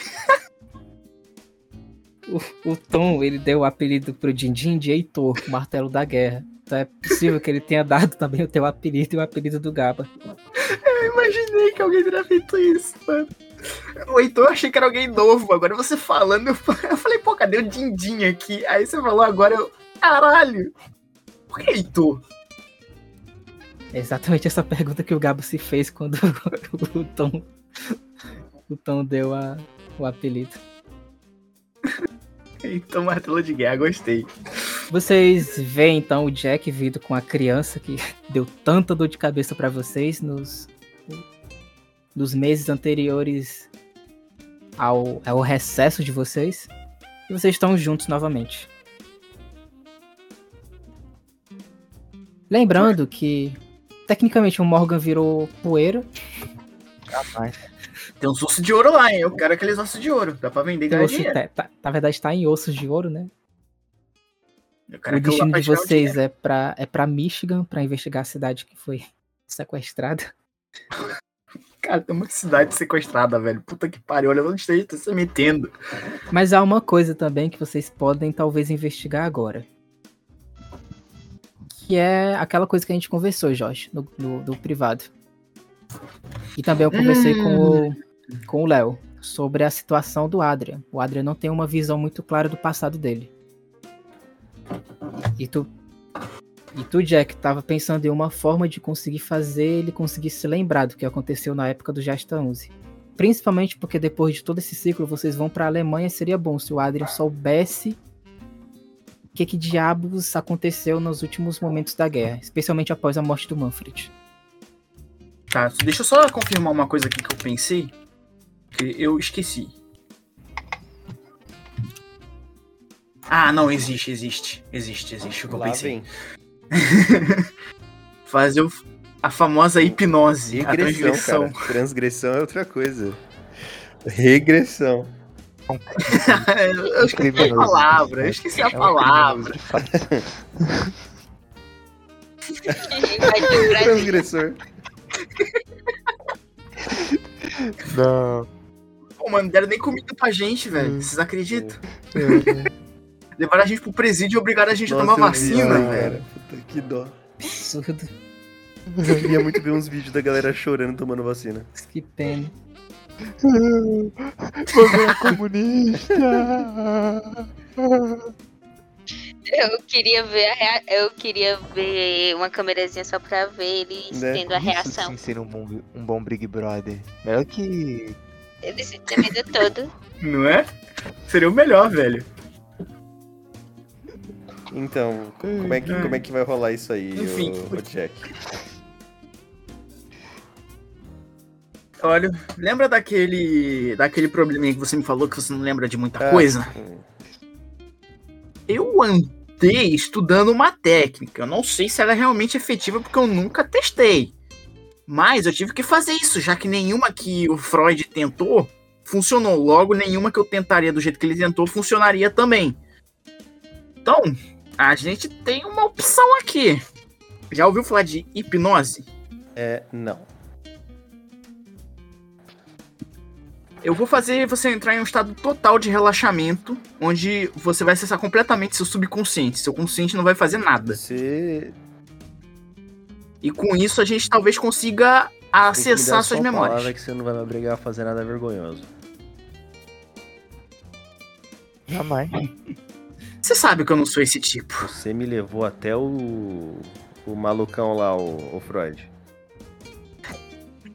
O, o Tom, ele deu o apelido pro Dindim de Heitor, o martelo da guerra. Então é possível que ele tenha dado também o teu apelido e o apelido do Gaba. Eu imaginei que alguém teria feito isso, mano. O Heitor, eu achei que era alguém novo. Agora você falando, eu fa- eu falei, pô, cadê o Dindim aqui? Aí você falou agora, eu. Caralho! Por que Heitor? É exatamente essa pergunta que o Gabo se fez quando o Tom, o Tom deu a, o apelido. Heitor Martelo de Guerra, gostei. Vocês veem então o Jack vindo com a criança que deu tanta dor de cabeça pra vocês nos, nos meses anteriores ao, ao recesso de vocês. E vocês estão juntos novamente. Lembrando que tecnicamente o Morgan virou poeira. Rapaz. Tem uns ossos de ouro lá, hein? Eu quero aqueles ossos de ouro. Dá pra vender e ganhar osso- dinheiro. tá- tá- na verdade está em ossos de ouro, né? Eu quero O destino de vocês é pra, é pra Michigan, pra investigar a cidade que foi sequestrada. Cara, tem uma cidade sequestrada, velho. Puta que pariu. Olha onde você tá se metendo. Mas há uma coisa também que vocês podem talvez investigar agora. Que é aquela coisa que a gente conversou, Jorge, no, no- no privado. E também eu conversei com o com o Léo sobre a situação do Adrian. O Adrian não tem uma visão muito clara do passado dele. E tu, e tu Jack, tava pensando em uma forma de conseguir fazer ele conseguir se lembrar do que aconteceu na época do Jasta 11. Principalmente porque depois de todo esse ciclo vocês vão pra Alemanha, seria bom se o Adrian soubesse o que, que diabos aconteceu nos últimos momentos da guerra, especialmente após a morte do Manfred. Tá, deixa eu só confirmar uma coisa aqui que eu pensei. Que eu esqueci. Ah, não, existe, existe. Existe, existe o que eu pensei. Fazer o- a famosa hipnose, a Regressão, transgressão. cara. Transgressão é outra coisa. Regressão. eu, esqueci a palavra, eu esqueci a É palavra. Transgressor. Não. Pô, mano, não deram nem comida pra gente, velho. Vocês acreditam? eu- Levaram a gente pro presídio e obrigaram a gente a Nossa, tomar eu vi vacina, velho. Puta que dó. Absurdo. Eu queria muito ver uns vídeos da galera chorando tomando vacina. Que pena. Comunista. Eu queria ver a rea... eu queria ver uma câmerazinha só pra ver eles Né? tendo a Isso reação. sim seria um bom, um bom Big Brother. Melhor que. Eles se tremendo todo. Não é? Seria o melhor, velho. Então, como é que, como é que vai rolar isso aí, Enfim. ô, ô Jack? Olha, lembra daquele daquele probleminha que você me falou que você não lembra de muita Ah, coisa? hum. Eu andei estudando uma técnica. Eu não sei se ela é realmente efetiva porque eu nunca testei. Mas eu tive que fazer isso, já que nenhuma que o Freud tentou funcionou. Logo, nenhuma que eu tentaria do jeito que ele tentou funcionaria também. Então, a gente tem uma opção aqui. Já ouviu falar de hipnose? É, não. Eu vou fazer você entrar em um estado total de relaxamento, onde você vai acessar completamente seu subconsciente. Seu consciente não vai fazer nada. Você E com isso a gente talvez consiga me acessar só suas a palavra memórias. que você não vai me obrigar a fazer nada vergonhoso. Jamais. Você sabe que eu não sou esse tipo. Você me levou até o. o malucão lá, o, o Freud.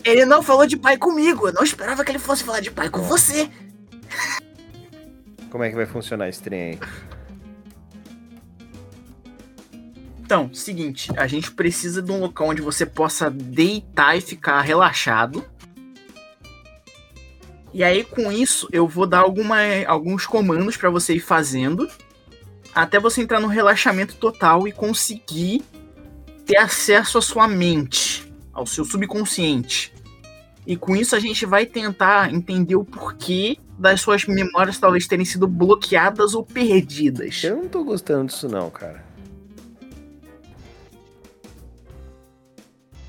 Ele não falou de pai comigo. Eu não esperava que ele fosse falar de pai com você. Como é que vai funcionar esse trem aí? Então, seguinte, a gente precisa de um local onde você possa deitar e ficar relaxado. E aí, com isso, eu vou dar alguma, alguns comandos pra você ir fazendo. Até você entrar no relaxamento total e conseguir ter acesso à sua mente, ao seu subconsciente. E com isso a gente vai tentar entender o porquê das suas memórias talvez terem sido bloqueadas ou perdidas. Eu não tô gostando disso não, cara.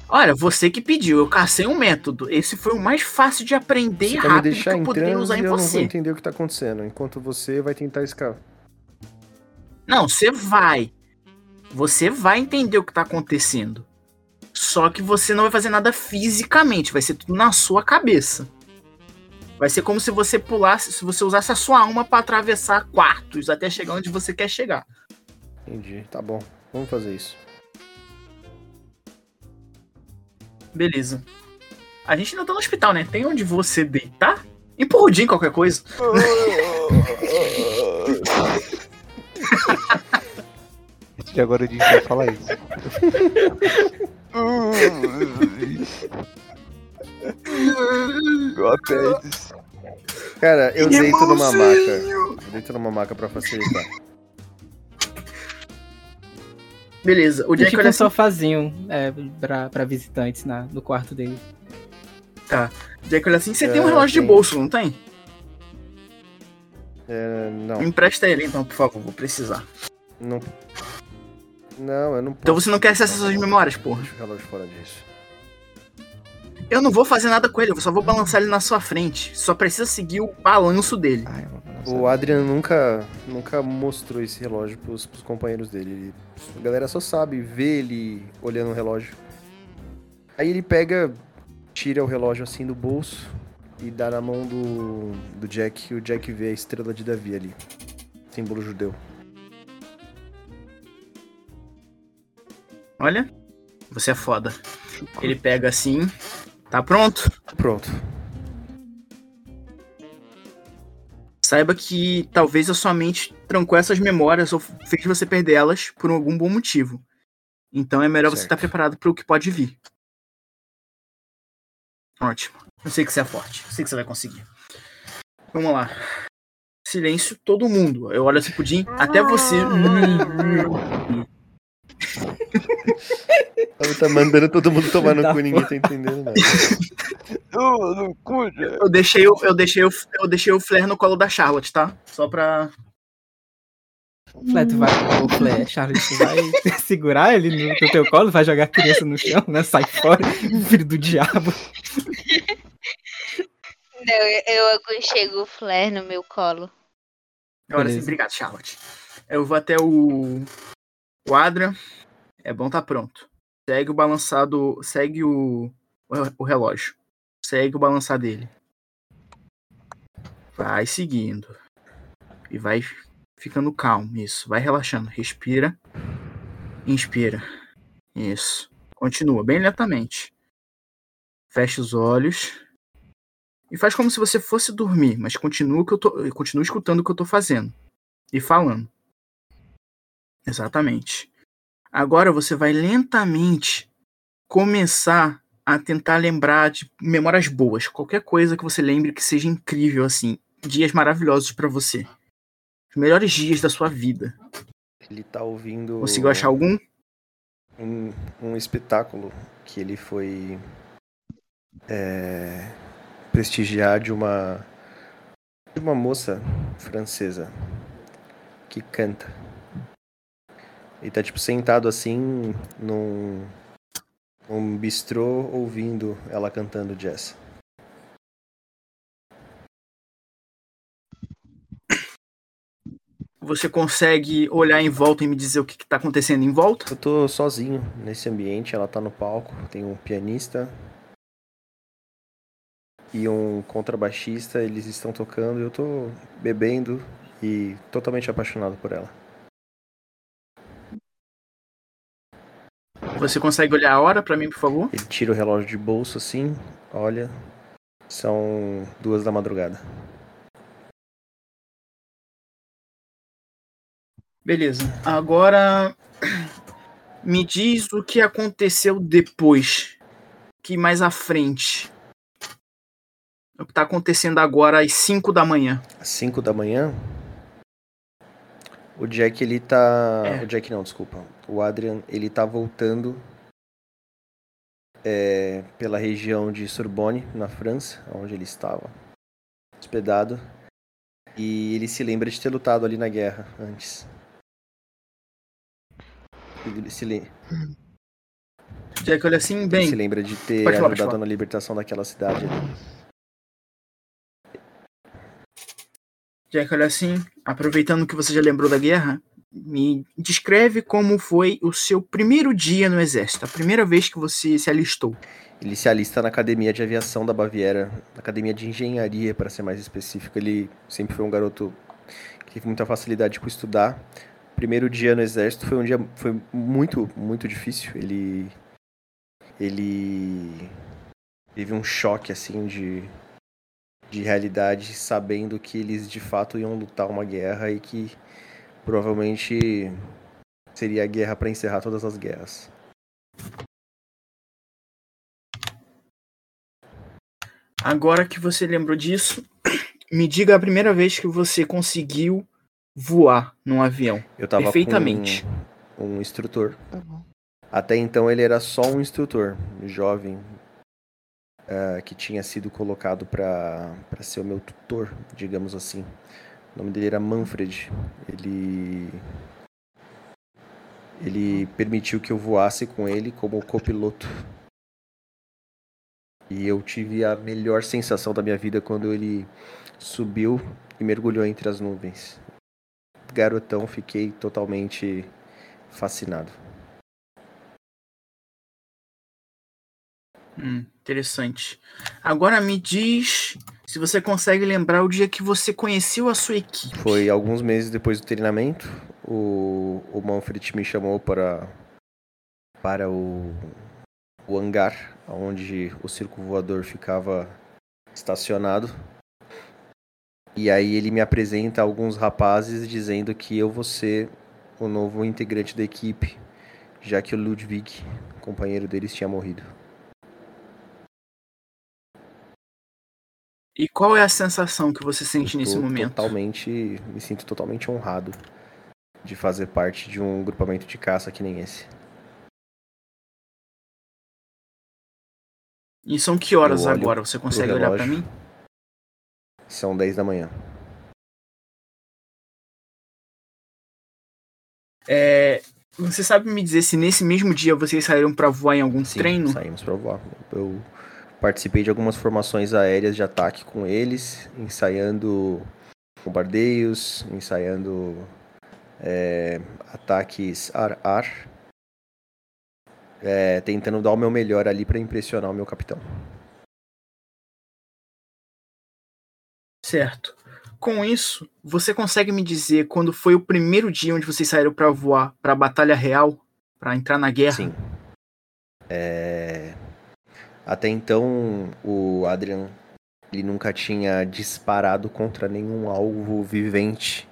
Olha, você que pediu, eu cacei um método. Esse foi o mais fácil de aprender Você vai me rápido que deixar eu poderia usar em eu não vou você. entender o que tá acontecendo. Enquanto você vai tentar escapar. Não, você vai. Você vai entender o que tá acontecendo. Só que você não vai fazer nada fisicamente, vai ser tudo na sua cabeça. Vai ser como se você pulasse, se você usasse a sua alma pra atravessar quartos até chegar onde você quer chegar. Entendi. Tá bom. Vamos fazer isso. Beleza. A gente ainda tá no hospital, né? Tem onde você deitar? Empurrudinho qualquer coisa. E agora a gente vai falar isso. Apêndice. Cara, eu deito numa maca. Deito numa maca pra facilitar. Beleza, o Jack tipo olha um assim, sofazinho é, pra, pra visitantes na, no quarto dele. Jack olha assim, você tem um É, relógio de tem. bolso, não tem? É, não, empresta ele então, por favor, vou precisar. não. Não, eu não posso. Então você não quer acessar suas memórias, porra. Deixa o relógio fora disso. Eu não vou fazer nada com ele, eu só vou balançar ele na sua frente. Só precisa seguir o balanço dele. O. Adrian nunca, nunca mostrou esse relógio pros, pros companheiros dele. Ele- a galera só sabe ver ele olhando o relógio. Aí ele pega, tira o relógio assim do bolso e dá na mão do, do Jack. E o Jack vê a estrela de Davi ali. Símbolo judeu. Olha, você é foda. Ele pega assim, tá pronto? Pronto. Saiba que talvez a sua mente trancou essas memórias ou fez você perder elas por algum bom motivo. Então é melhor você Certo. estar preparado para o que pode vir. Ótimo. Eu sei que você é forte. Eu sei que você vai conseguir. Vamos lá. Silêncio, todo mundo. Eu olho assim pro Jim, até você. Ela tá mandando todo mundo tomar no cu e ninguém tá entendendo nada. No cu. Eu deixei, o- eu, deixei, o- eu deixei o Flair no colo da Charlotte, tá? Só pra. Flé, tu vai, o Charles, tu vai segurar ele no, no teu colo, vai jogar a criança no chão, né? Sai fora, filho do diabo. Não, eu, aconchego o Flair no meu colo. Assim, Beleza. obrigado, Charlotte. Eu vou até o. O Adrian. É bom tá pronto. Segue o balançado. Segue o. O, o relógio. Segue o balançar dele. Vai seguindo. E vai ficando calmo. Isso. Vai relaxando. Respira. Inspira. Isso. Continua bem lentamente. Fecha os olhos. E faz como se você fosse dormir, mas continua, o que eu tô, continua escutando o que eu tô fazendo. E falando. Exatamente. Agora você vai lentamente começar a tentar lembrar de memórias boas. Qualquer coisa que você lembre que seja incrível, assim. Dias maravilhosos pra você. Os melhores dias da sua vida. Ele tá ouvindo. Conseguiu achar algum? um, um espetáculo que ele foi é, prestigiar de uma de uma moça francesa que canta. E tá tipo sentado assim num um bistrô ouvindo ela cantando jazz. Você consegue olhar em volta e me dizer o que, está acontecendo em volta? Eu tô sozinho nesse ambiente, ela tá no palco, tem um pianista, e um contrabaixista, eles estão tocando, eu tô bebendo e totalmente apaixonado por ela. Você consegue olhar a hora para mim, por favor? Ele tira o relógio de bolso assim, olha, são duas da madrugada. Beleza. Agora me diz o que aconteceu depois. Que mais à frente. O que tá acontecendo agora às 5 da manhã. Às 5 da manhã? O Jack, ele tá. É. O Jack não, desculpa. O Adrian, ele tá voltando é, pela região de Sorbonne, na França, onde ele estava hospedado. E ele se lembra de ter lutado ali na guerra antes. Ele se lembra. Jack olha assim, bem. Ele se lembra de ter falar, ajudado na libertação daquela cidade ali. Jack olha assim, aproveitando que você já lembrou da guerra, me descreve como foi o seu primeiro dia no exército, a primeira vez que você se alistou. Ele se alista na Academia de Aviação da Baviera, na Academia de Engenharia, para ser mais específico. Ele sempre foi um garoto que teve muita facilidade com estudar primeiro dia no exército foi um dia foi muito muito difícil. Ele ele teve um choque assim de de realidade, sabendo que eles de fato iam lutar uma guerra e que provavelmente seria a guerra para encerrar todas as guerras. Agora que você lembrou disso, me diga a primeira vez que você conseguiu voar num avião. Eu tava perfeitamente. com um, um instrutor. Tá Até então ele era só um instrutor, jovem, uh, que tinha sido colocado para ser o meu tutor, digamos assim. O nome dele era Manfred. Ele ele permitiu que eu voasse com ele como copiloto. E eu tive a melhor sensação da minha vida quando ele subiu e mergulhou entre as nuvens garotão, fiquei totalmente fascinado. Hum, interessante. Agora me diz se você consegue lembrar o dia que você conheceu a sua equipe. Foi alguns meses depois do treinamento. O, o Manfred me chamou para, para o, o hangar, onde o circo voador ficava estacionado. E aí ele me apresenta alguns rapazes dizendo que eu vou ser o novo integrante da equipe, já que o Ludwig, companheiro deles, tinha morrido. E qual é a sensação que você sente nesse momento? Totalmente, me sinto totalmente honrado de fazer parte de um grupamento de caça que nem esse. E são que horas agora? Você consegue olhar para mim? São 10 da manhã. É, você sabe me dizer se nesse mesmo dia vocês saíram para voar em algum Sim, treino? Saímos para voar. Eu participei de algumas formações aéreas de ataque com eles, ensaiando bombardeios, ensaiando é, ataques ar-ar, é, tentando dar o meu melhor ali para impressionar o meu capitão. Certo. Com isso, você consegue me dizer quando foi o primeiro dia onde vocês saíram para voar para a batalha real, para entrar na guerra? Sim. É... Até então, o Adrian ele nunca tinha disparado contra nenhum alvo vivente.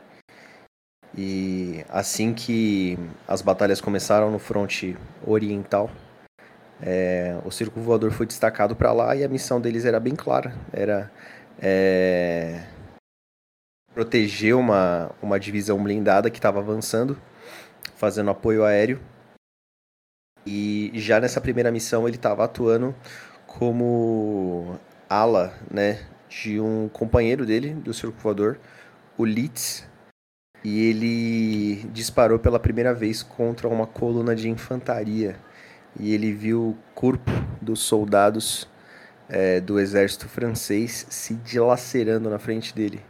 E assim que as batalhas começaram no fronte oriental, é... o Círculo Voador foi destacado para lá e a missão deles era bem clara. Era é, proteger uma, uma divisão blindada que estava avançando, fazendo apoio aéreo. E já nessa primeira missão ele estava atuando como ala né, de um companheiro dele, do circo voador, o Litz. E ele disparou pela primeira vez contra uma coluna de infantaria. E ele viu o corpo dos soldados é, do exército francês se dilacerando na frente dele.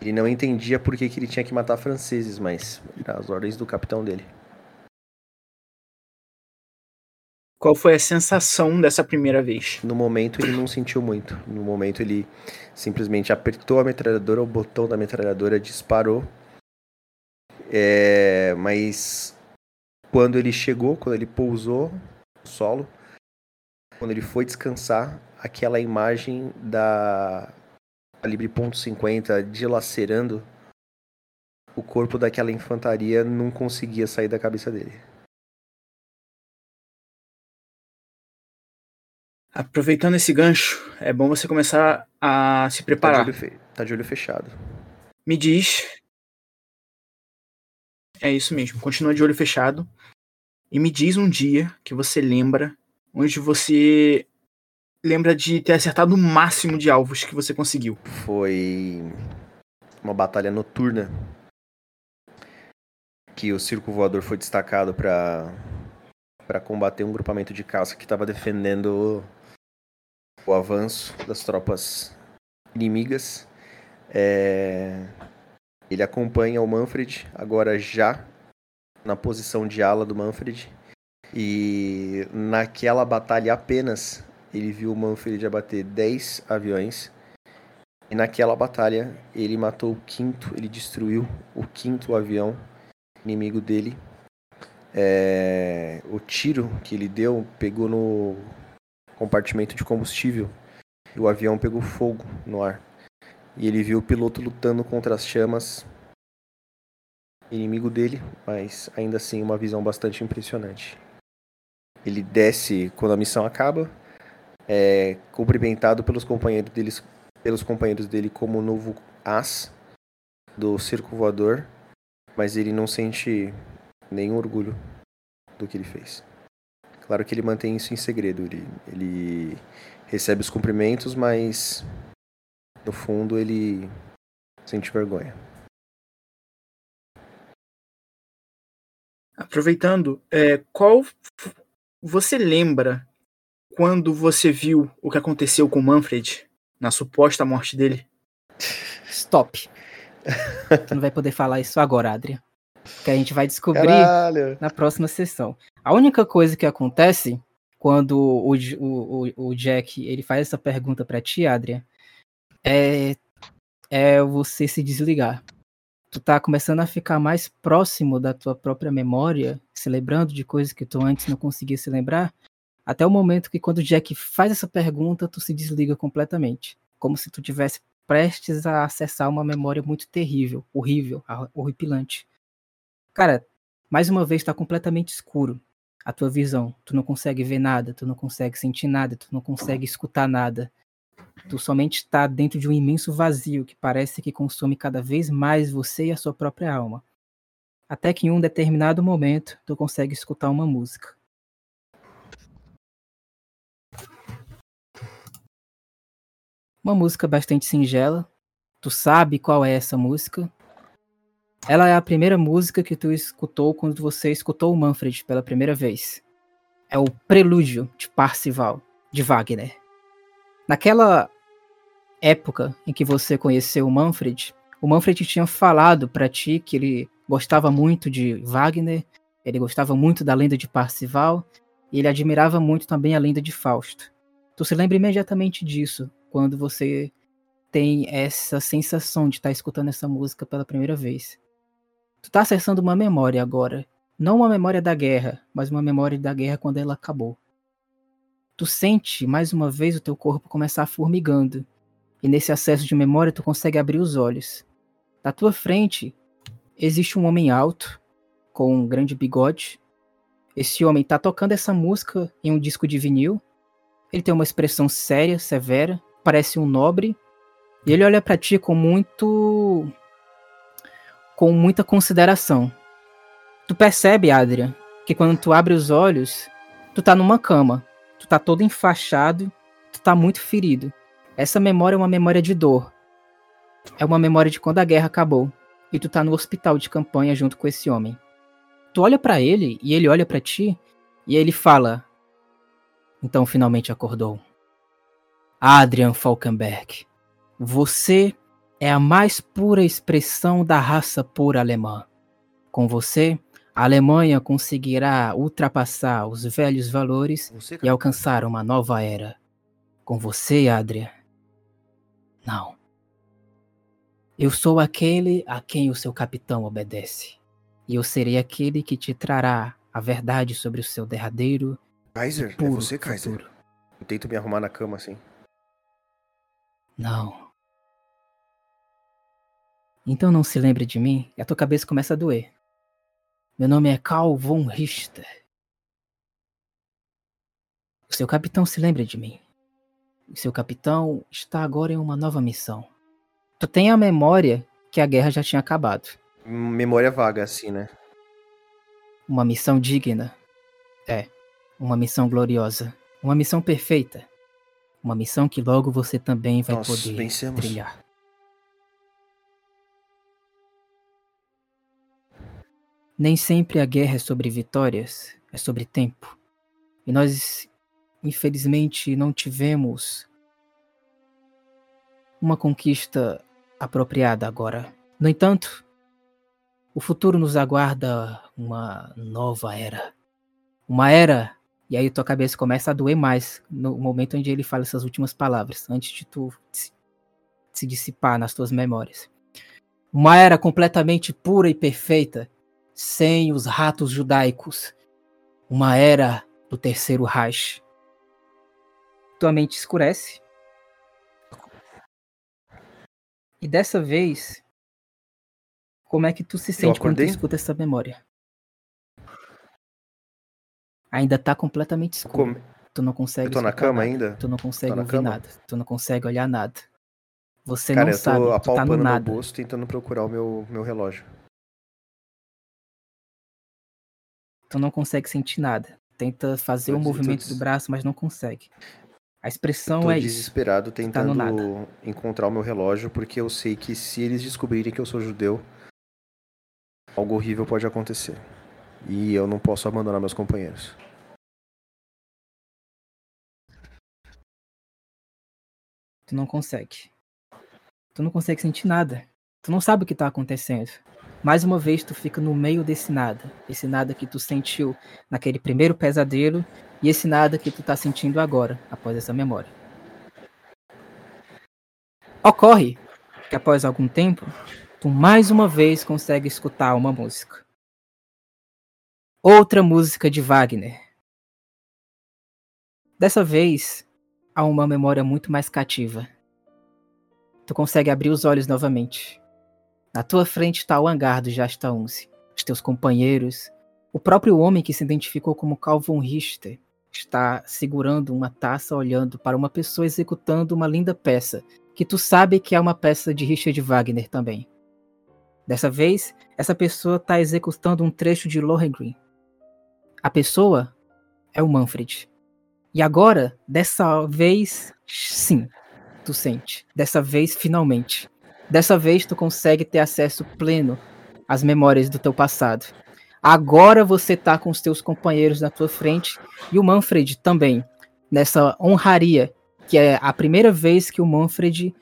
Ele não entendia por que, que ele tinha que matar franceses, mas as ordens do capitão dele. Qual foi a sensação dessa primeira vez? No momento ele não sentiu muito. No momento ele simplesmente apertou a metralhadora, o botão da metralhadora disparou. É, mas quando ele chegou, quando ele pousou no solo, quando ele foi descansar, aquela imagem da calibre .50 dilacerando o corpo daquela infantaria não conseguia sair da cabeça dele. Aproveitando esse gancho, é bom você começar a se Tá de, preparar. olho fe- tá de olho fechado. Me diz. É isso mesmo, continua de olho fechado. E me diz um dia que você lembra, onde você lembra de ter acertado o máximo de alvos que você conseguiu. Foi uma batalha noturna que o circo voador foi destacado para para combater um grupamento de caça que estava defendendo o avanço das tropas inimigas. É, Ele acompanha o Manfred, agora já na posição de ala do Manfred. E naquela batalha apenas ele viu o Manfred abater 10 aviões. E naquela batalha ele matou o quinto, ele destruiu o quinto avião inimigo dele. É, o tiro que ele deu pegou no compartimento de combustível e o avião pegou fogo no ar. E ele viu o piloto lutando contra as chamas, inimigo dele, mas ainda assim uma visão bastante impressionante. Ele desce quando a missão acaba, é cumprimentado pelos companheiros deles, pelos companheiros dele como o novo as do circo voador, mas ele não sente nenhum orgulho do que ele fez. Claro que ele mantém isso em segredo, ele, ele recebe os cumprimentos, mas no fundo ele sente vergonha. Aproveitando, é, qual você lembra quando você viu o que aconteceu com o Manfred na suposta morte dele? Stop. Tu não vai poder falar isso agora, Adrian. Que a gente vai descobrir Caralho! na próxima sessão. A única coisa que acontece quando o, o, o, o Jack ele faz essa pergunta pra ti, Adrian, é, é você se desligar. Tu tá começando a ficar mais próximo da tua própria memória, se lembrando de coisas que tu antes não conseguia se lembrar, até o momento que quando o Jack faz essa pergunta, tu se desliga completamente. Como se tu tivesse prestes a acessar uma memória muito terrível, horrível, horripilante. Cara, mais uma vez tá completamente escuro a tua visão. Tu não consegue ver nada, tu não consegue sentir nada, tu não consegue escutar nada. Tu somente está dentro de um imenso vazio que parece que consome cada vez mais você e a sua própria alma. Até que em um determinado momento tu consegue escutar uma música. Uma música bastante singela. Tu sabe qual é essa música. Ela é a primeira música que tu escutou quando você escutou o Manfred pela primeira vez. É o Prelúdio de Parcival, de Wagner. Naquela época em que você conheceu o Manfred, o Manfred tinha falado pra ti que ele gostava muito de Wagner, ele gostava muito da lenda de Parcival e ele admirava muito também a lenda de Fausto. Tu se lembra imediatamente disso quando você tem essa sensação de estar escutando essa música pela primeira vez. Tu tá acessando uma memória agora. Não uma memória da guerra, mas uma memória da guerra quando ela acabou. Tu sente mais uma vez o teu corpo começar formigando. E nesse acesso de memória tu consegue abrir os olhos. Na tua frente existe um homem alto, com um grande bigode. Esse homem tá tocando essa música em um disco de vinil. Ele tem uma expressão séria, severa, parece um nobre. E ele olha pra ti com muito com muita consideração. Tu percebe, Adrian, que quando tu abre os olhos, tu tá numa cama, tu tá todo enfaixado, tu tá muito ferido. Essa memória é uma memória de dor. É uma memória de quando a guerra acabou e tu tá no hospital de campanha junto com esse homem. Tu olha pra ele e ele olha pra ti e ele fala: "Então finalmente acordou. Adrian Falkenberg, você é a mais pura expressão da raça pura alemã. Com você, a Alemanha conseguirá ultrapassar os velhos valores Você, e alcançar uma nova era. Com você, Adria. Não. Eu sou aquele a quem o seu capitão obedece. E eu serei aquele que te trará a verdade sobre o seu derradeiro Kaiser, é você, Kaiser? futuro. Eu tento me arrumar na cama assim. Não. Então não se lembre de mim e a tua cabeça começa a doer. Meu nome é Karl von Richter. O seu capitão se lembra de mim. O seu capitão está agora em uma nova missão. Tu tem a memória que a guerra já tinha acabado. Memória vaga, assim, né? Uma missão digna. É, uma missão gloriosa. Uma missão perfeita. Uma missão que logo você também vai Nós poder vencemos. trilhar. Nem sempre a guerra é sobre vitórias, é sobre tempo. E nós, infelizmente, não tivemos uma conquista apropriada agora. No entanto, o futuro nos aguarda uma nova era. Uma era. E aí tua cabeça começa a doer mais no momento onde ele fala essas últimas palavras, antes de tu se, dissipar nas tuas memórias. Uma era completamente pura e perfeita, sem os ratos judaicos. Uma era do terceiro Reich. Tua mente escurece. E dessa vez, como é que tu se sente quando tu escuta essa memória? Ainda tá completamente escuro. Como- Tu não consegue Eu tô na cama nada. ainda? Tu não consegue ouvir cama? nada. Tu não consegue olhar nada. Você Cara, não eu tô sabe, tu tá no apalpando meu nada. bolso tentando procurar o meu, meu relógio. Tu não consegue sentir nada. Tenta fazer o tô movimento do braço, mas não consegue. A expressão Tô é isso. desesperado tá tentando nada. encontrar o meu relógio, porque eu sei que se eles descobrirem que eu sou judeu, algo horrível pode acontecer. E eu não posso abandonar meus companheiros. Tu não consegue. Tu não consegue sentir nada. Tu não sabe o que tá acontecendo. Mais uma vez tu fica no meio desse nada. Esse nada que tu sentiu naquele primeiro pesadelo e esse nada que tu tá sentindo agora, após essa memória. Ocorre que após algum tempo, tu mais uma vez consegue escutar uma música. Outra música de Wagner. Dessa vez, há uma memória muito mais cativa. Tu consegue abrir os olhos novamente. Na tua frente está o hangar do Jasta 11. Os teus companheiros. O próprio homem que se identificou como Carl Richter está segurando uma taça olhando para uma pessoa executando uma linda peça, que tu sabe que é uma peça de Richard Wagner também. Dessa vez, essa pessoa está executando um trecho de Lohengrin. A pessoa é o Manfred. E agora, dessa vez, sim, tu sente. Dessa vez, finalmente. Dessa vez, tu consegue ter acesso pleno às memórias do teu passado. Agora você tá com os teus companheiros na tua frente e o Manfred também, nessa honraria, que é a primeira vez que o Manfred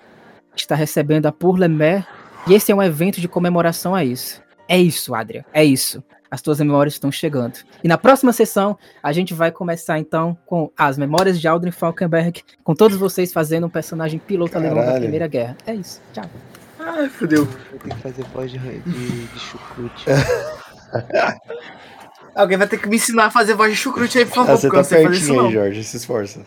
está recebendo a Pour le Maire, e esse é um evento de comemoração a isso. É isso, Adria, é isso. As tuas memórias estão chegando. E na próxima sessão, a gente vai começar então com as memórias de Aldrin Falkenberg, com todos vocês fazendo um personagem piloto alemão da. Primeira Guerra. É isso. Tchau. Ai, fodeu. Vou ter que fazer voz de, de, de chucrute. Alguém vai ter que me ensinar a fazer voz de chucrute aí, por favor, Ah, você eu tá não sei fazer isso pertinho não. aí, Jorge. Se esforça.